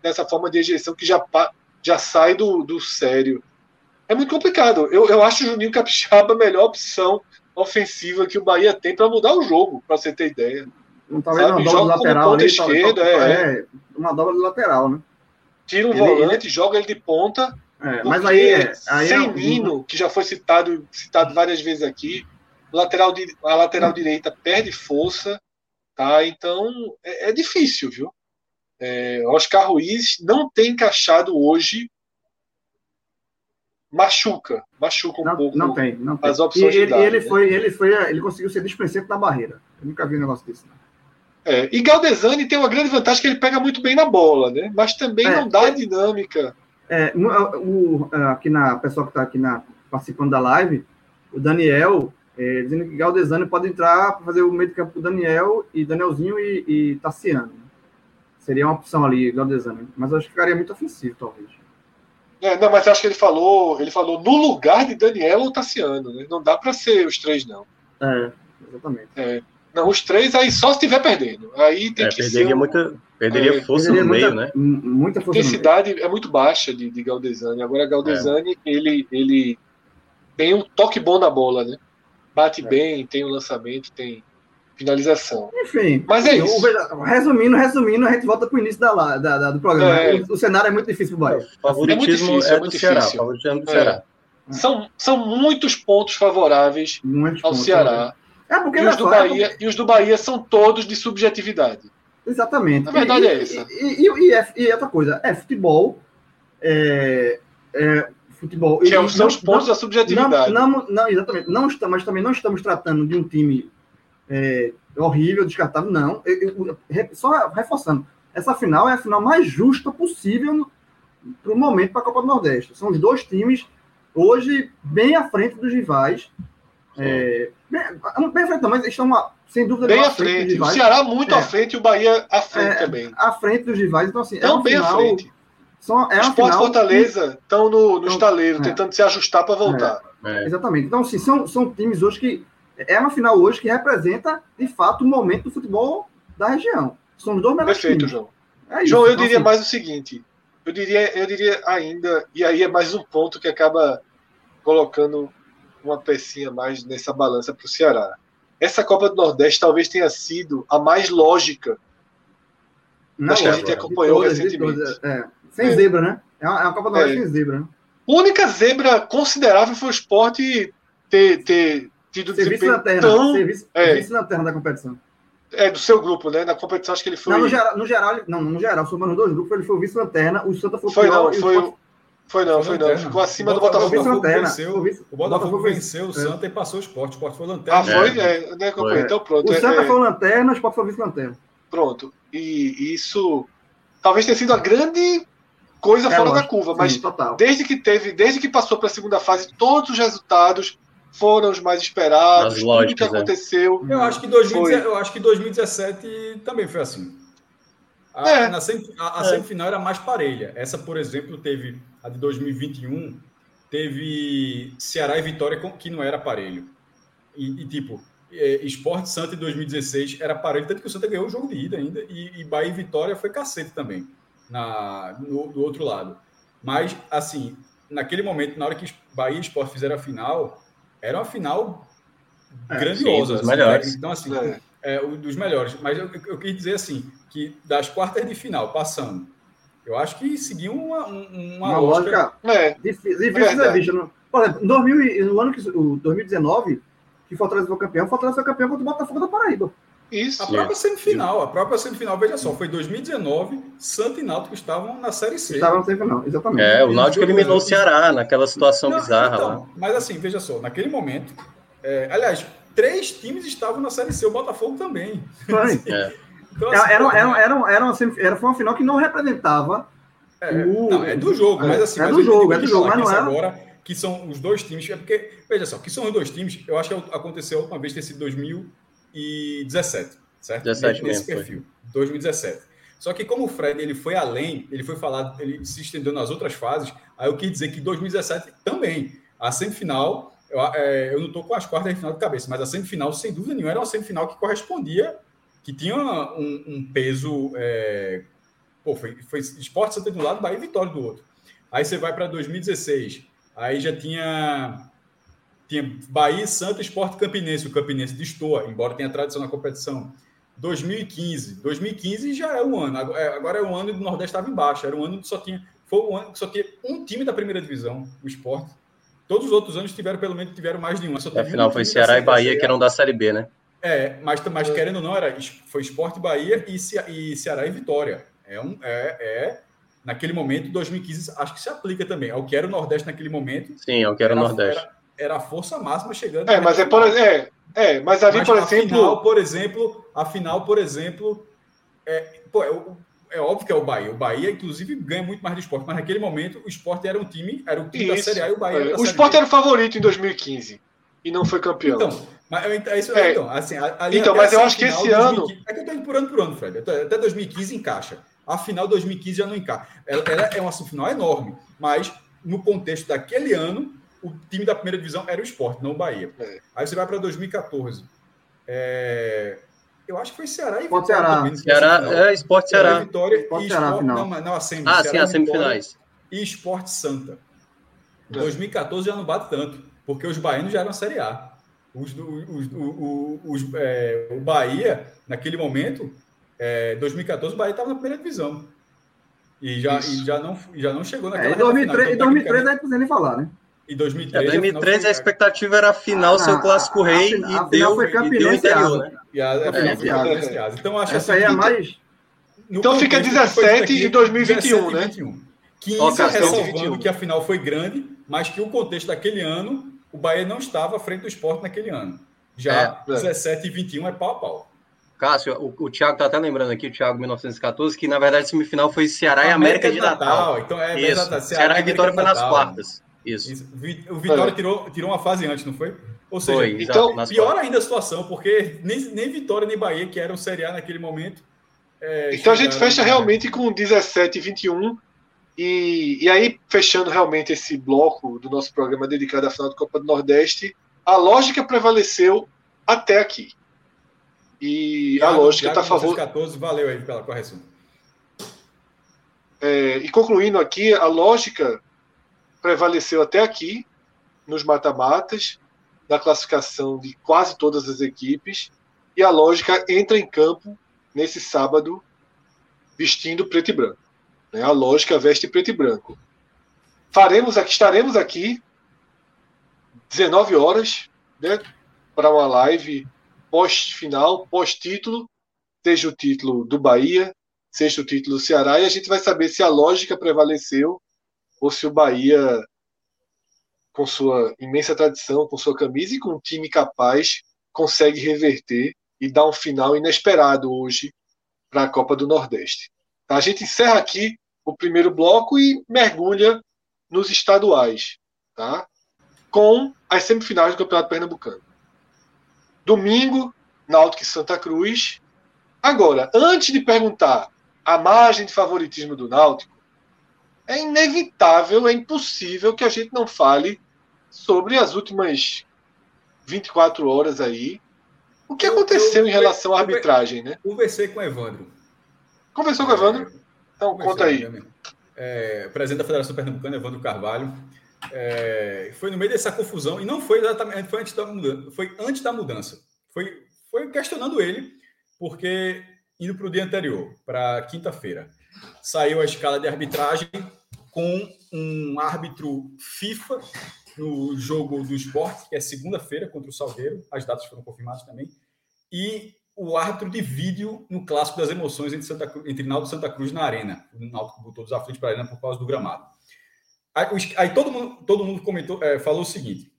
nessa forma de rejeição que já, já sai do, do sério. É muito complicado. Eu, eu acho o Juninho Capixaba a melhor opção ofensiva que o Bahia tem para mudar o jogo, para você ter ideia. Talvez uma dobra lateral ali, esquerda, é, é, uma dobra de lateral, né? Tira um ele, volante, ele... joga ele de ponta é, mas aí, é, aí sem é... Nino, que já foi citado, citado várias vezes aqui, lateral a lateral direita perde força, tá? Então é, é difícil, viu? É, Oscar Ruiz não tem encaixado hoje. Machuca, machuca um não, pouco não tem, não tem. as opções e ele, ele né? foi, ele foi, ele conseguiu ser dispensado da barreira. Eu nunca vi um negócio desse. Não. É, e Galdesani tem uma grande vantagem que ele pega muito bem na bola, né? Mas também é, não dá dinâmica é, o, aqui na pessoa que está aqui na, participando da live, o Daniel, é, dizendo que Galdesani pode entrar para fazer o meio de campo com o Daniel e Danielzinho e, e Tassiano. Seria uma opção ali, Galdesani. Mas eu acho que ficaria muito ofensivo, talvez. É, não, mas acho que ele falou, ele falou no lugar de Daniel ou Tassiano, né? Não dá para ser os três, não. É, exatamente. É. Não, os três aí só se estiver perdendo. Aí tem é, que perderia ser. Um... Muita, perderia é, força perderia no muita, meio, né? Muita força. A intensidade é muito baixa de, de Galdesani. Agora, Galdesani, é. ele, ele tem um toque bom na bola, né? Bate é. bem, tem o lançamento, tem finalização. Enfim, mas é isso. Resumindo, resumindo, a gente volta para o início da, da, da, do programa. É. O, o, cenário é muito difícil para o Bahia. Favoritismo é muito difícil, é, é muito do Ceará. Favoritismo do Ceará. São, são muitos pontos favoráveis muitos ao pontos, Ceará. É porque e, os do Bahia, porque... e os do Bahia são todos de subjetividade. Exatamente. A verdade e, é essa. E, e, é, e, outra coisa, é futebol. É, é futebol. Que é são os pontos não, da subjetividade. Não, não, não, exatamente. Não estamos, mas também não estamos tratando de um time é, horrível, descartável, não. Eu, eu, só reforçando, essa final é a final mais justa possível para o momento para a Copa do Nordeste. São os dois times hoje bem à frente dos rivais. É, bem, bem à frente, não, mas estão, sem dúvida, bem à frente. frente o Ceará muito é, à frente e o Bahia à frente é, também. À frente dos rivais, então assim. Estão é bem final, à frente. São, é Sport final Fortaleza estão no, no estaleiro, tentando se ajustar para voltar. Exatamente. Então, assim, são, são times hoje que. É uma final hoje que representa, de fato, o momento do futebol da região. São os dois melhores Perfeito, times. João. Isso, João, eu então, diria assim, mais o seguinte. Eu diria, eu diria ainda, e aí é mais um ponto que acaba colocando uma pecinha mais nessa balança para o Ceará. Essa Copa do Nordeste talvez tenha sido a mais lógica Não, que a gente acompanhou todas, recentemente. É. Sem é. zebra, né? É uma, é uma Copa do Nordeste é. sem zebra. Né? A única zebra considerável foi o esporte ter, ter tido serviço desempenho tão... Serviço, é. serviço lanterna da competição. É, do seu grupo, né? Na competição, acho que ele foi. Não, no geral, no geral, não, no geral, somando os dois grupos, ele foi o vice-lanterna, o Santa foi o Foi não, o foi, foi não, foi não. Ficou acima do Botafogo. Vice-lanterna. venceu, Foi vice- o Botafogo Botafogo venceu o é. Santa e passou o esporte. O esporte foi lanterna. Ah, foi? É, né, acompanhei. Então pronto. O Santa é, foi o lanterna, o Sport foi o vice-lanterna. Pronto. E isso talvez tenha sido a grande coisa É, fora da lógico. curva, mas Sim, total. desde que teve, desde que passou para a segunda fase, todos os resultados foram os mais esperados, As tudo que lógicas, é. aconteceu. Eu acho que 2017, Foi. eu acho que 2017 também foi assim. A, É. na sem- a- a É. semifinal era mais parelha. Essa, por exemplo, teve a de 2021, teve Ceará e Vitória com- que não era parelho. E, e, tipo, é, Esporte Santa em 2016 era parelho, tanto que o Santa ganhou o jogo de ida ainda, e, e Bahia e Vitória foi cacete também, na, no, do outro lado. Mas, assim, naquele momento, na hora que Bahia e Esporte fizeram a final, era uma final É, grandiosa. sim, dos assim, melhores. Então, assim, É. é, o dos melhores. Mas eu, eu quis dizer assim, que das quartas de final, passando, eu acho que seguiu uma, um- uma, Uma lógica. lógica É, difícil, difícil Verdade. ser vista. no- Por exemplo, em 2000 e- no ano que o 2019, que Fortaleza foi campeão, Fortaleza foi campeão contra o Botafogo da Paraíba. Isso. A própria semifinal, a própria semifinal, veja só, foi 2019, Santa e Náutico estavam na Série C. Estava no semifinal, exatamente. É, o Náutico eliminou o Ceará naquela situação Não, bizarra então, lá. Mas assim, veja só, naquele momento, é, aliás, três times estavam na Série C, o Botafogo também. Foi. (laughs) É. Então, Era, assim, era, pô, era, era, era, uma, semif- era, foi uma final que não representava. É, O- não, é do jogo, é, mas assim. é mas do jogo, é do que jogo, mas não isso é- agora que são os dois times, é porque, veja só, que são os dois times, eu acho que aconteceu a última vez ter sido 2017, certo? 17 Nesse mesmo, foi. perfil, 2017. Só que como o Fred ele foi além, ele foi falar, ele se estendeu nas outras fases, aí eu quis dizer que 2017 também, a semifinal, eu, é, eu não estou com as quartas de final de cabeça, mas a semifinal, sem dúvida nenhuma, era uma semifinal que correspondia, que tinha um, um peso. é, pô, foi, foi Esporte Santa de um lado, Bahia e Vitória do outro. Aí você vai para 2016, aí já tinha, tinha Bahia, Santa, Esporte Campinense. O Campinense destoa, embora tenha tradição na competição. 2015, 2015 já é um ano. Agora é- agora é um ano e o Nordeste estava embaixo. Era um ano que só tinha, foi um ano que só tinha um time da primeira divisão, o Esporte. Todos os outros anos tiveram pelo menos tiveram mais de um. Só um Afinal, foi time da Ceará e Bahia que eram da Série B, né? É, mas, mas querendo ou não, era, foi Esporte Bahia e, e Ceará e Vitória. É, um, é, é, naquele momento, 2015, acho que se aplica também. Ao que era o Nordeste naquele momento, Sim, eu quero o era, Nordeste. era, era a força máxima chegando. É, mas é por é, é, mas ali, Mas por exemplo, final, por exemplo, a final, por exemplo, é, pô, é, é óbvio que é o Bahia. O Bahia, inclusive, ganha muito mais do esporte, mas naquele momento o esporte era um time, era o time da Isso. Série A e o Bahia. era da o Série Sport B. era o favorito em 2015 e não foi campeão. Então, mas é isso, É. então, assim, ali Então, mas eu acho que esse 2015 É que eu tô indo por ano por ano, Fred. Até até 2015 encaixa. A final 2015 já não encaixa. Ela, ela é uma semifinal enorme, mas no contexto daquele ano, o time da primeira divisão era o esporte, não o Bahia. É. Aí você vai para 2014. É, Eu acho que foi Ceará e Vitória Ceará. também, Ceará, é Esporte Ceará e Ceará. Vitória Pode e Ceará, Sport, final. não, mas não, a semi, Ah, Ceará sim, as Vitória semifinais. E Esporte Santa. É. 2014 já não bate tanto, porque os baianos já eram Série A. Os, do- os, o- o- os, é, o Bahia, naquele momento, é, 2014, o Bahia estava na primeira divisão. E já, e já, não, já não chegou É, naquela em 2003, reta em final. 2003 Então, aí não precisa nem falar, né? Em É, 2013, 2013 a final expectativa era a final Ah, ser o clássico a- a rei a e final deu, foi e deu interior, né? e a, a final É, é. E. Então, acho Essa assim, aí é que- mais. Então fica contexto que foi 17 dito e 2021, 17 né? e 21. 15, Ó, Cássio, ressalvando 2021. que a final foi grande, mas que o contexto daquele ano, o Bahia não estava à frente do esporte naquele ano. Já É. 17 e 21 é pau a pau. Cássio, o, o Thiago tá até lembrando aqui, o Thiago 1914, que na verdade a semifinal foi Ceará e América de Natal. Então é Isso, exato, Ceará e América Vitória de foi nas Natal. quartas. Isso. O Vitória É. tirou, tirou uma fase antes, não foi? Ou seja, Foi, então, pior ainda a situação, porque nem, nem Vitória nem Bahia, que eram Série A naquele momento. é, Então a gente fecha realmente com 17 e 21. E, e aí, fechando realmente esse bloco do nosso programa dedicado à final da Copa do Nordeste, a lógica prevaleceu até aqui. E a Thiago- lógica está a favor. 1914, valeu aí pela correção. É, e concluindo aqui, a lógica prevaleceu até aqui, nos mata-matas, da classificação de quase todas as equipes, e a lógica entra em campo nesse sábado vestindo preto e branco. né? A lógica veste preto e branco. Faremos aqui, estaremos aqui 19 horas, né, para uma live pós-final, pós-título, seja o título do Bahia, seja o título do Ceará, e a gente vai saber se a lógica prevaleceu ou se o Bahia, com sua imensa tradição, com sua camisa e com um time capaz, consegue reverter e dar um final inesperado hoje para a Copa do Nordeste. A gente encerra aqui o primeiro bloco e mergulha nos estaduais, tá? com as semifinais do Campeonato Pernambucano. Domingo, Náutico e Santa Cruz. Agora, antes de perguntar a margem de favoritismo do Náutico, é inevitável, é impossível que a gente não fale sobre as últimas 24 horas aí. O que aconteceu eu, eu, em relação à arbitragem, né? Conversei com o Evandro. Conversou com o Evandro? Então, conta aí. É, presidente da Federação Pernambucana, Evandro Carvalho. É, foi no meio dessa confusão, e não foi exatamente foi antes da mudança, foi antes da mudança. Foi, foi questionando ele, porque indo para o dia anterior, para quinta-feira, saiu a escala de arbitragem com um árbitro FIFA no jogo do esporte, que é segunda-feira contra o Salgueiro, as datas foram confirmadas também, e o árbitro de vídeo no clássico das emoções entre, Santa entre Naldo e Santa Cruz na Arena. O Náutico botou os aflitos para a Arena por causa do gramado. Aí, aí todo mundo, todo mundo comentou, é, falou o seguinte: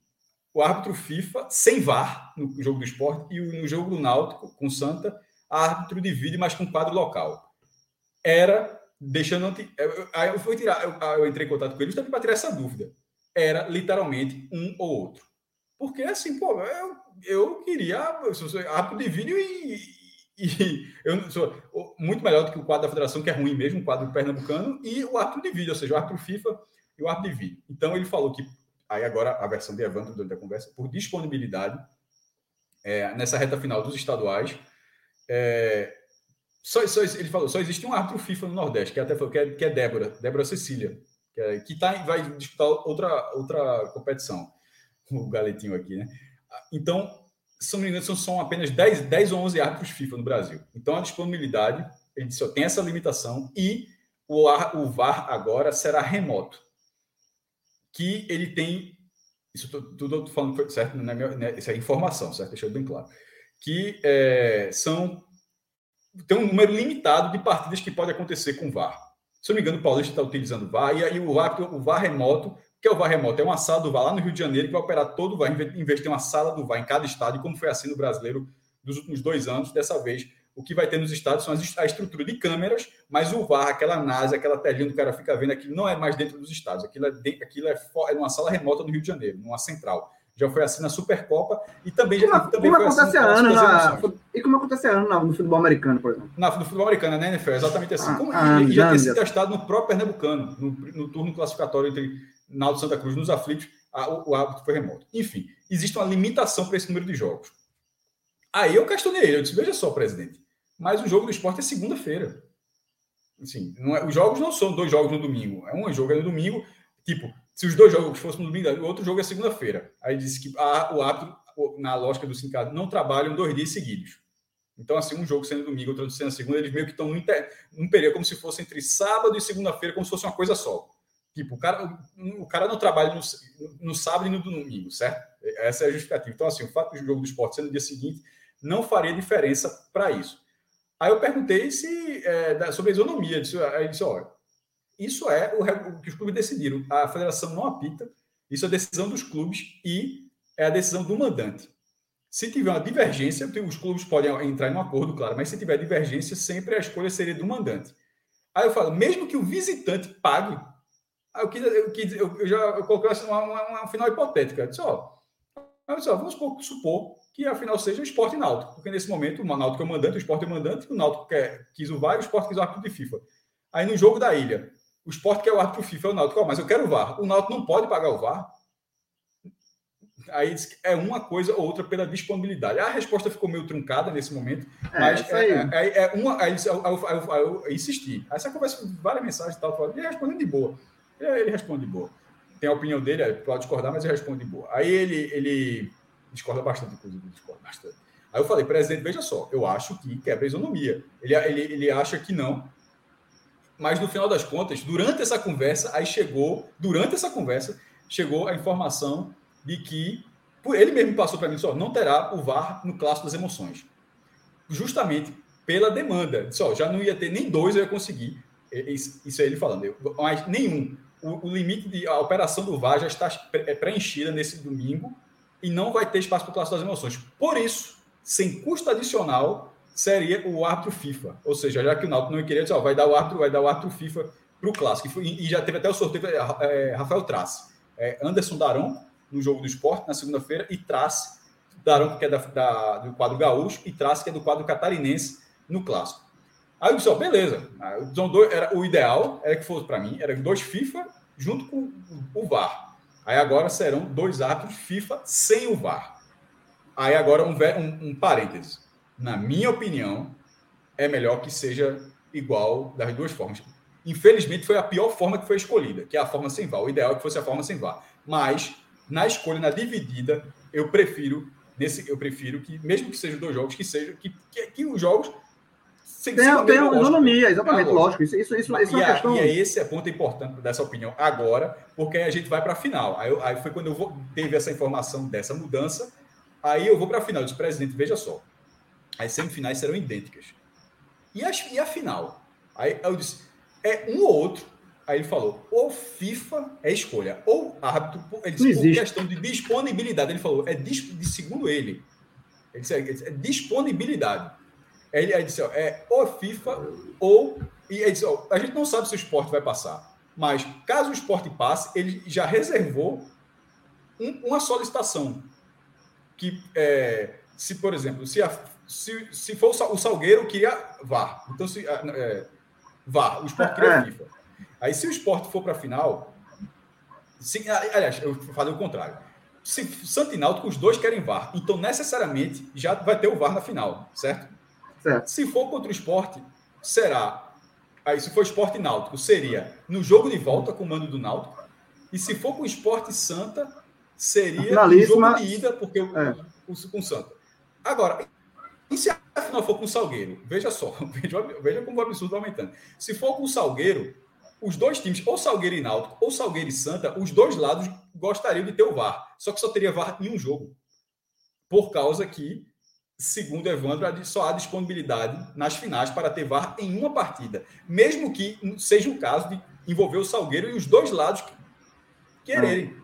o árbitro FIFA sem VAR no jogo do esporte e no jogo do Náutico com Santa, árbitro de vídeo, mas com quadro local. Era deixando. Aí eu fui tirar, eu, eu entrei em contato com ele justamente para tirar essa dúvida era literalmente um ou outro. Porque assim, pô, eu, eu queria rápido de vídeo e, e, (laughs) eu sou muito melhor do que o quadro da federação, que é ruim mesmo, o quadro pernambucano, e o árbitro de vídeo, ou seja, o árbitro FIFA e o árbitro de vídeo. Então ele falou que, aí agora a versão de Evandro durante a conversa, por disponibilidade, é, nessa reta final dos estaduais, é, só, só, ele falou, só existe um árbitro FIFA no Nordeste, que até falou, que é, que é Débora, Débora Cecília, que, é, que tá, vai disputar outra, outra competição. (laughs) O galetinho aqui, né? Então, engano, são apenas 10, 10 ou 11 árbitros FIFA no Brasil. Então, a disponibilidade, ele só tem essa limitação e o, o VAR agora será remoto. Que ele tem. Isso tudo eu falando certo, né, isso é informação, certo? Deixa eu bem claro. Que é, são. Tem um número limitado de partidas que pode acontecer com VAR. Se eu não me engano, o Paulista está utilizando o VAR, e aí o VAR, o VAR remoto, que é o VAR remoto, é uma sala do VAR lá no Rio de Janeiro que vai operar todo o VAR, em vez de ter uma sala do VAR em cada estado, como foi assim no brasileiro dos últimos dois anos, dessa vez o que vai ter nos estados são a estrutura de câmeras, mas o VAR, aquela NASA, aquela telinha do cara fica vendo, aquilo não é mais dentro dos estados, aquilo é, aquilo é, é uma sala remota no Rio de Janeiro, numa central já foi assim na Supercopa e também como, já também como acontece assim, ano e como acontece ano no futebol americano, por exemplo. Na, no futebol americano, né, NFL, exatamente assim. Ah, como, ah, e, já tem sido testado no próprio Pernambucano, no, no turno classificatório entre Naldo Santa Cruz nos aflitos, a, o, o árbitro foi remoto. Enfim, existe uma limitação para esse número de jogos. Aí eu questionei ele, eu disse, veja só, presidente, mas o jogo do esporte é segunda-feira. Assim, não é, os jogos não são dois jogos no domingo, é um jogo no domingo, tipo, se os dois jogos fossem no domingo, o outro jogo é segunda-feira. Aí disse que a, o árbitro, na lógica do sindicato, não trabalham dois dias seguidos. Então, assim, um jogo sendo domingo, outro sendo segunda, eles meio que estão num, num período como se fosse entre sábado e segunda-feira, como se fosse uma coisa só. Tipo, o cara, o cara não trabalha no, no sábado e no domingo, certo? Essa é a justificativa. Então, assim, o fato do jogo do esporte ser no dia seguinte não faria diferença para isso. Aí eu perguntei se é, sobre a isonomia. Disse, aí disse, olha, isso é o, que os clubes decidiram. A federação não apita, isso é decisão dos clubes e é a decisão do mandante. Se tiver uma divergência, os clubes podem entrar em um acordo, claro, mas se tiver divergência, sempre a escolha seria do mandante. Aí eu falo, mesmo que o visitante pague, eu, quis, eu, quis, eu, já eu coloquei assim, uma, uma, uma, final hipotética. Eu disse, ó, eu disse, ó, vamos supor, supor que a final seja o esporte náutico, porque nesse momento o náutico é o mandante, o esporte é o mandante, o náutico quer, quis o VAR e o esporte quis o árbitro de FIFA. Aí no jogo da ilha, o esporte quer o árbitro FIFA, é o Náutico, oh, mas eu quero o VAR. O Náutico não pode pagar o VAR. Aí é uma coisa ou outra pela disponibilidade. A resposta ficou meio truncada nesse momento, é, mas é, é, é, uma. Aí eu, eu, eu, eu, insisti. Aí você conversa com várias mensagens e tal, ele responde de boa. Ele, ele, responde de boa. Tem a opinião dele, pode discordar, mas ele responde de boa. Aí ele, ele discorda bastante, inclusive, discorda bastante. Aí eu falei, presidente, veja só, eu acho que quebra a isonomia. Ele, ele, ele acha que não, mas no final das contas, durante essa conversa, aí chegou, durante essa conversa, chegou a informação de que, ele mesmo passou para mim, só não terá o VAR no clássico das emoções. Justamente pela demanda. Só já não ia ter nem dois, eu ia conseguir. Isso é ele falando, mas nenhum. O, o limite de a operação do VAR já está é preenchida nesse domingo e não vai ter espaço para o clássico das emoções. Por isso, sem custo adicional, seria o árbitro FIFA. Ou seja, já que o Náutico não queria ó, vai dar o árbitro, vai dar o árbitro FIFA para o clássico. E, já teve até o sorteio é, Rafael Trace. É, Anderson Daron, no jogo do esporte, na segunda-feira, e Trace, Daron, que é da, da, do quadro gaúcho, e Trace, que é do quadro catarinense, no clássico. Aí eu disse, beleza. São dois, era, o ideal era que fosse para mim, era dois FIFA junto com o VAR. Aí agora serão dois árbitros FIFA sem o VAR. Aí agora um, um, um parêntese. Na minha opinião, é melhor que seja igual das duas formas. Infelizmente, foi a pior forma que foi escolhida, que é a forma sem VAR. O ideal é que fosse a forma sem VAR. Mas, na escolha, na dividida, eu prefiro, nesse, eu prefiro que, mesmo que sejam dois jogos, que seja que, que, que os jogos tem, tem uma autonomia, exatamente, é lógico. Isso, isso, isso, isso é uma questão. E é esse é ponto importante dessa opinião agora, porque a gente vai para a final. Aí, aí, foi quando eu vou, teve essa informação dessa mudança. Aí eu vou para a final. Eu disse, presidente, veja só. As semifinais serão idênticas. E, as, e a final? Aí eu disse, é um ou outro. Aí ele falou, ou FIFA é escolha, ou árbitro, ele disse, por questão de disponibilidade. Ele falou, é de, segundo ele, ele disse, é, é disponibilidade. Ele, ele disse, ó, é ou FIFA ou. E ele disse, ó, a gente não sabe se o esporte vai passar. Mas caso o esporte passe, ele já reservou um, uma solicitação. Que é, se, por exemplo, se, a, se, se for o Salgueiro, queria VAR. Então, se. É, VAR, o esporte queria é. FIFA. Aí, se o esporte for para a final. Se, aliás, eu falei o contrário. Se Santinaldo, os dois querem VAR. Então, necessariamente, já vai ter o VAR na final, certo? Certo. Se for contra o esporte, será. Aí, se for esporte náutico, seria no jogo de volta com o mando do Náutico. E se for com o esporte Santa, seria no jogo de ida, porque o, é. o, o, com Santa. Agora, e se a final for com o Salgueiro? Veja só, (laughs) veja, veja como o absurdo vai aumentando. Se for com o Salgueiro, os dois times, ou Salgueiro e Náutico, ou Salgueiro e Santa, os dois lados gostariam de ter o VAR. Só que só teria VAR em um jogo. Por causa que segundo Evandro, só há disponibilidade nas finais para ter VAR em uma partida, mesmo que seja o caso de envolver o Salgueiro e os dois lados quererem.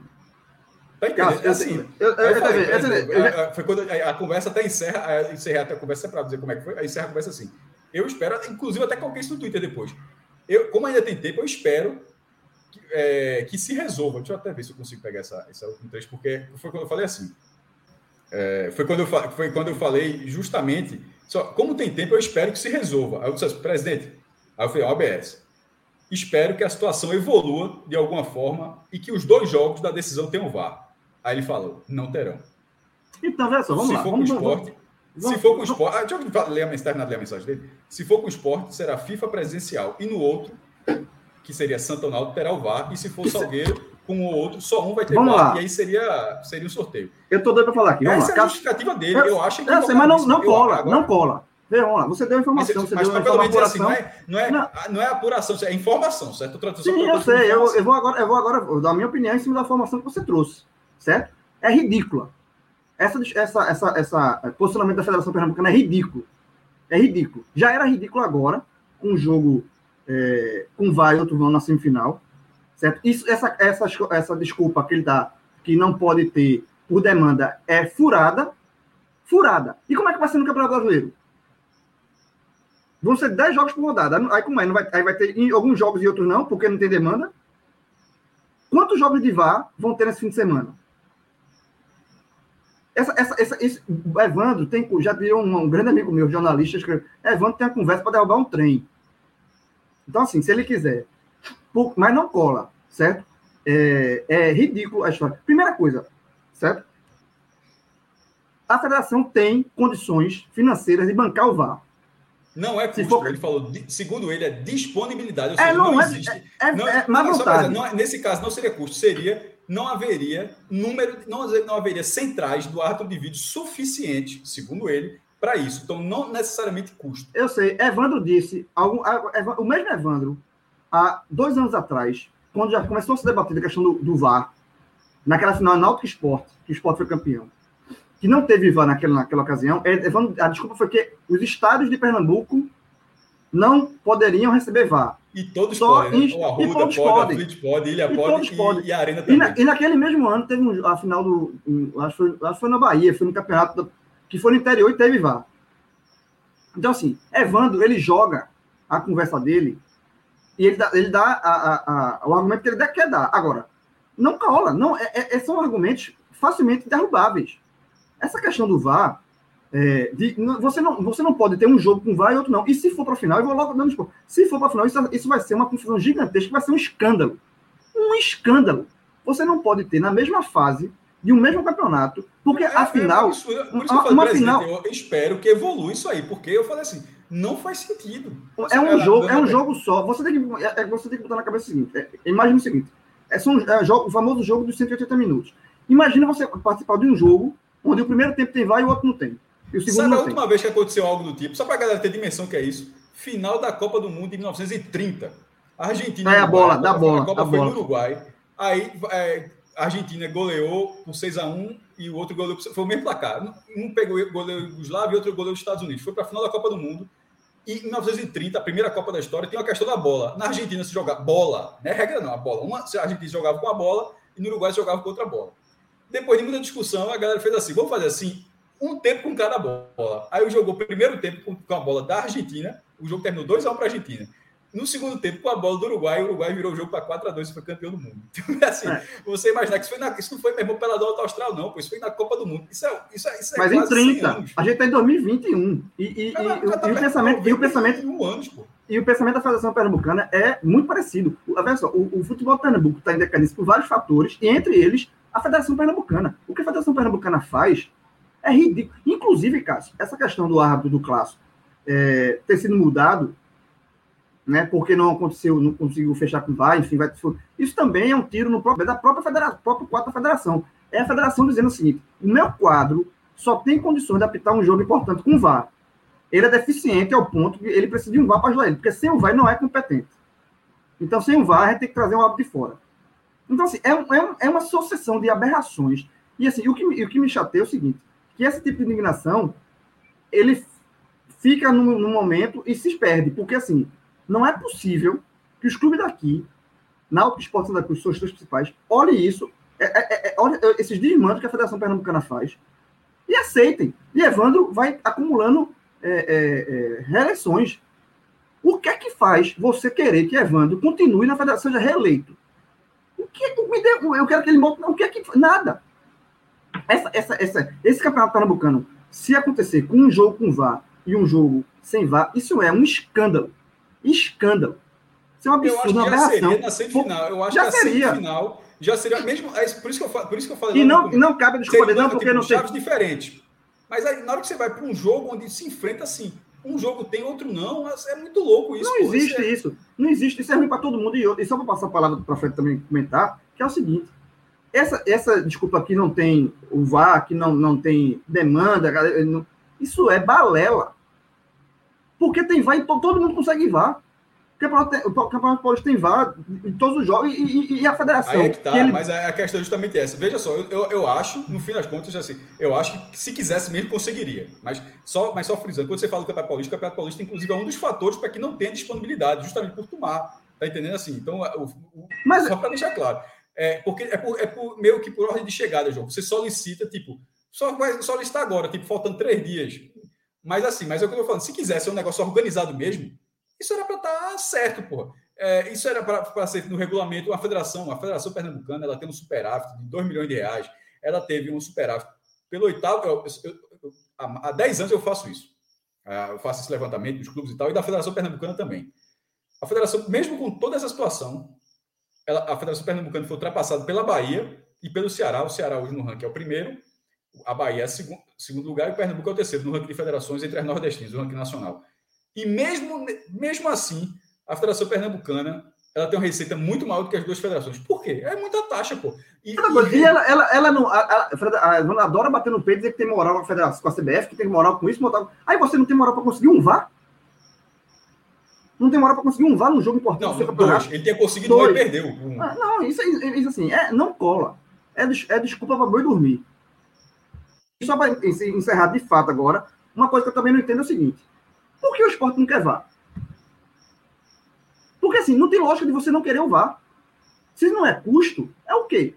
Tá entendendo? Assim, foi quando a, conversa até encerra, encerra até a conversa para dizer como é que foi, aí encerra a conversa assim. Eu espero, inclusive até coloquei isso no Twitter depois. Eu, como ainda tem tempo, eu espero que, é, que se resolva. Deixa eu até ver se eu consigo pegar essa, essa última trecho, porque foi quando eu falei assim. É, foi, quando eu, foi quando eu falei justamente, só, como tem tempo, eu espero que se resolva. Aí eu disse assim, presidente, aí eu falei, OBS, espero que a situação evolua de alguma forma e que os dois jogos da decisão tenham VAR. Aí ele falou, não terão. Então, veja só, vamos se lá. For vamos, com esporte, vamos, se for com o esporte, ah, deixa eu ler a, terminar de ler a mensagem dele. Se for com o esporte, será FIFA presencial. E no outro, que seria Santo Ronaldo, terá o VAR. E se for Salgueiro, com o outro, só um vai ter vamos lá. e aí seria, seria um sorteio. Eu tô doido para falar aqui. Essa lá. é a justificativa dele, eu, eu acho que. Eu sei, mas não, não cola, agora... não cola. Vamos lá. Você deu informação, mas, você mas, deu mas, uma informação. Assim, não, é, não, é, não. é apuração, é informação, certo? Sim, eu sei. Eu, eu, vou agora, eu vou agora dar a minha opinião em cima da informação que você trouxe, certo? É ridícula. Essa, essa, essa, essa é, posicionamento da Federação Pernambucana é ridículo. É ridículo. Já era ridículo agora, com o jogo é, com vai outro vão na semifinal. Certo? Isso, essa, essa, essa desculpa que ele dá, que não pode ter por demanda, é furada. Furada. E como é que vai ser no Campeonato Brasileiro? Vão ser 10 jogos por rodada. Aí como é? Não vai, aí vai ter alguns jogos e outros não, porque não tem demanda. Quantos jogos de VAR vão ter nesse fim de semana? Essa, essa, essa, esse, Evandro tem, já viu um, um, grande amigo meu, jornalista, escreveu, Evandro tem uma conversa para derrubar um trem. Então, assim, se ele quiser por, mas não cola, certo? É, é ridículo a história. Primeira coisa, certo? A federação tem condições financeiras de bancar o VAR. Não é custo, for... ele falou, segundo ele, é disponibilidade. Ou é, seja, é, não, não é, existe. É, não, é, má vontade. Não, nesse caso, não seria custo, seria. Não haveria número, não, não haveria centrais do árbitro de vídeo suficiente, segundo ele, para isso. Então, não necessariamente custo. Eu sei. Evandro disse, algum, o mesmo Evandro há dois anos atrás, quando já começou a se debater a questão do, do VAR, naquela final Náutico Esporte, que o Esporte foi campeão. que não teve VAR naquela, naquela ocasião, é, a desculpa foi que os estádios de Pernambuco não poderiam receber VAR. E todos Só podem. Né? O Arruda pode, podem. a pode, Ilha e pode e, podem. e, a Arena também. E, na, e, naquele mesmo ano teve um, a final do. Acho que, foi, acho que foi na Bahia, foi no campeonato do, que foi no interior e teve VAR. Então, assim, Evandro, ele joga a conversa dele e ele dá, ele dá a, a, a, o argumento que ele quer dar. Agora, não cola. Não, é, é, são argumentos facilmente derrubáveis. Essa questão do VAR, é, de, você, não, você não pode ter um jogo com VAR e outro não. E se for para a final, eu vou logo dando expor. Se for para a final, isso, isso vai ser uma confusão gigantesca, vai ser um escândalo. Um escândalo. Você não pode ter na mesma fase de um mesmo campeonato, porque é, afinal, é, por isso, uma final, eu espero que evolua isso aí, porque eu falei assim, não faz sentido. é um jogo, é um jogo só. Você tem que, é, é, você tem que botar na cabeça o seguinte: é, imagine o seguinte: é, é o famoso jogo dos 180 minutos. Imagina você participar de um jogo onde o primeiro tempo tem vai e o outro não tem. Sabe não a última vez que aconteceu algo do tipo? Só para a galera ter dimensão que é isso. Final da Copa do Mundo de 1930. A Argentina. É a bola, da bola. A Copa foi bola. no Uruguai. Aí é, a Argentina goleou por 6 a 1 e o outro goleou. Foi o mesmo placar. Um pegou o goleiro Yugoslávia e outro goleiro dos Estados Unidos. Foi para a final da Copa do Mundo. E em 1930, a primeira Copa da história, tem uma questão da bola. Na Argentina se joga bola, não é regra não, a bola. Uma, a Argentina jogava com a bola e no Uruguai se jogava com outra bola. Depois de muita discussão, a galera fez assim: vamos fazer assim, um tempo com cada bola. Aí jogou o primeiro tempo com a bola da Argentina, o jogo terminou 2x1 para a Argentina. No segundo tempo, com a bola do Uruguai, o Uruguai virou o jogo para 4 a 2 e foi campeão do mundo. (laughs) Então, assim, é. você imaginar que isso, foi na, isso não foi mesmo pela Dota Austral, não, pois foi na Copa do Mundo. Isso é, isso é, isso é Mas em 30, a gente está em 2021. E, e, cara, e, tá e, o pensamento. E o pensamento. Anos, pô. E o pensamento da Federação Pernambucana é muito parecido. Olha só, o, o futebol pernambuco está em decadência por vários fatores, e entre eles, a Federação Pernambucana. O que a Federação Pernambucana faz é ridículo. Inclusive, Cássio, essa questão do árbitro do clássico é, ter sido mudado né? Porque não aconteceu, não conseguiu fechar com o enfim, vai, isso também é um tiro no próprio da própria federação, próprio quadro da federação. É a federação dizendo o seguinte: o meu quadro só tem condições de apitar um jogo importante com o VAR. Ele é deficiente ao ponto que ele precisa de um VAR para ajudar ele, porque sem o VAR não é competente. Então, sem o VAR, a gente tem que trazer um árbitro de fora. Então, assim, é, é, é uma sucessão de aberrações. E, assim, o que, o que me chateia é o seguinte, que esse tipo de indignação, ele fica no, no momento e se perde, porque, assim, não é possível que os clubes daqui, na Auto Esporte Santa Cruz, suas principais, olhem isso, é, é, é, olhem esses desmandos que a Federação Pernambucana faz e aceitem. E Evandro vai acumulando é, é, é, reeleições. O que é que faz você querer que Evandro continue na federação, seja reeleito? O que me dê, eu quero que ele monte. O que é que. Nada. Essa, essa, essa, esse campeonato pernambucano, se acontecer com um jogo com VAR e um jogo sem VAR, isso é um escândalo escândalo. Isso é um absurdo, uma aberração. Seria na semifinal. Eu acho já que seria. semifinal já seria mesmo. É por isso que eu, por isso que eu falei. E não, não cabe escolher, não, porque tipo, não tem. Chaves diferentes. Mas aí, na hora que você vai para um jogo onde se enfrenta assim, um jogo tem, outro não, é muito louco isso. Não pô, existe isso, é... isso. Não existe. Isso é ruim para todo mundo. E, e só para passar a palavra para frente também comentar, que é o seguinte. Essa, essa desculpa aqui não tem o VAR, que não, não tem demanda, isso é balela. Porque tem VAR e todo mundo consegue VAR. O Campeonato, Paulista tem VAR em todos os jogos e, e, e a federação. É que tá, ele... mas a questão é justamente essa. Veja só, eu, eu, eu, acho, no fim das contas, assim, eu acho que se quisesse mesmo conseguiria. Mas só, mas só frisando, quando você fala do Campeonato Paulista, o Campeonato Paulista, inclusive, é um dos fatores para que não tenha disponibilidade, justamente por tomar. Tá entendendo assim? Então, o, o, mas... só para deixar claro. É, porque é, por, é por, meio que por ordem de chegada, João. Você solicita, tipo, só vai solicitar agora, tipo, faltando três dias. Mas assim, mas é o que eu tô falando. Se quisesse um negócio organizado mesmo, isso era para estar tá certo, porra. É, isso era para ser no regulamento. A federação, a Federação Pernambucana, ela tem um superávit de 2 milhões de reais. Ela teve um superávit pelo oitavo. Eu, eu, eu, há 10 anos eu faço isso. É, eu faço esse levantamento dos clubes e tal, e da Federação Pernambucana também. A Federação, mesmo com toda essa situação, ela, a Federação Pernambucana foi ultrapassada pela Bahia e pelo Ceará. O Ceará hoje no ranking é o primeiro, a Bahia é o segundo, segundo lugar e o Pernambuco é o terceiro no ranking de federações entre as nordestinas, no ranking nacional. E mesmo, mesmo assim, a Federação Pernambucana ela tem uma receita muito maior do que as duas federações. Por quê? É muita taxa, pô. E, e, e ela, ela, ela não. A, a, a, adora bater no peito e dizer que tem moral com a, federação, com a CBF, que tem moral com isso, moral... aí você não tem moral para conseguir um VAR? Não tem moral para conseguir um VAR num jogo importante. Não, dois. Ele tinha conseguido dois. e perdeu. Um. Ah, não, isso, isso assim, é, não cola. É, é desculpa para boi dormir. só para encerrar de fato agora, uma coisa que eu também não entendo é o seguinte: por que o esporte não quer VAR? Porque assim, não tem lógica de você não querer o VAR. Se não é custo, é o quê?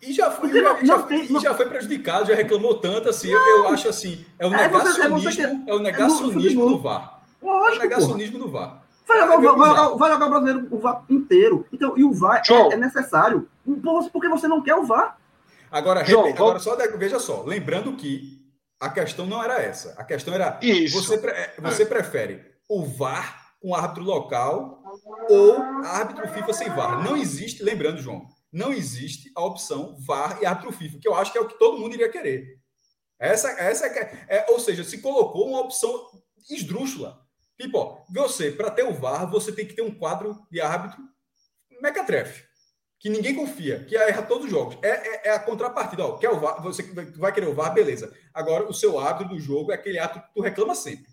E já foi, já, não, já, tem, já, foi prejudicado, já reclamou tanto, assim, eu, eu, acho assim, é o negacionismo, é, você, é, você, é o negacionismo é do VAR. Lógico, é o negacionismo porra. do VAR. Vai jogar, vai, vai, vai jogar o brasileiro o VAR inteiro. Então, e o VAR é, é, necessário. Porque você não quer o VAR. Agora, João, agora só veja só, lembrando que a questão não era essa. A questão era Isso. você, você prefere o VAR com árbitro local ou árbitro FIFA sem VAR. Não existe, lembrando, João, não existe a opção VAR e árbitro FIFA, que eu acho que é o que todo mundo iria querer. Essa, essa é, é ou seja, se colocou uma opção esdrúxula. Tipo, ó, você, para ter o VAR, você tem que ter um quadro de árbitro mequetrefe, que ninguém confia, que erra todos os jogos. É, é, é, a contrapartida. Ó, quer o VAR, você vai querer o VAR, beleza. Agora, o seu árbitro do jogo é aquele árbitro que tu reclama sempre.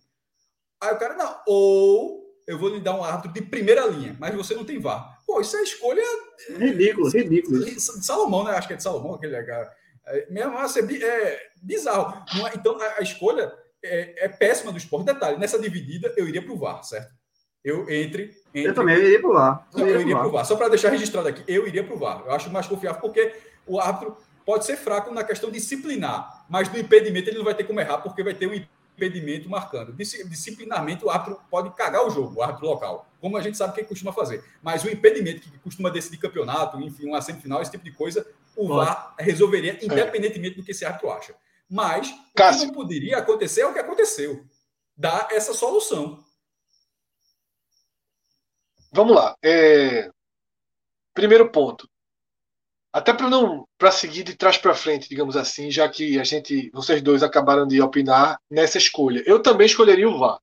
Aí o cara, não, ou eu vou lhe dar um árbitro de primeira linha, mas você não tem VAR. Pô, isso é escolha. Ridículo, ridículo. De Salomão, né? Acho que é de Salomão, aquele cara. É, mesmo assim, é bizarro. É, então, a, a escolha é, é, péssima do esporte. Detalhe, nessa dividida eu iria para o VAR, certo? Eu entre, entre. Eu também iria para o VAR. Eu, eu iria para o VAR. Só para deixar registrado aqui, eu iria para o VAR. Eu acho mais confiável porque o árbitro pode ser fraco na questão disciplinar, mas no impedimento ele não vai ter como errar porque vai ter um impedimento marcando. Disciplinarmente, o árbitro pode cagar o jogo, o árbitro local, como a gente sabe que ele costuma fazer. Mas o impedimento que costuma decidir campeonato, enfim, uma semifinal, esse tipo de coisa, o. VAR resolveria, independentemente do que esse árbitro acha. Mas Cássio. o que não poderia acontecer é o que aconteceu. Dar essa solução. Vamos lá. É... Primeiro ponto. Até para não para seguir de trás para frente, digamos assim, já que a gente, vocês dois acabaram de opinar nessa escolha. Eu também escolheria o VAR.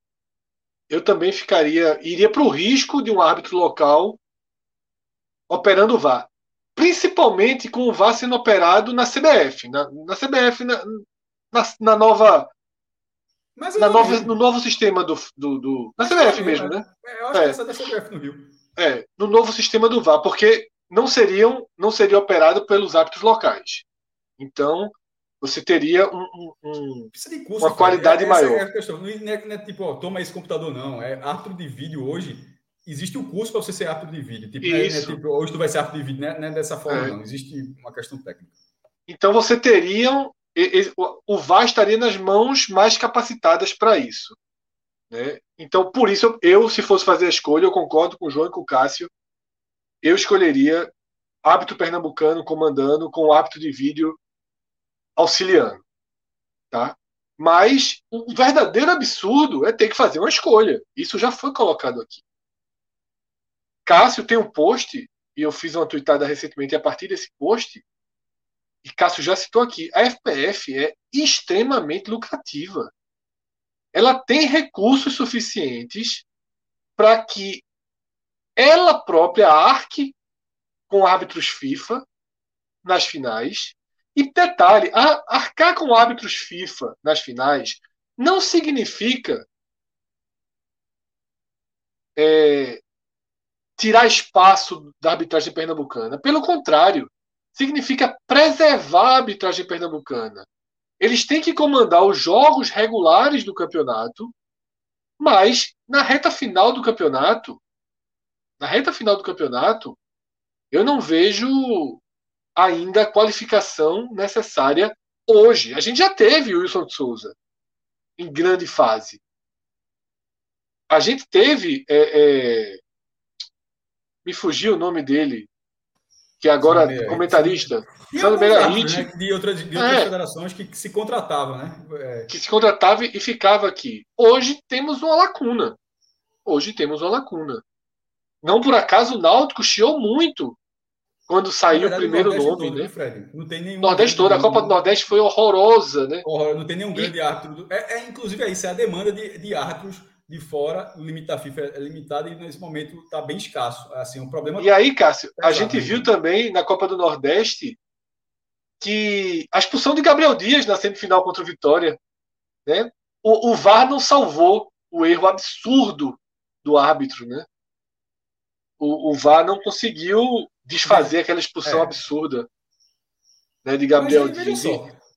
Eu também ficaria, iria para o risco de um árbitro local operando o VAR, principalmente com o VAR sendo operado na CBF, na, na CBF, na, na, na nova na nova, no novo sistema do. do, do na CBF mesmo, né? É, eu acho é. que essa é da CBF no Rio. É, no novo sistema do VAR, porque não seriam não seria operado pelos árbitros locais. Então, você teria um, um, um curso, uma qualidade é, maior. É a questão. Não é, não é tipo, ó, toma esse computador, não. É árbitro de vídeo hoje. Existe um curso para você ser árbitro de vídeo. Tipo, é, Isso. tipo, hoje tu vai ser árbitro de vídeo, não é, não é dessa forma, é. não. Existe uma questão técnica. Então você teria. O VAR estaria nas mãos mais capacitadas para isso. Né? Então, por isso, eu, se fosse fazer a escolha, eu concordo com o João e com o Cássio eu escolheria hábito pernambucano comandando com o hábito de vídeo auxiliando. Tá? Mas o verdadeiro absurdo é ter que fazer uma escolha. Isso já foi colocado aqui. Cássio tem um post, e eu fiz uma tweetada recentemente a partir desse post, e Cássio já citou aqui, a FPF é extremamente lucrativa. Ela tem recursos suficientes para que ela própria arque com árbitros FIFA nas finais. E detalhe, arcar com árbitros FIFA nas finais não significa é, tirar espaço da arbitragem pernambucana. Pelo contrário, significa preservar a arbitragem pernambucana. Eles têm que comandar os jogos regulares do campeonato, mas na reta final do campeonato, na reta final do campeonato, eu não vejo ainda a qualificação necessária hoje. A gente já teve o Wilson de Souza em grande fase. A gente teve. É, é, me fugiu o nome dele, que agora é comentarista. Sandro Meirahit. Né, de outras, de outras é, federações que, que, se contratavam, né? É. Que se contratava e ficava aqui. Hoje temos uma lacuna. Hoje temos uma lacuna. Não por acaso o Náutico chiou muito quando saiu verdade, o primeiro o nome, todo, né? Fred? Não tem nenhum. Nordeste todo, a Copa do Nordeste foi horrorosa, né? Horror, não tem nenhum grande e... árbitro. É, é, inclusive, é isso, é a demanda de, de árbitros de fora, o limite da FIFA é limitado e nesse momento está bem escasso. Assim, um problema. E aí, Cássio, a gente viu também na Copa do Nordeste que a expulsão de Gabriel Dias na semifinal contra o Vitória, né? O, o VAR não salvou o erro absurdo do árbitro, né? o, o VAR não conseguiu desfazer aquela expulsão é. absurda né, de Gabriel Dias.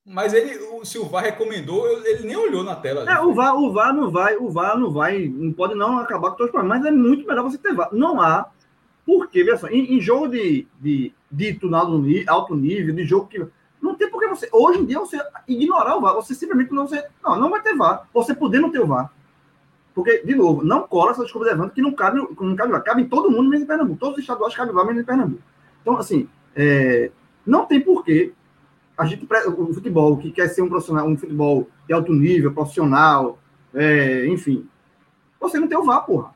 Mas ele, se o VAR recomendou, ele nem olhou na tela. É, o VAR, o VAR não vai, o VAR não vai, não pode não acabar com todos os problemas, mas é muito melhor você ter VAR. Não há, porque, veja só, em, em jogo de, de dito alto nível, de jogo que. Não tem porque você. Hoje em dia, você ignorar o VAR, você simplesmente não. Você, não, não vai ter VAR. Você poder não ter o VAR. Porque, de novo, não cola essa desculpa levando que não cabe, não cabe lá. Cabe em todo mundo, menos em Pernambuco. Todos os estaduais cabem VAR, menos em Pernambuco. Então, assim, é, não tem porquê a gente, o futebol que quer ser um profissional, um futebol de alto nível, profissional, é, enfim, você não tem o VAR, porra.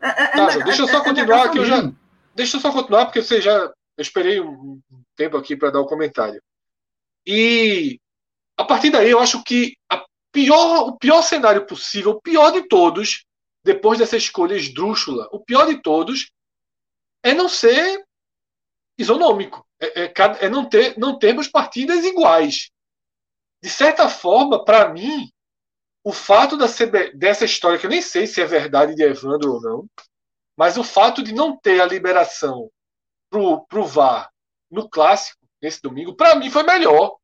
É, é, é tá, deixa eu só continuar, que eu já. Deixa eu só continuar, porque você já. Eu esperei um tempo aqui para dar o um comentário. E a partir daí, eu acho que pior, o pior cenário possível, o pior de todos, depois dessa escolha esdrúxula, o pior de todos é não ser isonômico. É, é, é, não, ter, não termos partidas iguais. De certa forma, para mim, o fato da CB, dessa história, que eu nem sei se é verdade de Evandro ou não, mas o fato de não ter a liberação pro, pro VAR no clássico, nesse domingo, para mim foi melhor.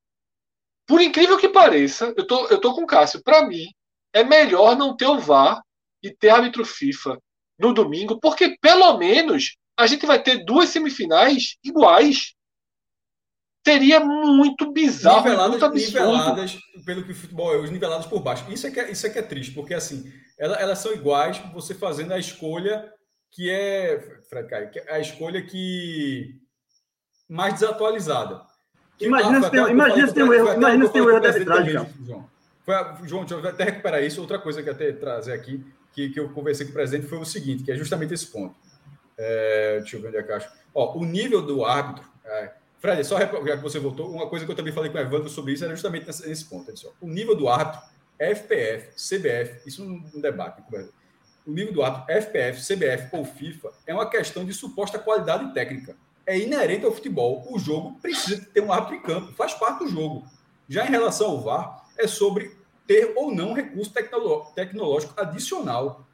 Por incrível que pareça, eu tô, eu tô com o Cássio, para mim é melhor não ter o VAR e ter árbitro FIFA no domingo, porque pelo menos a gente vai ter duas semifinais iguais seria muito bizarro. Niveladas, muito niveladas pelo que o futebol é hoje, niveladas por baixo. Isso é que é, isso é, que é triste, porque assim, elas, elas são iguais, você fazendo a escolha que é, Fred Caio, que é a escolha que mais desatualizada. Que, imagina, ah, se tem, imagina se tem um erro, imagina se tem um erro da arbitragem, João. Foi a, João, deixa eu até recuperar isso. Outra coisa que eu até trazer aqui, que, que eu conversei com o presidente, foi o seguinte, que é justamente esse ponto. É, deixa eu ver onde é que eu acho. Ó, o nível do árbitro, é, Fred, só já que você voltou, uma coisa que eu também falei com o Evandro sobre isso era justamente nesse, nesse ponto. Disse, ó, o nível do árbitro, FPF, CBF, isso não debate, o nível do árbitro, FPF, CBF ou FIFA é uma questão de suposta qualidade técnica. É inerente ao futebol. O jogo precisa ter um árbitro em campo, faz parte do jogo. Já em relação ao VAR, é sobre ter ou não recurso tecnológico adicional.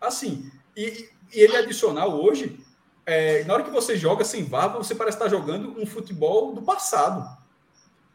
Assim, e, e ele adicional hoje é, na hora que você joga sem VAR, você parece estar jogando um futebol do passado.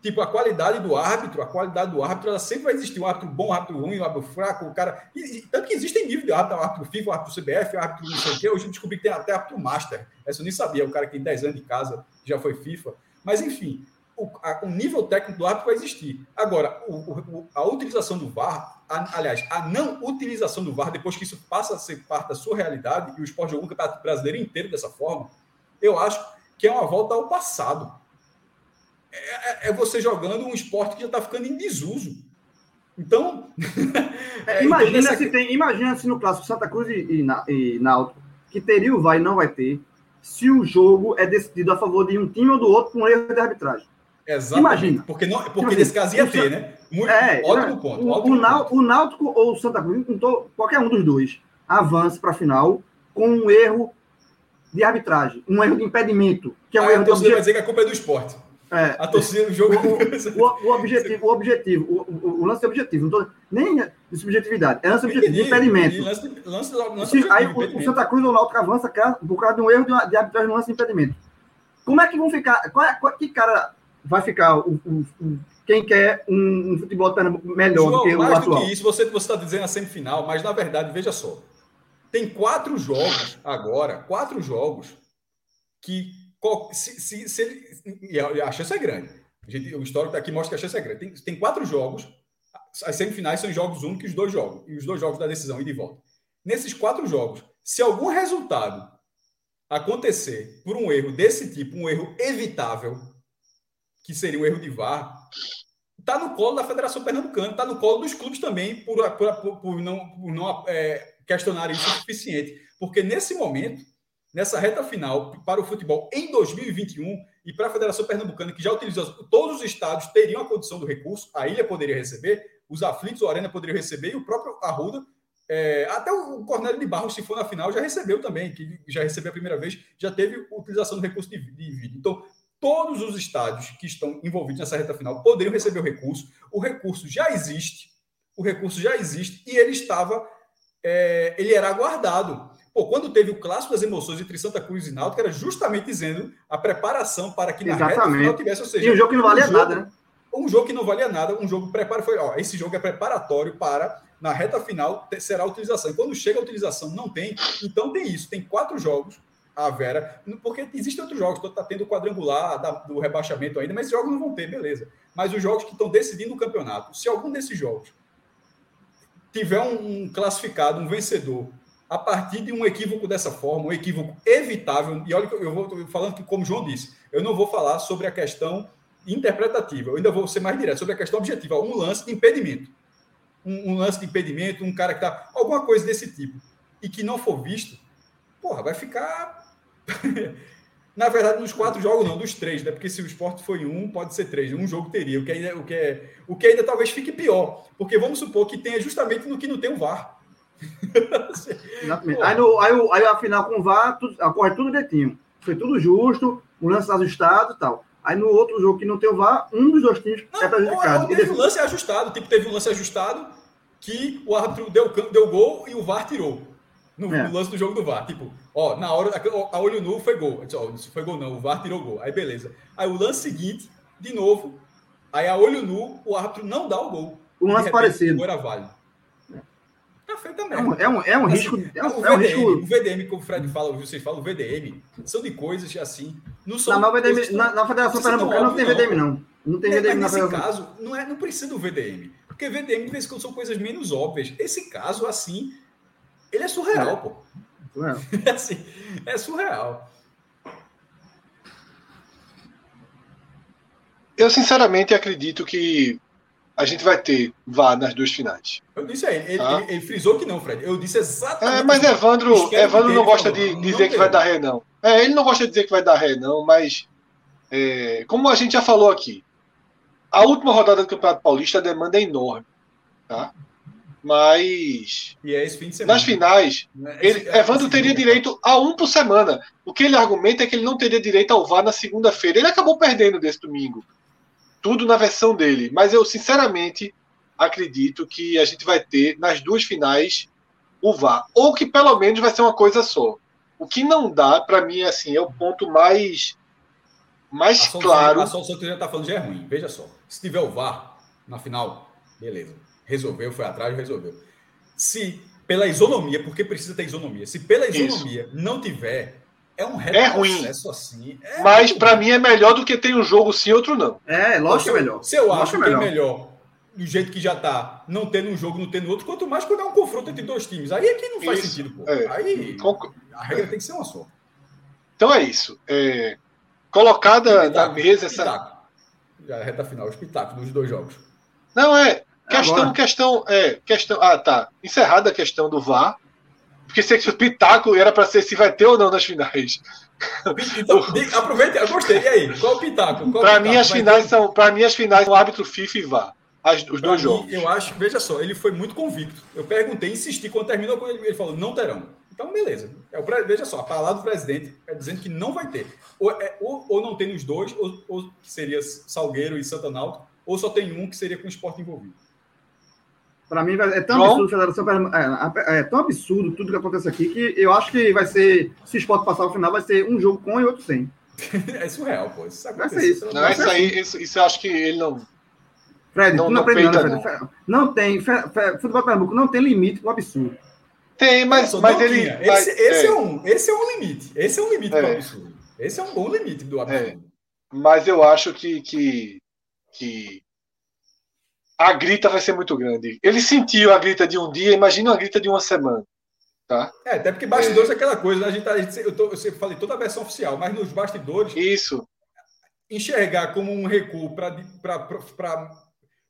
Tipo, a qualidade do árbitro, a qualidade do árbitro, ela sempre vai existir. Um árbitro bom, um árbitro ruim, um árbitro fraco, o cara. E, tanto que existem níveis de árbitro, árbitro FIFA, árbitro CBF, árbitro não sei o quê. Hoje eu descobri que tem até árbitro Master. Essa eu nem sabia, o cara que tem 10 anos de casa já foi FIFA. Mas, enfim, o, a, o nível técnico do árbitro vai existir. Agora, o, o, a utilização do VAR a, aliás, a não utilização do VAR, depois que isso passa a ser parte da sua realidade, e o esporte jogou o campeonato brasileiro inteiro dessa forma, eu acho que é uma volta ao passado. É, é, é você jogando um esporte que já está ficando em desuso. Então. (laughs) é, imagina, então, se tem, imagina se no clássico Santa Cruz e, e, e Náutico, que teria o VAR e não vai ter, se o jogo é decidido a favor de um time ou do outro com erro de arbitragem. Exatamente. Imagina. Porque, não, porque nesse caso ia ter, né? Muito, é, ótimo ponto. O, ótimo o, ponto. o Náutico ou o Santa Cruz, qualquer um dos dois, avança para a final com um erro de arbitragem, um erro de impedimento. Que é um Aí erro a torcida vai dizer que a culpa é do esporte. É, a torcida do jogo. O, o, (laughs) o objetivo, o objetivo, o, o, lance é objetivo, não tô, nem de subjetividade, é lance objetivo, de impedimento. Lance, lance, lance Se, aí o, o, Santa Cruz ou o Náutico avança por causa de um erro de, de arbitragem no lance de impedimento. Como é que vão ficar? Qual é, qual, que cara vai ficar o, o, o quem quer um, um futebol melhor João, do que o mais atual. do que isso, você está dizendo a semifinal, mas na verdade, veja só. Tem quatro jogos agora, quatro jogos que se, se, se ele, e a chance é grande. Gente, o histórico aqui mostra que a chance é grande. Tem, tem quatro jogos, as semifinais são jogos únicos, os dois jogos, e os dois jogos da decisão e de volta. Nesses quatro jogos, se algum resultado acontecer por um erro desse tipo, um erro evitável, que seria um erro de VAR, está no colo da Federação Pernambucana, está no colo dos clubes também, por, por, por não, por não é, questionar isso o suficiente. Porque nesse momento, nessa reta final, para o futebol em 2021, e para a Federação Pernambucana, que já utilizou, todos os estados teriam a condição do recurso, a ilha poderia receber, os aflitos, o Arena poderiam receber, e o próprio Arruda, é, até o Cornélio de Barros, se for na final, já recebeu também, que já recebeu a primeira vez, já teve utilização do recurso de, de vídeo. Então, todos os estádios que estão envolvidos nessa reta final poderiam receber o recurso. O recurso já existe, o recurso já existe e ele estava, é, ele era aguardado. Pô, quando teve o clássico das emoções entre Santa Cruz e Náutico, era justamente dizendo a preparação para que na Exatamente. reta final tivesse, ou seja, e o jogo que não valia nada, né? um jogo que não valia nada, um jogo preparo foi, ó, esse jogo é preparatório para na reta final será a utilização. E quando chega a utilização não tem, então tem isso, tem quatro jogos a Vera, porque existem outros jogos, está tendo o quadrangular da, do rebaixamento ainda, mas jogos não vão ter, beleza. Mas os jogos que estão decidindo o campeonato, se algum desses jogos tiver um, um classificado, um vencedor, a partir de um equívoco dessa forma, um equívoco evitável, e olha que eu vou falando que, como João disse, eu não vou falar sobre a questão interpretativa, eu ainda vou ser mais direto sobre a questão objetiva, um lance de impedimento. Um, um lance de impedimento, um cara que está. alguma coisa desse tipo, e que não for visto, porra, vai ficar. (laughs) Na verdade, nos quatro jogos, não, dos três, né? Porque se o esporte foi um, pode ser três. Um jogo teria, o que, ainda, o, que é, o que ainda talvez fique pior. Porque vamos supor que tenha justamente no que não tem o VAR. (laughs) aí, no, aí, aí a final com o VAR, tudo, corre tudo direitinho. Foi tudo justo, o lance ajustado e tal. Aí no outro jogo que não tem o VAR, um dos dois times não, é prejudicado. Teve um lance ajustado, tipo, teve um lance ajustado que o árbitro deu, deu gol e o VAR tirou no, é. no, lance do jogo do VAR. Tipo, ó, na hora, a, olho nu foi gol. Disse, ó, isso foi gol não, o VAR tirou gol. Aí beleza. Aí o lance seguinte, de novo, aí a olho nu, o árbitro não dá o gol. Um lance repente, parecido. Era válido. Tá feito É um, é um, é um assim, risco. É um, o, VDM, é um risco... o VDM, como o Fred fala, vocês falam, o VDM, são de coisas assim. Não são. Não, mas VDM, na, na Federação Pernambucana não tem VDM, não. Não tem é, VDM mas nesse caso, não, é, não precisa do VDM. Porque VDM, de vez em quando, são coisas menos óbvias. Esse caso, assim, ele é surreal, é. pô. Surreal. (laughs) É, assim, é surreal. Eu, sinceramente, acredito que a gente vai ter vá nas duas finais. Eu disse aí, ele, tá? ele, ele, frisou que não, Fred. Eu disse exatamente. É, mas Evandro, Evandro não gosta de dizer não que vai dar ré, não. É, ele não gosta de dizer que vai dar ré, não, mas é, como a gente já falou aqui, a última rodada do Campeonato Paulista a demanda é enorme. Tá? Mas. E é esse fim de semana. Nas finais, é ele, é, Evandro teria direito a um por semana. O que ele argumenta é que ele não teria direito ao VAR na segunda-feira. Ele acabou perdendo desse domingo. Tudo na versão dele. Mas eu, sinceramente, acredito que a gente vai ter nas duas finais o VAR. Ou que pelo menos vai ser uma coisa só. O que não dá, para mim, assim, é o ponto mais, mais a claro. A solução que você já está falando já é ruim. Veja só. Se tiver o VAR na final, beleza resolveu, foi atrás, resolveu. Se pela isonomia, porque precisa ter isonomia, se pela isonomia Isso. não tiver, é um é ruim. assim. É Mas para mim é melhor do que ter um jogo sim, outro não. É, lógico que é melhor. Se eu acho que é melhor. é melhor do jeito que já tá, não tendo um jogo, não tendo outro, quanto mais quando é um confronto entre dois times. Aí é que não faz isso, sentido, pô. É. Aí a regra é. tem que ser uma só. Então é isso. É... Colocada na mesa essa. Já é reta final, o espetáculo dos dois jogos. Não, é. Questão, Agora. questão, é, questão. Ah, tá. Encerrada a questão do VAR. Porque se o Pitaco era para ser se vai ter ou não nas finais. Então, (laughs) aproveita, eu gostei. E aí, qual o Pitaco? Para mim, as finais são. Para mim, as finais são árbitro FIFA e VAR. As, os dois mim, jogos. Eu acho, veja só, ele foi muito convicto. Eu perguntei, insisti, quando terminou com ele, ele falou: não terão. Então, beleza. É o, veja só, a palavra do presidente é dizendo que não vai ter. Ou, é, ou, ou não tem nos dois, ou, ou seria Salgueiro e Santa Náutico, ou só tem um que seria com o esporte envolvido. Para mim é tão João? absurdo Federação é, é, tão absurdo tudo que acontece aqui que eu acho que vai ser, se o esporte passar o final, vai ser um jogo com e outro sem. (laughs) é surreal, pô. Isso vai ser isso. Não, isso aí, isso, isso eu acho que ele não. Fred, não, tu não, aprende nada, Fred. Não, não tem. Futebol Pernambuco não tem limite com o absurdo. Tem, mas, mas ele. Esse, esse é. é. um, esse é um limite. Esse é um limite é. do absurdo. Esse é um bom limite do absurdo. É. Mas eu acho que, que, que a grita vai ser muito grande. Ele sentiu a grita de um dia, imagina a grita de uma semana. Tá? É, até porque bastidores é, é aquela coisa, né? a gente, tá, a gente, eu, tô, eu sempre falei toda a versão oficial, mas nos bastidores. Isso. Enxergar como um recuo para.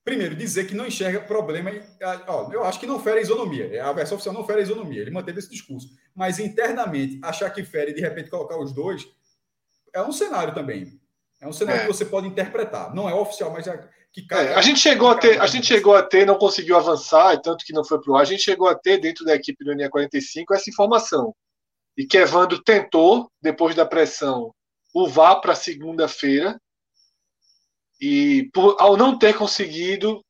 Primeiro, dizer que não enxerga problema. Ó, eu acho que não fere a isonomia. A versão oficial não fere a isonomia. Ele manteve esse discurso. Mas internamente, achar que fere e de repente colocar os dois é um cenário também. É um cenário é. que você pode interpretar. Não é oficial, mas já que é, a gente chegou a ter, a gente chegou a ter, não conseguiu avançar, tanto que não foi para o ar. A gente chegou a ter dentro da equipe do Unia 45 essa informação e que Evandro tentou depois da pressão o vá para segunda-feira e por, ao não ter conseguido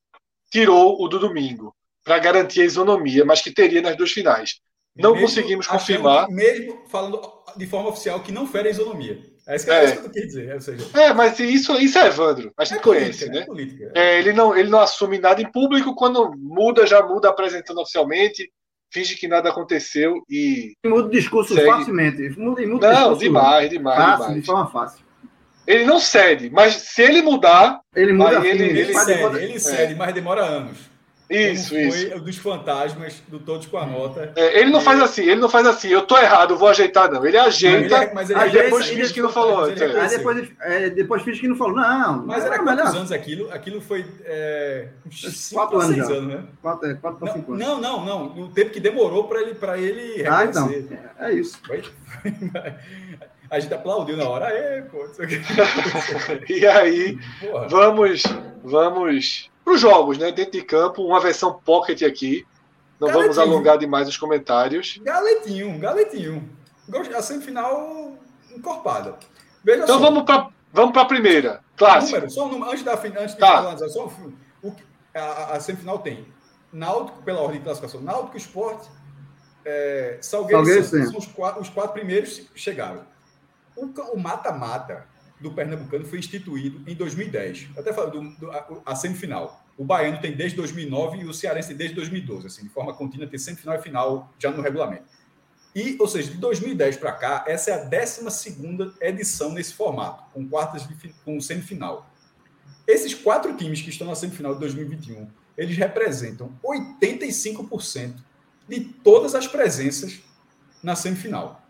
tirou o do domingo para garantir a isonomia, mas que teria nas duas finais. Não mesmo conseguimos confirmar. mesmo falando de forma oficial que não fere a isonomia. É isso que, é. é isso que eu quis dizer. Ou seja, é, mas isso, isso é Evandro. A gente é conhece, política, né? É política, é. ele, não, ele não assume nada em público, quando muda, já muda apresentando oficialmente, finge que nada aconteceu e. Muda o discurso segue. facilmente. Muda, muda não, discurso demais, demais. Fácil, demais. de forma fácil. Ele não cede, mas se ele mudar. Ele muda ele, ele, ele, cede, ele cede, mas demora anos. Isso, foi isso. dos fantasmas do Todos com a Nota. É, ele não e... faz assim, ele não faz assim, eu tô errado, vou ajeitar, não. Ele ajeita, mas ele, mas ele depois finge que não falou. Aí depois, é, depois finge que não falou, não. Mas era quantos melhor. anos aquilo? Aquilo foi. É, quatro anos, já. anos, né? Quatro, é, quatro para cinco anos. Não, não, não. O tempo que demorou para ele, pra ele Ah, então. É, é isso. Foi, (laughs) a gente aplaudiu na hora. Aê, pô. (laughs) e aí, Porra. vamos, vamos para os jogos, né? Dentro de campo, uma versão pocket aqui. Não galetinho. vamos alongar demais os comentários. Galetinho, galetinho. A semifinal encorpada. Veja então só. vamos para vamos a primeira. Clássico. Número, só um número, antes, da, antes de tá. falar, só o, a, a, semifinal tem Náutico, pela ordem de classificação, Náutico, Esporte, é, Salgueiro, Salgueiro são os quatro, os quatro primeiros chegaram. O mata-mata do Pernambucano foi instituído em 2010. Eu até falo do, do, a, a, semifinal. O Baiano tem desde 2009 e o Cearense desde 2012, assim, de forma contínua, tem semifinal e final já no regulamento. E, ou seja, de 2010 para cá, essa é a 12 edição nesse formato, com quartas de, com semifinal. Esses quatro times que estão na semifinal de 2021, eles representam 85% de todas as presenças na semifinal.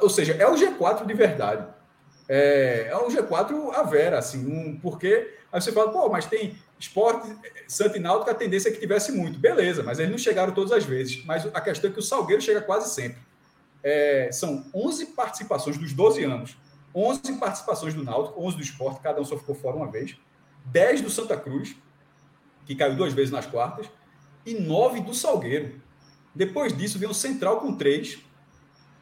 Ou seja, é o G4 de verdade é, é um G4 a vera, assim, um, porque aí você fala, pô, mas tem esporte, Santa e Náutico, a tendência é que tivesse muito. Beleza, mas eles não chegaram todas as vezes. Mas a questão é que o Salgueiro chega quase sempre. É, são 11 participações dos 12 anos. 11 participações do Náutico, 11 do esporte, cada um só ficou fora uma vez. 10 do Santa Cruz, que caiu duas vezes nas quartas. E 9 do Salgueiro. Depois disso, vem o Central com 3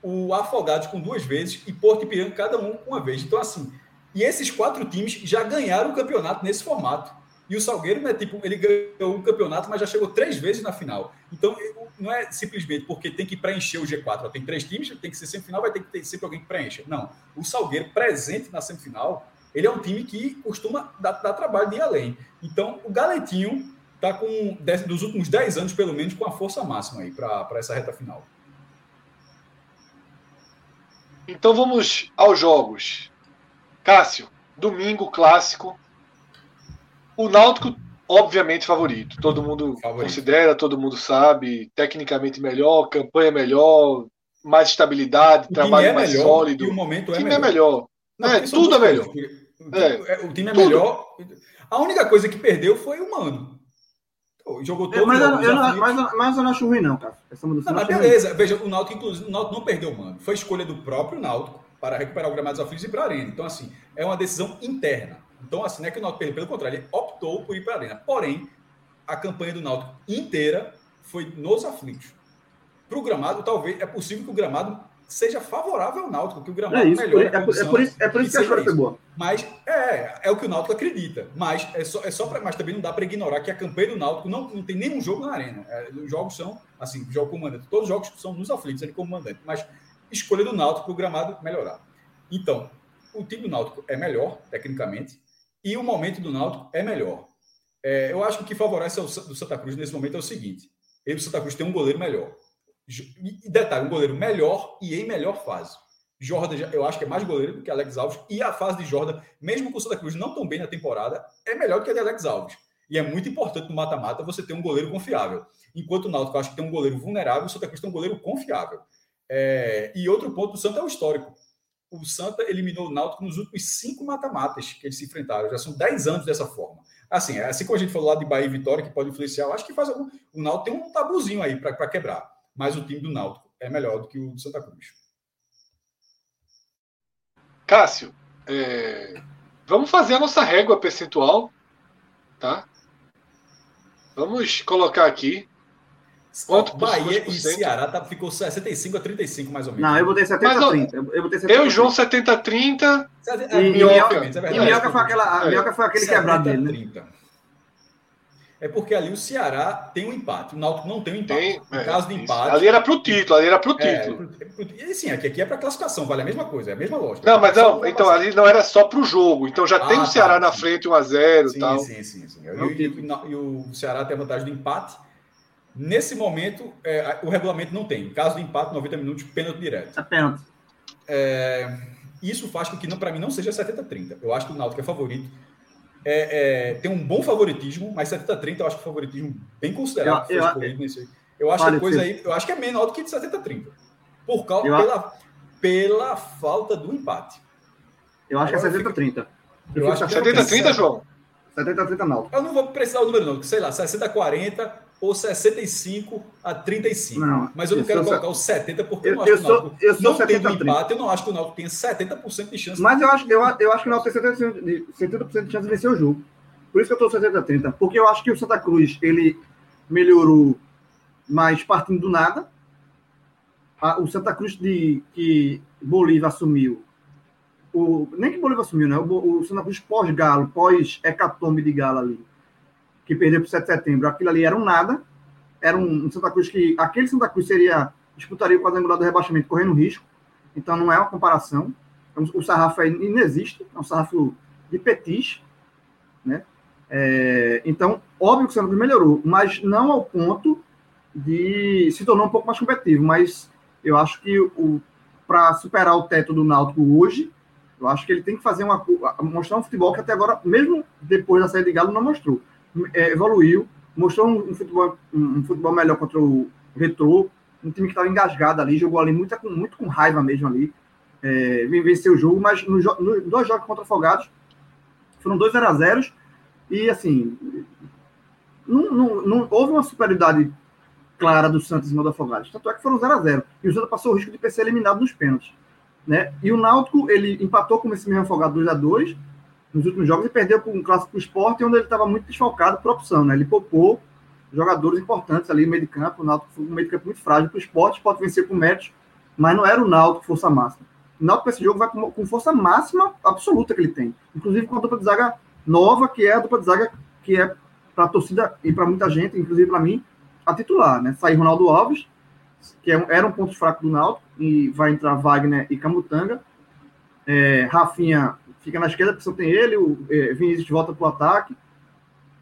o Afogados com duas vezes e Porto Ipiranga cada um com uma vez. Então, assim, e esses quatro times já ganharam o campeonato nesse formato. E o Salgueiro, né, tipo, ele ganhou o campeonato, mas já chegou três vezes na final. Então, não é simplesmente porque tem que preencher o G4. Ó, tem três times, tem que ser semifinal, vai ter que ter sempre alguém que preencha. Não. O Salgueiro, presente na semifinal, ele é um time que costuma dar, dar trabalho de ir além. Então, o Galetinho está com, dos últimos dez anos, pelo menos, com a força máxima aí para essa reta final. Então vamos aos jogos. Cássio, domingo clássico. O Náutico, obviamente, favorito. Todo mundo favorito. considera, todo mundo sabe. Tecnicamente melhor, campanha melhor, mais estabilidade, o trabalho é mais melhor, sólido. E o momento é o time melhor. é melhor. Não, é, tudo é melhor. É. O time é tudo. melhor. A única coisa que perdeu foi o Mano. Jogou todo mas, eu, eu não, mas, mas eu não acho ruim, não, cara. Essa mudança não, mas beleza. Ruim. Veja, o Náutico, inclusive, o Náutico não perdeu o mano. Foi escolha do próprio Náutico para recuperar o gramado dos aflitos e ir para a arena. Então, assim, é uma decisão interna. Então, assim, não é que o Náutico perdeu, pelo contrário, ele optou por ir para a arena. Porém, a campanha do Náutico inteira foi nos aflitos. Para o gramado, talvez, é possível que o gramado seja favorável ao Náutico, que o gramado é isso, melhora. É, é, é, por isso, é por isso que a história foi boa. Mas é, é o que o Náutico acredita. Mas é só, é só pra, mas também não dá para ignorar que a campanha do Náutico não, não tem nenhum jogo na arena. É, os jogos são, assim, jogo comandante. Todos os jogos são nos aflitos, ele comandante. Mas escolha do Náutico para o gramado melhorar. Então, o time do Náutico é melhor, tecnicamente, e o momento do Náutico é melhor. É, eu acho que o que favorece o do Santa Cruz nesse momento é o seguinte: ele, o Santa Cruz, tem um goleiro melhor. E detalhe, um goleiro melhor e em melhor fase. Jordan, eu acho que é mais goleiro do que Alex Alves. E a fase de Jordan, mesmo com o Santa Cruz não tão bem na temporada, é melhor do que a de Alex Alves. E é muito importante no mata-mata você ter um goleiro confiável. Enquanto o Náutico acho que tem um goleiro vulnerável, o Santa Cruz tem um goleiro confiável. É... E outro ponto do Santa é o histórico. O Santa eliminou o Náutico nos últimos cinco mata-matas que eles se enfrentaram. Já são dez anos dessa forma. Assim, assim como a gente falou lá de Bahia e Vitória, que pode influenciar, eu acho que faz algum... o Náutico tem um tabuzinho aí para quebrar mas o time do Náutico é melhor do que o do Santa Cruz. Cássio, é... vamos fazer a nossa régua percentual, tá? Vamos colocar aqui. Quanto Bahia e Ceará tá, ficou 65 a 35, mais ou menos. Não, eu botei 70 a 30. Eu, botei 70 eu e João 70 a 30. E, e, Minhoca, é e Minhoca foi, aquela, é. Minhoca foi aquele quebrado dele, né? É porque ali o Ceará tem um empate. O Náutico não tem um empate. Tem, no é, caso de empate. Ali era para o título, ali era para o é, título. É, e sim, aqui, aqui é para classificação, vale a mesma coisa, é a mesma lógica. Não, mas não, então ali não era só para o jogo. Então já ah, tem o Ceará tá, na sim. frente 1x0 e tal. Sim, sim, sim. E, e, e, o Ceará tem a vantagem do empate. Nesse momento, é, o regulamento não tem. Caso de empate, 90 minutos, pênalti direto. É pênalti. É, isso faz com que, para mim, não seja 70-30. Eu acho que o Náutico é favorito é, é, tem um bom favoritismo, mas 70-30 eu acho que o favoritismo bem considerável. Eu, eu, eu, eu acho que coisa aí, eu acho que é menor do que de 70-30. Por causa pela, pela falta do empate. Eu acho Agora, que é 70-30. Eu, eu acho que 70-30, é João? 70-30 não. Eu não vou precisar o número, não. Sei lá, 60-40 ou 65 a 35. Não, mas eu não eu quero colocar o 70 porque eu, não acho eu que o eu sou não 70, tem empate. Eu não acho que o Náutico tenha 70% de chance. Mas eu acho, eu, eu acho que o Náutico tem 70%, de, 70 de chance de vencer o jogo. Por isso que eu estou 70-30. Porque eu acho que o Santa Cruz ele melhorou mais partindo do nada. o Santa Cruz de, que Bolívar assumiu o, nem que Bolívar assumiu, né? O, o Santa Cruz pós-Galo, pós-hecatombe de Galo ali que perdeu para o 7 de setembro, aquilo ali era um nada, era um, Santa Cruz que aquele Santa Cruz seria disputaria o quadrangular do rebaixamento correndo risco, então não é uma comparação. Então, o sarrafo aí inexiste, é um sarrafo de petis, né? É, então, óbvio que o Santa Cruz melhorou, mas não ao ponto de se tornar um pouco mais competitivo. Mas eu acho que o para superar o teto do Náutico hoje, eu acho que ele tem que fazer uma mostrar um futebol que até agora, mesmo depois da saída de Galo, não mostrou é, evoluiu, mostrou um, futebol, um, futebol melhor contra o Retrô, um time que estava engasgado ali, jogou ali muito, muito com raiva mesmo ali, é, venceu o jogo, mas nos no, dois jogos contra Afogados foram dois 0 a 0 e assim não, não, não, houve uma superioridade clara do Santos em cima do Afogados, tanto é que foram 0 a 0 e o Santos passou o risco de ser eliminado nos pênaltis. Né? E o Náutico, ele empatou com esse mesmo Afogado 2 a 2 nos últimos jogos e perdeu com um clássico esporte, onde ele estava muito desfalcado por opção, né? Ele poupou jogadores importantes ali no meio de campo, o Náutico foi um meio de campo muito frágil para o esporte, pode vencer com méritos, mas não era o Náutico força máxima. O Náutico para esse jogo vai com, com, força máxima absoluta que ele tem, inclusive com a dupla de zaga nova, que é a dupla de zaga que é para a torcida e para muita gente, inclusive para mim, a titular, né? Sair Ronaldo Alves, que é era um ponto fraco do Náutico, e vai entrar Wagner e Camutanga, é, Rafinha fica na esquerda, porque só tem ele, o é, Vinícius volta para o ataque.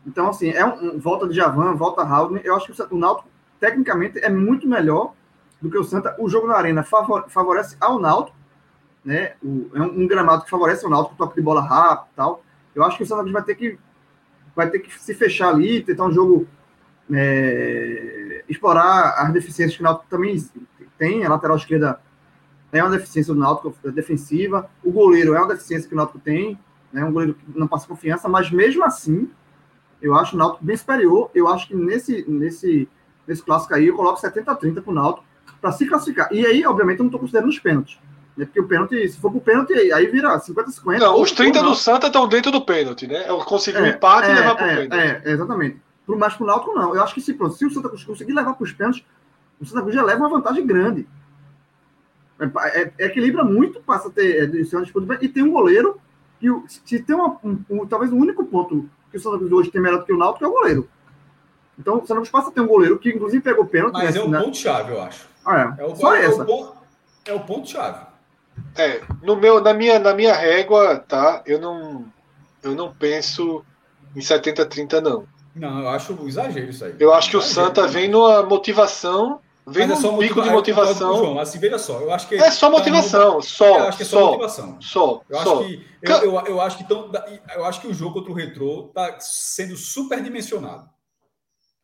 Então, assim, é um, um, volta de Javan, volta Haldner. Eu acho que o, o Náutico, tecnicamente, é muito melhor do que o Santa. O jogo na arena favor, favorece ao Náutico, né? O, é um, um, gramado que favorece o Náutico, toque de bola rápido tal. Eu acho que o Santa vai ter que vai ter que se fechar ali, tentar um jogo é, explorar as deficiências que o Náutico também tem, a lateral esquerda é uma deficiência do Náutico defensiva. O goleiro é uma deficiência que o Náutico tem, né? Um goleiro que não passa confiança, mas mesmo assim, eu acho o Náutico bem superior. Eu acho que nesse, nesse, nesse clássico aí eu coloco 70 a 30 para o Náutico para se classificar. E aí, obviamente, eu não estou considerando os pênaltis. Né? Porque o pênalti, se for pro pênalti, aí vira 50-50. Não, os 30 do Santa estão dentro do pênalti, né? É, um empate é, e levar para o é, pênalti. É, exatamente. Mas para o Náutico, não. Eu acho que se, se o Santa conseguir levar para os pênaltis, o Santa Cruz já leva uma vantagem grande. É, é, equilibra muito, passa a ter é, uma disputa, e tem um goleiro que se tem uma, um, um, talvez o único ponto que o Santa Cruz hoje tem melhor do que o Náutico é o goleiro. Então o Santa Cruz passa a ter um goleiro que inclusive pegou pênalti. Mas é o né? ponto-chave, eu acho. Ah, é. é o, Só é essa. O, é o ponto-chave. É, no meu, na minha, na minha régua, tá? Eu não, eu não penso em 70-30, não. Não, eu acho um exagero isso aí. Eu acho que o Santa vem numa motivação Vem Mas é só pico de motivação. João, assim, veja só, eu acho que. É só tá motivação, tá só. Eu acho que é só, só motivação. Só. Eu só. acho que. Eu, eu, eu, acho que tão, eu acho que o jogo contra o Retrô está sendo superdimensionado.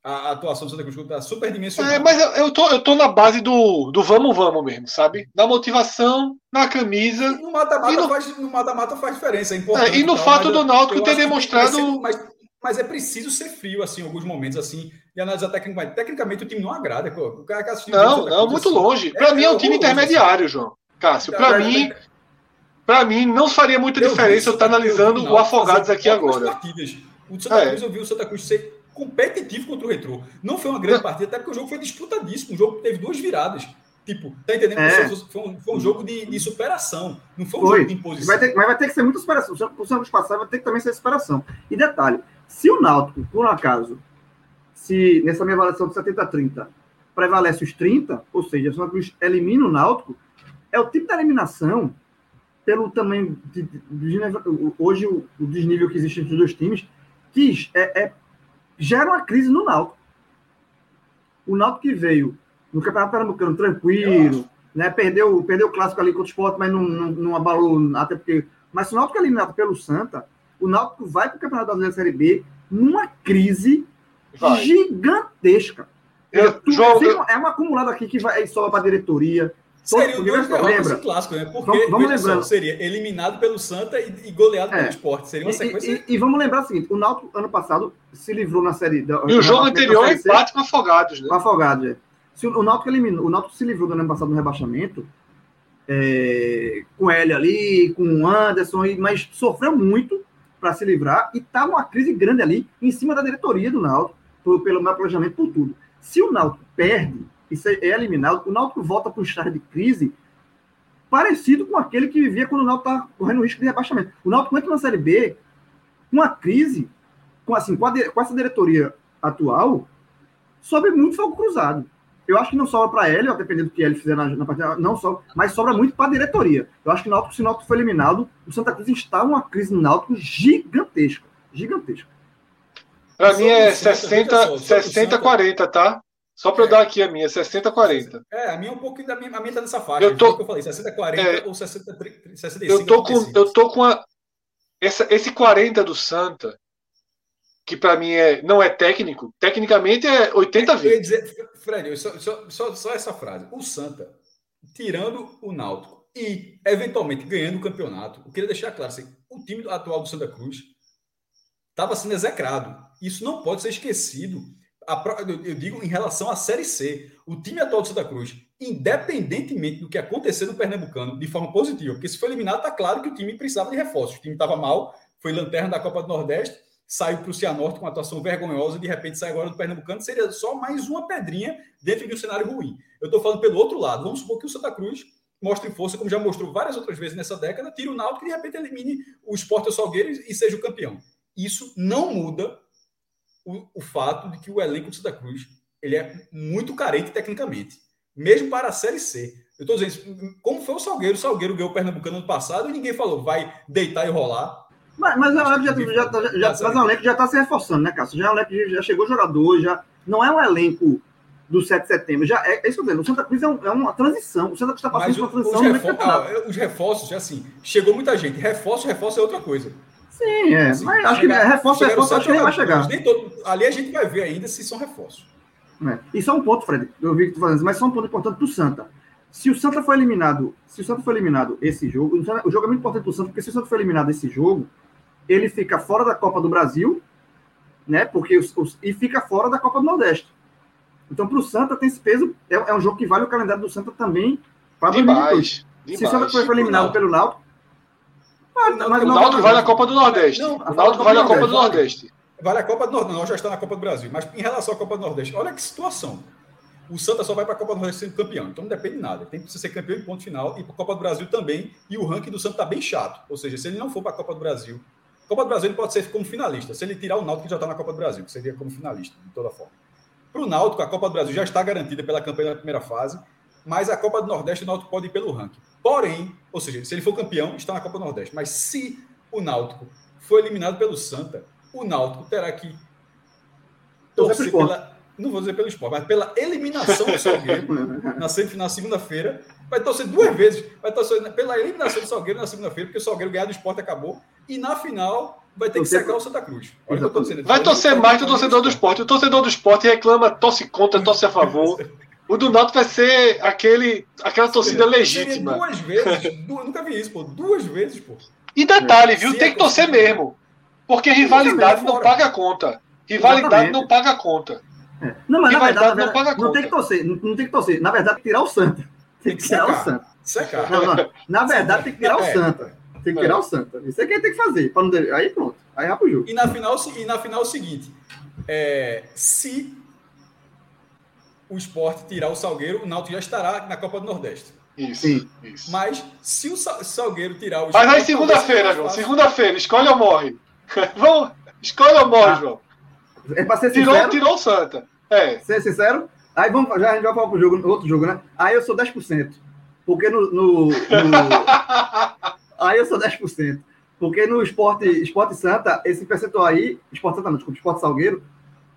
A, atuação do Santa Cruz está superdimensionada. É, mas eu, eu, tô, eu tô na base do, do vamos, vamos mesmo, sabe? Na motivação, na camisa. E no mata-mata faz, no mata -mata faz diferença. É importante, é, e no fato do Náutico ter demonstrado. Mas, mas é preciso ser frio, assim, em alguns momentos, assim, e analisar tecnicamente. Tecnicamente, o time não agrada. O cara que assistiu não, não, muito assim, longe. Para é, mim, é um time intermediário, assim. João. Cássio, para mim. Para mim, não faria muita eu diferença eu estar analisando o Afogados aqui agora. Partidas. O Santa é. Cruz, eu vi o Santa Cruz ser competitivo contra o Retrô. Não foi uma grande partida, até porque o jogo foi disputadíssimo. O jogo teve duas viradas. Tipo, tá entendendo? É. Foi, um, foi, um, jogo de, de, superação. Não foi um foi. jogo de imposição. Vai ter, mas vai ter que ser muita superação. O Santos passar vai ter que também ser superação. E detalhe, se o Náutico, por um acaso, se nessa minha avaliação de 70 a 30 prevalece os 30, ou seja, Santa Cruz elimina o Náutico, é o tipo de eliminação pelo tamanho de, de, de hoje o, o, desnível que existe entre os dois times que é, é, gera uma crise no Náutico. O Náutico que veio no Campeonato Pernambucano tranquilo, né, perdeu, perdeu o clássico ali contra o Sport, mas não, não, não abalou até porque mas se o Náutico é eliminado pelo Santa, o Náutico vai para o Campeonato Brasileiro Série B numa crise vai. gigantesca. Eu, tu, João, eu... É uma acumulada aqui que vai só para a diretoria. Seria o lembra? clássico, né? Porque vamos, vamos lembrando. Só, seria eliminado pelo Santa e, e goleado é. pelo Sport. Seria uma sequência. E, e, e, vamos lembrar o seguinte: o Náutico, ano passado, se livrou na série. Da, e o jogo anterior é empate com Afogados, né? Com Afogados, é. Se o, o Náutico eliminou, o Náutico se livrou no ano passado no rebaixamento, é, com ele ali, com o Anderson, mas sofreu muito para se livrar e tá uma crise grande ali em cima da diretoria do Náutico, pelo meu planejamento, por tudo. Se o Náutico perde e é eliminado, o Náutico volta para um estado de crise parecido com aquele que vivia quando o Náutico estava correndo risco de rebaixamento. O Náutico entra na Série B uma crise, com, assim, com, a, com essa diretoria atual, sobe muito fogo cruzado. Eu acho que não sobra para ele, dependendo do que ele fizer na, na partida, não sobra, mas sobra muito para a diretoria. Eu acho que o Náutico, se o Náutico for eliminado, o Santa Cruz está numa crise no Náutico gigantesca. Gigantesca. Para mim é 60, 60, 40, tá? Só para eu é. dar aqui a minha, 60, 40. É, a minha é um pouquinho da minha, a minha tá nessa faixa. Eu, tô, que eu falei, 60, 40 é, ou 60, 65. Eu tô com, eu tô com a, essa, esse 40 do Santa, que para mim é, não é técnico, tecnicamente é 80 a 20. Dizer, Fred, só, só, só, só, essa frase. O Santa, tirando o Náutico e eventualmente ganhando o campeonato, eu queria deixar claro assim, o time atual do Santa Cruz estava sendo execrado. Isso não pode ser esquecido. eu digo em relação à Série C. O time atual do Santa Cruz, independentemente do que acontecer no Pernambucano, de forma positiva, porque se foi eliminado, está claro que o time precisava de reforços. O time estava mal, foi lanterna da Copa do Nordeste, saiu para o Cianorte com uma atuação vergonhosa, de repente sai agora do Pernambucano, seria só mais uma pedrinha dentro de um cenário ruim. Eu estou falando pelo outro lado. Vamos supor que o Santa Cruz mostre força, como já mostrou várias outras vezes nessa década, tire o Náutico e de repente elimine o Sport o Salgueiro e seja o campeão. Isso não muda o, o fato de que o elenco do Santa Cruz ele é muito carente tecnicamente, mesmo para a Série C. Eu estou dizendo, como foi o Salgueiro, o Salgueiro ganhou o Pernambucano ano passado e ninguém falou, vai deitar e rolar mas, mas o elenco já, já, já, já, mas o elenco já está se reforçando, né, Cássio? Já, o elenco já chegou jogador, já não é um elenco do 7 de setembro. Já é, é isso que eu dizendo. O Santa Cruz é, um, é uma transição. O Santa Cruz está passando por uma transição. Os, refor ah, os reforços, assim, chegou muita gente. Reforço, reforço é outra coisa. Sim, é. Assim, mas acho que é, reforço, reforço, acho que vai chegar. Nem todo, ali a gente vai ver ainda se são reforços. É. E só um ponto, Fred, eu vi que tu falando, mas só um ponto importante para o Santa. Se o Santa foi eliminado, se o Santa foi eliminado esse jogo, o jogo é muito importante para o Santa, porque se o Santa foi eliminado esse jogo, ele fica fora da Copa do Brasil, né? Porque os, os, e fica fora da Copa do Nordeste. Então, para o Santa tem esse peso. É, é, um jogo que vale o calendário do Santa também para 2022. Se o Santa foi eliminado pelo Náutico, mas, mas o Náutico vale a Copa do Nordeste. Não, o Náutico vale a Copa do Nordeste. Vale a Copa do Nordeste. Nós já está na Copa do Brasil. Mas em relação à Copa do Nordeste, olha que situação. O Santa só vai para a Copa do Nordeste sendo campeão. Então não depende de nada. Tem que ser campeão em ponto final e para a Copa do Brasil também. E o ranking do Santa está bem chato. Ou seja, se ele não for para a Copa do Brasil Copa do Brasil ele pode ser como finalista. Se ele tirar o Náutico, que já está na Copa do Brasil, que seria como finalista, de toda forma. Para o Náutico, a Copa do Brasil já está garantida pela campanha da primeira fase, mas a Copa do Nordeste o Náutico pode ir pelo ranking. Porém, ou seja, se ele for campeão, está na Copa do Nordeste. Mas se o Náutico for eliminado pelo Santa, o Náutico terá que torcer pela. Não vou dizer pelo esporte, mas pela eliminação do Salgueiro (laughs) na semifinal segunda-feira. Vai torcer duas vezes. Vai torcer pela eliminação do Salgueiro na segunda-feira, porque o Salgueiro ganhar do esporte acabou e na final vai ter que secar o Santa Cruz. Vai torcer mais do torcedor do esporte. O torcedor do esporte reclama, torce contra, torce a favor. O do Náutico vai ser aquele, aquela torcida legítima. Duas vezes, duas, nunca vi isso, pô. Duas vezes, pô. E detalhe, viu? tem que torcer mesmo. Porque rivalidade não paga conta. Rivalidade Exatamente. não paga conta. É. Não, mas rivalidade na verdade, não, paga não conta. tem que torcer. Não, não, tem que torcer. Na verdade, tirar o Santa. Tem, que, tirar o Santa. Secar. Não, não. Na verdade, tem que tirar o é. Santa. Tem que tirar é. o Santa. Isso é quem tem que fazer. Não... Aí pronto. Aí vai pro jogo. E na final, e na final é o seguinte: é, se o esporte tirar o Salgueiro, o Náutico já estará na Copa do Nordeste. Isso, Sim. isso. Mas se o Salgueiro tirar o esporte. Mas aí segunda-feira, João. Segunda-feira, escolhe ou morre. (laughs) Vamos, escolhe ou morre, ah. João. É pra ser tirou, sincero. tirou o Santa. É. Ser sincero. Aí vamos, já a gente vai falar pro jogo, outro jogo, né? Aí eu sou 10%. Porque no. no, no... (laughs) aí eu sou 10%. Porque no esporte, esporte Santa, esse percentual aí, esporte Santa não, desculpa, esporte Salgueiro,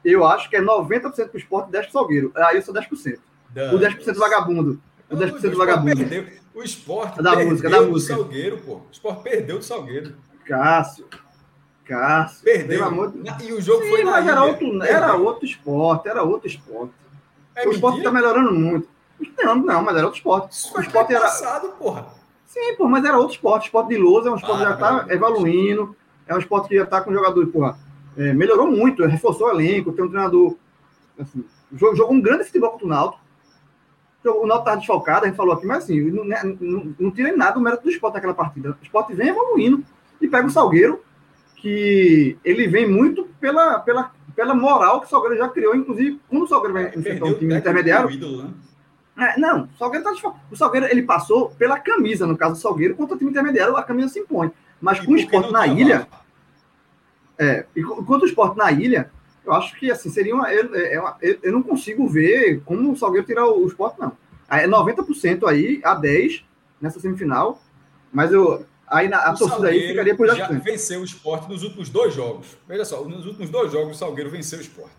eu acho que é 90% pro esporte e 10% pro Salgueiro. Aí eu sou 10%. Dan. O 10% vagabundo. O 10% do vagabundo. Perdeu. O esporte Da perdeu música, da do música. Salgueiro, pô. O esporte perdeu do Salgueiro. Cássio. Cássio. Perdeu. Amor E o jogo Sim, foi mas era outro, era outro esporte, era outro esporte. É o esporte mentira? tá melhorando muito. Não, não, mas era outro esporte. Isso O esporte era. passado, porra. Sim, pô, mas era outro esporte. Esporte de lousa é um esporte Ah, que já tá verdade. evoluindo. É um esporte que já tá com jogadores, porra. é, melhorou muito, reforçou o elenco, tem um treinador. Assim, jogou, jogou um grande futebol contra o Náutico. O Náutico estava desfalcado, a gente falou aqui, mas assim, não, não, não, não tira em nada o mérito do esporte naquela partida. O esporte vem evoluindo e pega o Salgueiro, que ele vem muito pela, pela, pela moral que o Salgueiro já criou, inclusive, quando o Salgueiro vai enfrentar Perdeu um time intermediário, do ídolo, né? É, não, o Salgueiro tá desfalcado. O Salgueiro ele passou pela camisa, no caso do Salgueiro, contra o time intermediário, a camisa se impõe. Mas E com o esporte na ilha, é, e quanto o esporte na ilha, eu acho que assim, seria uma. Eu, é uma- eu, eu não consigo ver como o Salgueiro tirar o, o esporte, não. Aí É 90% aí, a 10 nessa semifinal. Mas eu. Aí na, a O torcida aí Salgueiro ficaria por já 10%. venceu o esporte nos últimos dois jogos. Veja só, nos últimos dois jogos o Salgueiro venceu o esporte.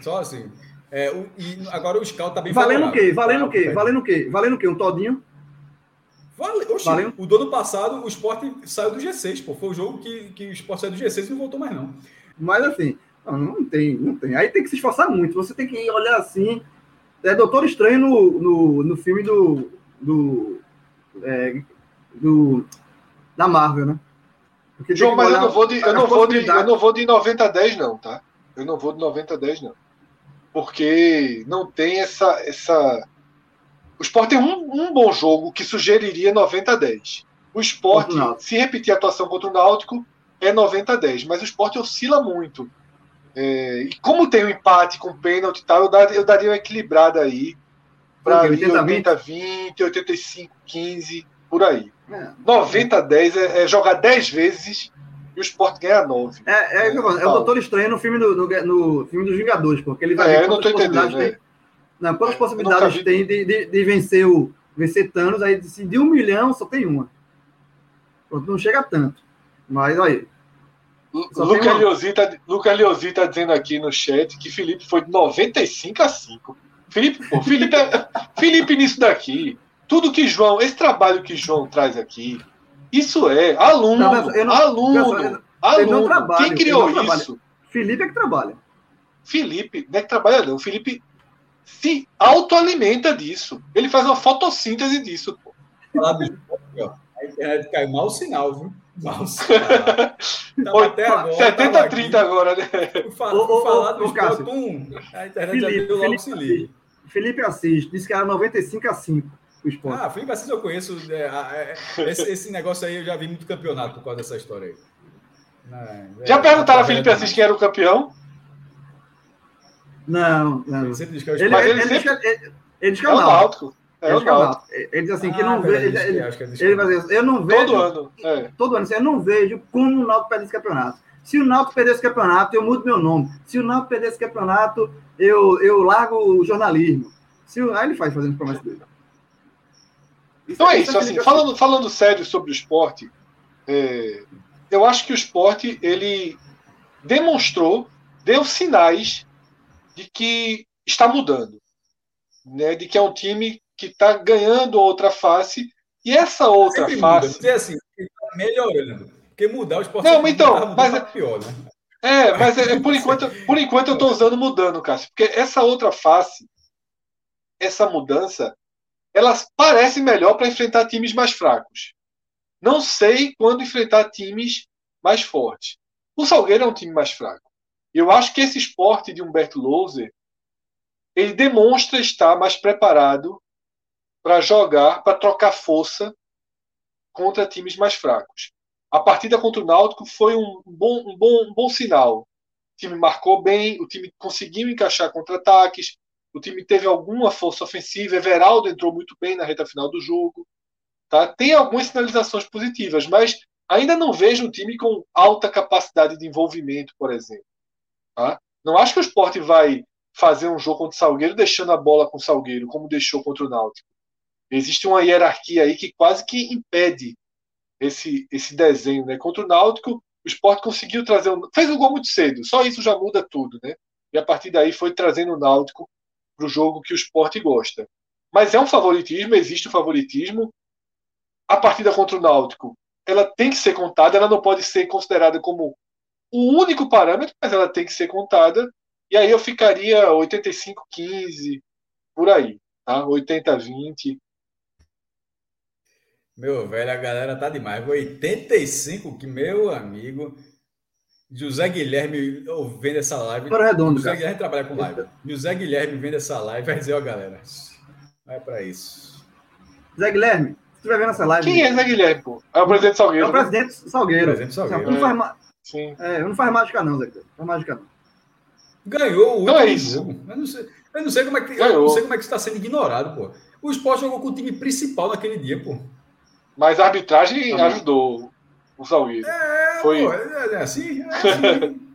Só assim. É, o- e agora o Scout tá bem Valendo o quê? Valendo o quê? Tá? Valendo o quê? Valendo o quê? Um todinho? Vale, oxi, Valendo. O do ano passado, o esporte saiu do G6, pô. Foi o jogo que, que o esporte saiu do G6 e não voltou mais, não. Mas assim, não, não tem, não tem. Aí tem que se esforçar muito. Você tem que olhar assim. É Doutor Estranho no, no, no filme do. do, é, do da Marvel, né? Porque João, mas eu não vou de, eu não vou de, eu não vou de 90 a 10, não, tá? Eu não vou de 90 a 10, não. Porque não tem essa. essa... O Sport tem um, um bom jogo que sugeriria 90 a 10. O Sport, Náutico. se repetir a atuação contra o Náutico, é 90 a 10. Mas o Sport oscila muito. É, e como tem um empate com pênalti e tal, eu daria, eu daria uma equilibrada aí. Para Ok, 80 a 20? 80 a 20, 85 15, por aí. É, 90 a 10 é, é jogar 10 vezes o Sport ganha 9. é, é, é, o. Doutor Estranho no filme, do, no, no filme dos Vingadores, porque ele vai É, ver quantas possibilidades é. tem. Não, quantas possibilidades tem de, de, de vencer, o, vencer Thanos, aí de um milhão só tem uma. Pronto, não chega tanto. Mas aí. Só tem Luca uma. Liozzi tá, tá dizendo aqui no chat que Felipe foi de 95 a 5. Felipe, pô, Felipe, é- (laughs) Felipe nisso daqui. Tudo que João, esse trabalho que João traz aqui, isso é aluno, Não, não- aluno, eu não aluno. trabalho, Quem criou isso? Felipe é que trabalha. Felipe, não é que trabalha não. Felipe se autoalimenta disso. Ele faz uma fotossíntese disso. Pô. Falar do esporte, ó. A internet caiu mau sinal, viu? Mau sinal. Tava até agora. 70 tava a 30 aqui. agora, né? Fui falar, Ô, ô, fui falar ô, do Cássio. A internet já Felipe, deu logo Felipe, se liga. Felipe assiste, disse que era 95 a 5 o esporte. Ah, Felipe Assis eu conheço. é, é, é, esse, esse negócio aí eu já vi muito campeonato por causa dessa história aí. Não, é, Já perguntaram a é, Felipe é, Assis quem era o campeão? não, não. Ele sempre diz que é o Ele, ele, ele que- ele, ele diz que é É o Náutico. É Ele o diz que é o Náutico. Ele diz assim que Ah, não vê. verdade, Ele, que ele, é, que é ele que vai é. dizer, eu não vejo. Todo ano. É. todo ano, assim, eu não vejo como o Náutico perde esse campeonato. Se o Náutico perder esse campeonato, eu mudo meu nome. Se o Náutico perder esse campeonato, eu, eu largo o jornalismo. Se o... Aí ele faz fazendo promessa dele. Então é isso, Felipe assim, falando, falando sério sobre o esporte, é, eu acho que o esporte ele demonstrou, deu sinais de que está mudando, né? De que é um time que está ganhando outra face e essa outra Sempre muda. face. Dizer assim, ele tá melhorando. Porque mudar o esporte Não, então, mas- pra pior, né? É, mas é, é por enquanto, por enquanto eu estou usando mudando, Cássio, porque essa outra face, essa mudança, elas parecem melhor para enfrentar times mais fracos. Não sei quando enfrentar times mais fortes. O Salgueiro é um time mais fraco. Eu acho que esse esporte de Humberto Louser, ele demonstra estar mais preparado para jogar, para trocar força contra times mais fracos. A partida contra o Náutico foi um bom, um bom, um bom sinal. O time marcou bem, o time conseguiu encaixar contra-ataques, o time teve alguma força ofensiva. Everaldo entrou muito bem na reta final do jogo. Tá? Tem algumas sinalizações positivas, mas ainda não vejo um time com alta capacidade de envolvimento, por exemplo. Tá? Não acho que o esporte vai fazer um jogo contra o Salgueiro deixando a bola com o Salgueiro, como deixou contra o Náutico. Existe uma hierarquia aí que quase que impede esse, esse desenho. Né? Contra o Náutico, o esporte conseguiu trazer. Um, fez um gol muito cedo, só isso já muda tudo. Né? E a partir daí foi trazendo o Náutico para o jogo que o esporte gosta. Mas é um favoritismo, existe o favoritismo. A partida contra o Náutico, ela tem que ser contada, ela não pode ser considerada como o único parâmetro, mas ela tem que ser contada. E aí eu ficaria 85-15, por aí, tá? 80-20. Meu velho, a galera tá demais. 85, que meu amigo. José Guilherme vendo essa live. Para redondo, José cara. Guilherme trabalha com live. José Guilherme vendo essa live vai dizer, ó, galera, vai para isso. Zé Guilherme, se estiver vendo essa live. Quem é Zé Guilherme, pô? É o presidente Salgueiro. É o presidente Salgueiro. Né? Presidente Salgueiro. Não, faz, Sim. É, não faz mágica, não, Zé Guilherme. Não faz mágica, não. Ganhou o então é isso. jogo. Eu não sei, eu não sei como é que, eu não sei como é que está sendo ignorado, pô. O esporte jogou com o time principal naquele dia, pô. Mas a arbitragem ajudou o Salgueiro. É, Foi... Pô, é, é assim, é assim. (laughs)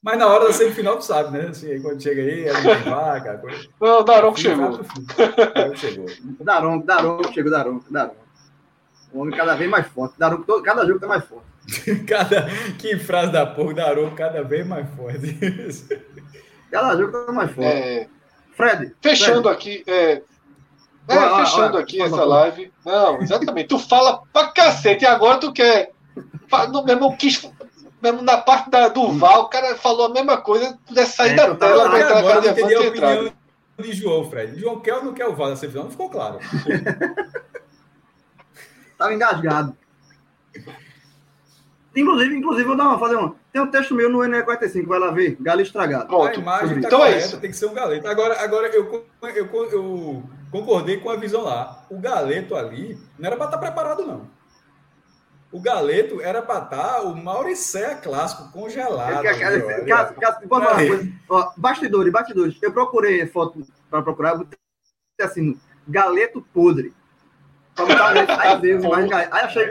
Mas na hora da semifinal, tu sabe, né? Assim, quando chega aí, é vaca. Coisa... Não, o Daronco chegou. Daronco chegou. Daronco, Daronco chegou, Daronco, Daronco. O homem cada vez mais forte. Daronco, cada jogo tá mais forte. (laughs) cada... Que frase da porra, Daronco cada vez mais forte. cada jogo tá mais forte. É... Fred. Fechando Fred. aqui. É... É, fechando aqui essa live. Não, exatamente. Tu fala pra cacete e agora tu quer. No mesmo quis mesmo na parte da, do Val, o cara falou a mesma coisa, pudesse sair é, da tela, vai entrar agora, de a opinião de João, Fred. João quer ou não quer o Val na semifinal? Não ficou claro. (laughs) Tava engasgado. Inclusive, inclusive, vou dar uma, fazer um. Tem um texto meu no NE45, vai lá ver. Galo estragado. Pronto. Tá então correta, é isso. tem que ser um galeto. Agora, agora eu, eu, eu, eu concordei com a visão lá. O galeto ali não era para estar tá preparado, não. O Galeto era para estar tá o Mauricéia clássico, congelado. É, caso, caso, Ó, bastidores, bastidores. Eu procurei foto para procurar, assim, Galeto podre. (laughs) Aí achei.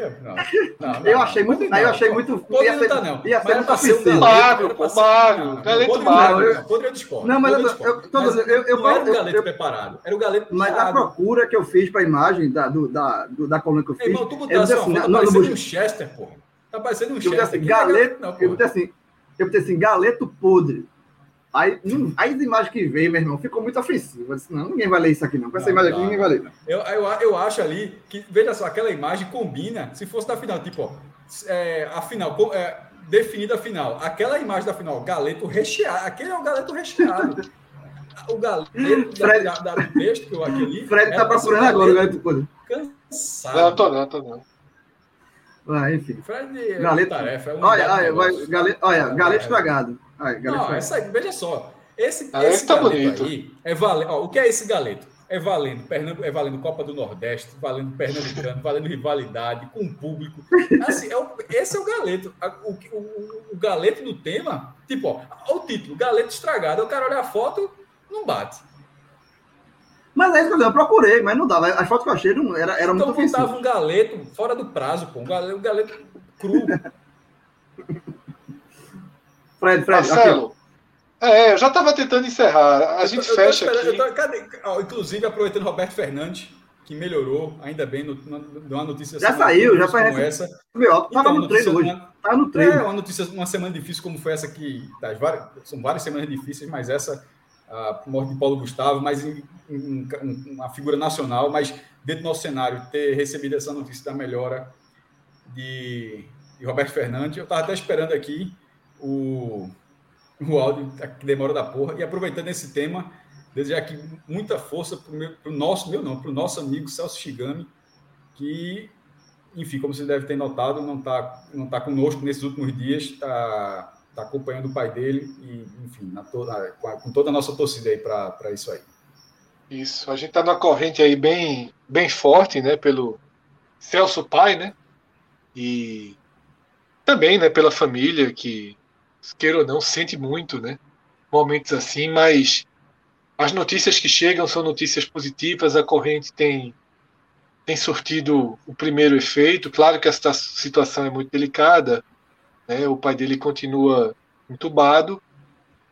Não, não, (laughs) eu achei muito. Aí eu achei muito. Podre não tá, não. Ia ser muito ofensivo. Magro, pô, magro. Galeto eu discordo. Não, mas eu. Não era o Galeto preparado. Era o Galeto Mas a procura que eu fiz para a imagem da, do, da, da coluna que eu fiz. Irmão, tu botasse assim, tá parecendo um Chester, pô. Tá parecendo um Chester. Galeto. Eu botei assim. Eu botei assim, galeto podre. Aí, hum, aí as imagens que veio, meu irmão, ficou muito ofensivo. Eu disse, não, ninguém vai ler isso aqui, não. Com essa não, imagem aqui, ninguém vai ler. Eu, eu, eu acho ali que, veja só, aquela imagem combina, se fosse da final, tipo, ó, é, a final, é, definida a final. Aquela imagem da final, galeto recheado. Aquele é o galeto recheado. (laughs) o galeto Fred, da, da, do texto que eu aqui. (laughs) Fred tá procurando agora o galeto. Cansado. Não, tô não, tô não. Ah, enfim. Fred é galeto, tarefa. É um olha, olha, vai, galeto, olha, galeto estragado. Ai, não, essa aí, veja só. Esse, ah, esse tá galeto bonito. aí é valendo. Ó, o que é esse galeto? É valendo, Pernambu, é valendo Copa do Nordeste, valendo Pernambucano, valendo rivalidade, com o público. Assim, é o, esse é o galeto. O, o, o, galeto do tema, tipo, ó, o título, galeto estragado. O cara olha a foto, não bate. Mas é isso que eu procurei, mas não dava. As fotos que eu achei não, era, era então, muito. Então um galeto fora do prazo, pô. Um galeto, um galeto cru. Fred, Fred. Marcelo. É, eu já estava tentando encerrar. A gente eu, fecha aqui. Tô, cadê, inclusive, aproveitando Roberto Fernandes, que melhorou, ainda bem, numa notícia Já saiu, já foi como essa. Meu, tava então, no treino hoje. Uma, tá no treino. É, uma notícia, uma semana difícil como foi essa que. Tá, várias, são várias semanas difíceis, mas essa, a morte de Paulo Gustavo, mas em, em, em, uma figura nacional, mas dentro do nosso cenário, ter recebido essa notícia da melhora de, de Roberto Fernandes, eu estava até esperando aqui o, o áudio que demora da porra. E aproveitando esse tema, desejar aqui muita força para o nosso, meu não, para o nosso amigo Celso Shigami, que, enfim, como você deve ter notado, não está não tá conosco nesses últimos dias, está tá acompanhando o pai dele e, enfim, na com toda a nossa torcida aí para isso aí. Isso, a gente está numa corrente aí bem, bem forte, né, pelo Celso pai, né, e também, né, pela família que queira ou não, sente muito, né? Momentos assim, mas as notícias que chegam são notícias positivas, a corrente tem, tem surtido o primeiro efeito. Claro que essa situação é muito delicada, né? o pai dele continua entubado,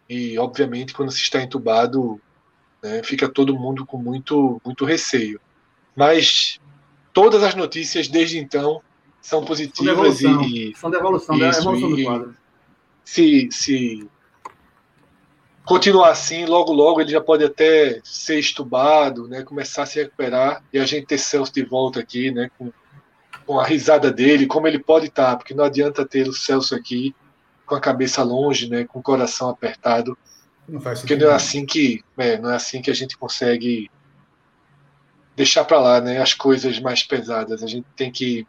E, obviamente, quando se está entubado, né, fica todo mundo com muito, muito receio. Mas todas as notícias desde então são positivas são e. São devolução, da evolução do quadro. Se, se continuar assim, logo logo ele já pode até ser estubado, né, começar a se recuperar e a gente ter Celso de volta aqui, né, com, com a risada dele, como ele pode estar, porque não adianta ter o Celso aqui com a cabeça longe, né, com o coração apertado, Não faz porque não é assim que, é, não é assim que a gente consegue deixar para lá, né, as coisas mais pesadas. A gente tem que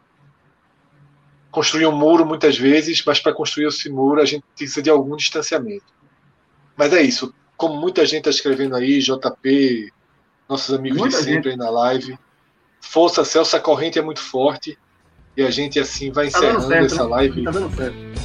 construir um muro muitas vezes, mas para construir esse muro a gente precisa de algum distanciamento. Mas é isso. Como muita gente está escrevendo aí, JP, nossos amigos Muita de sempre aí na live. Força, Celso, a corrente é muito forte. E a gente assim vai Tá encerrando certo. essa né? live Tá dando certo.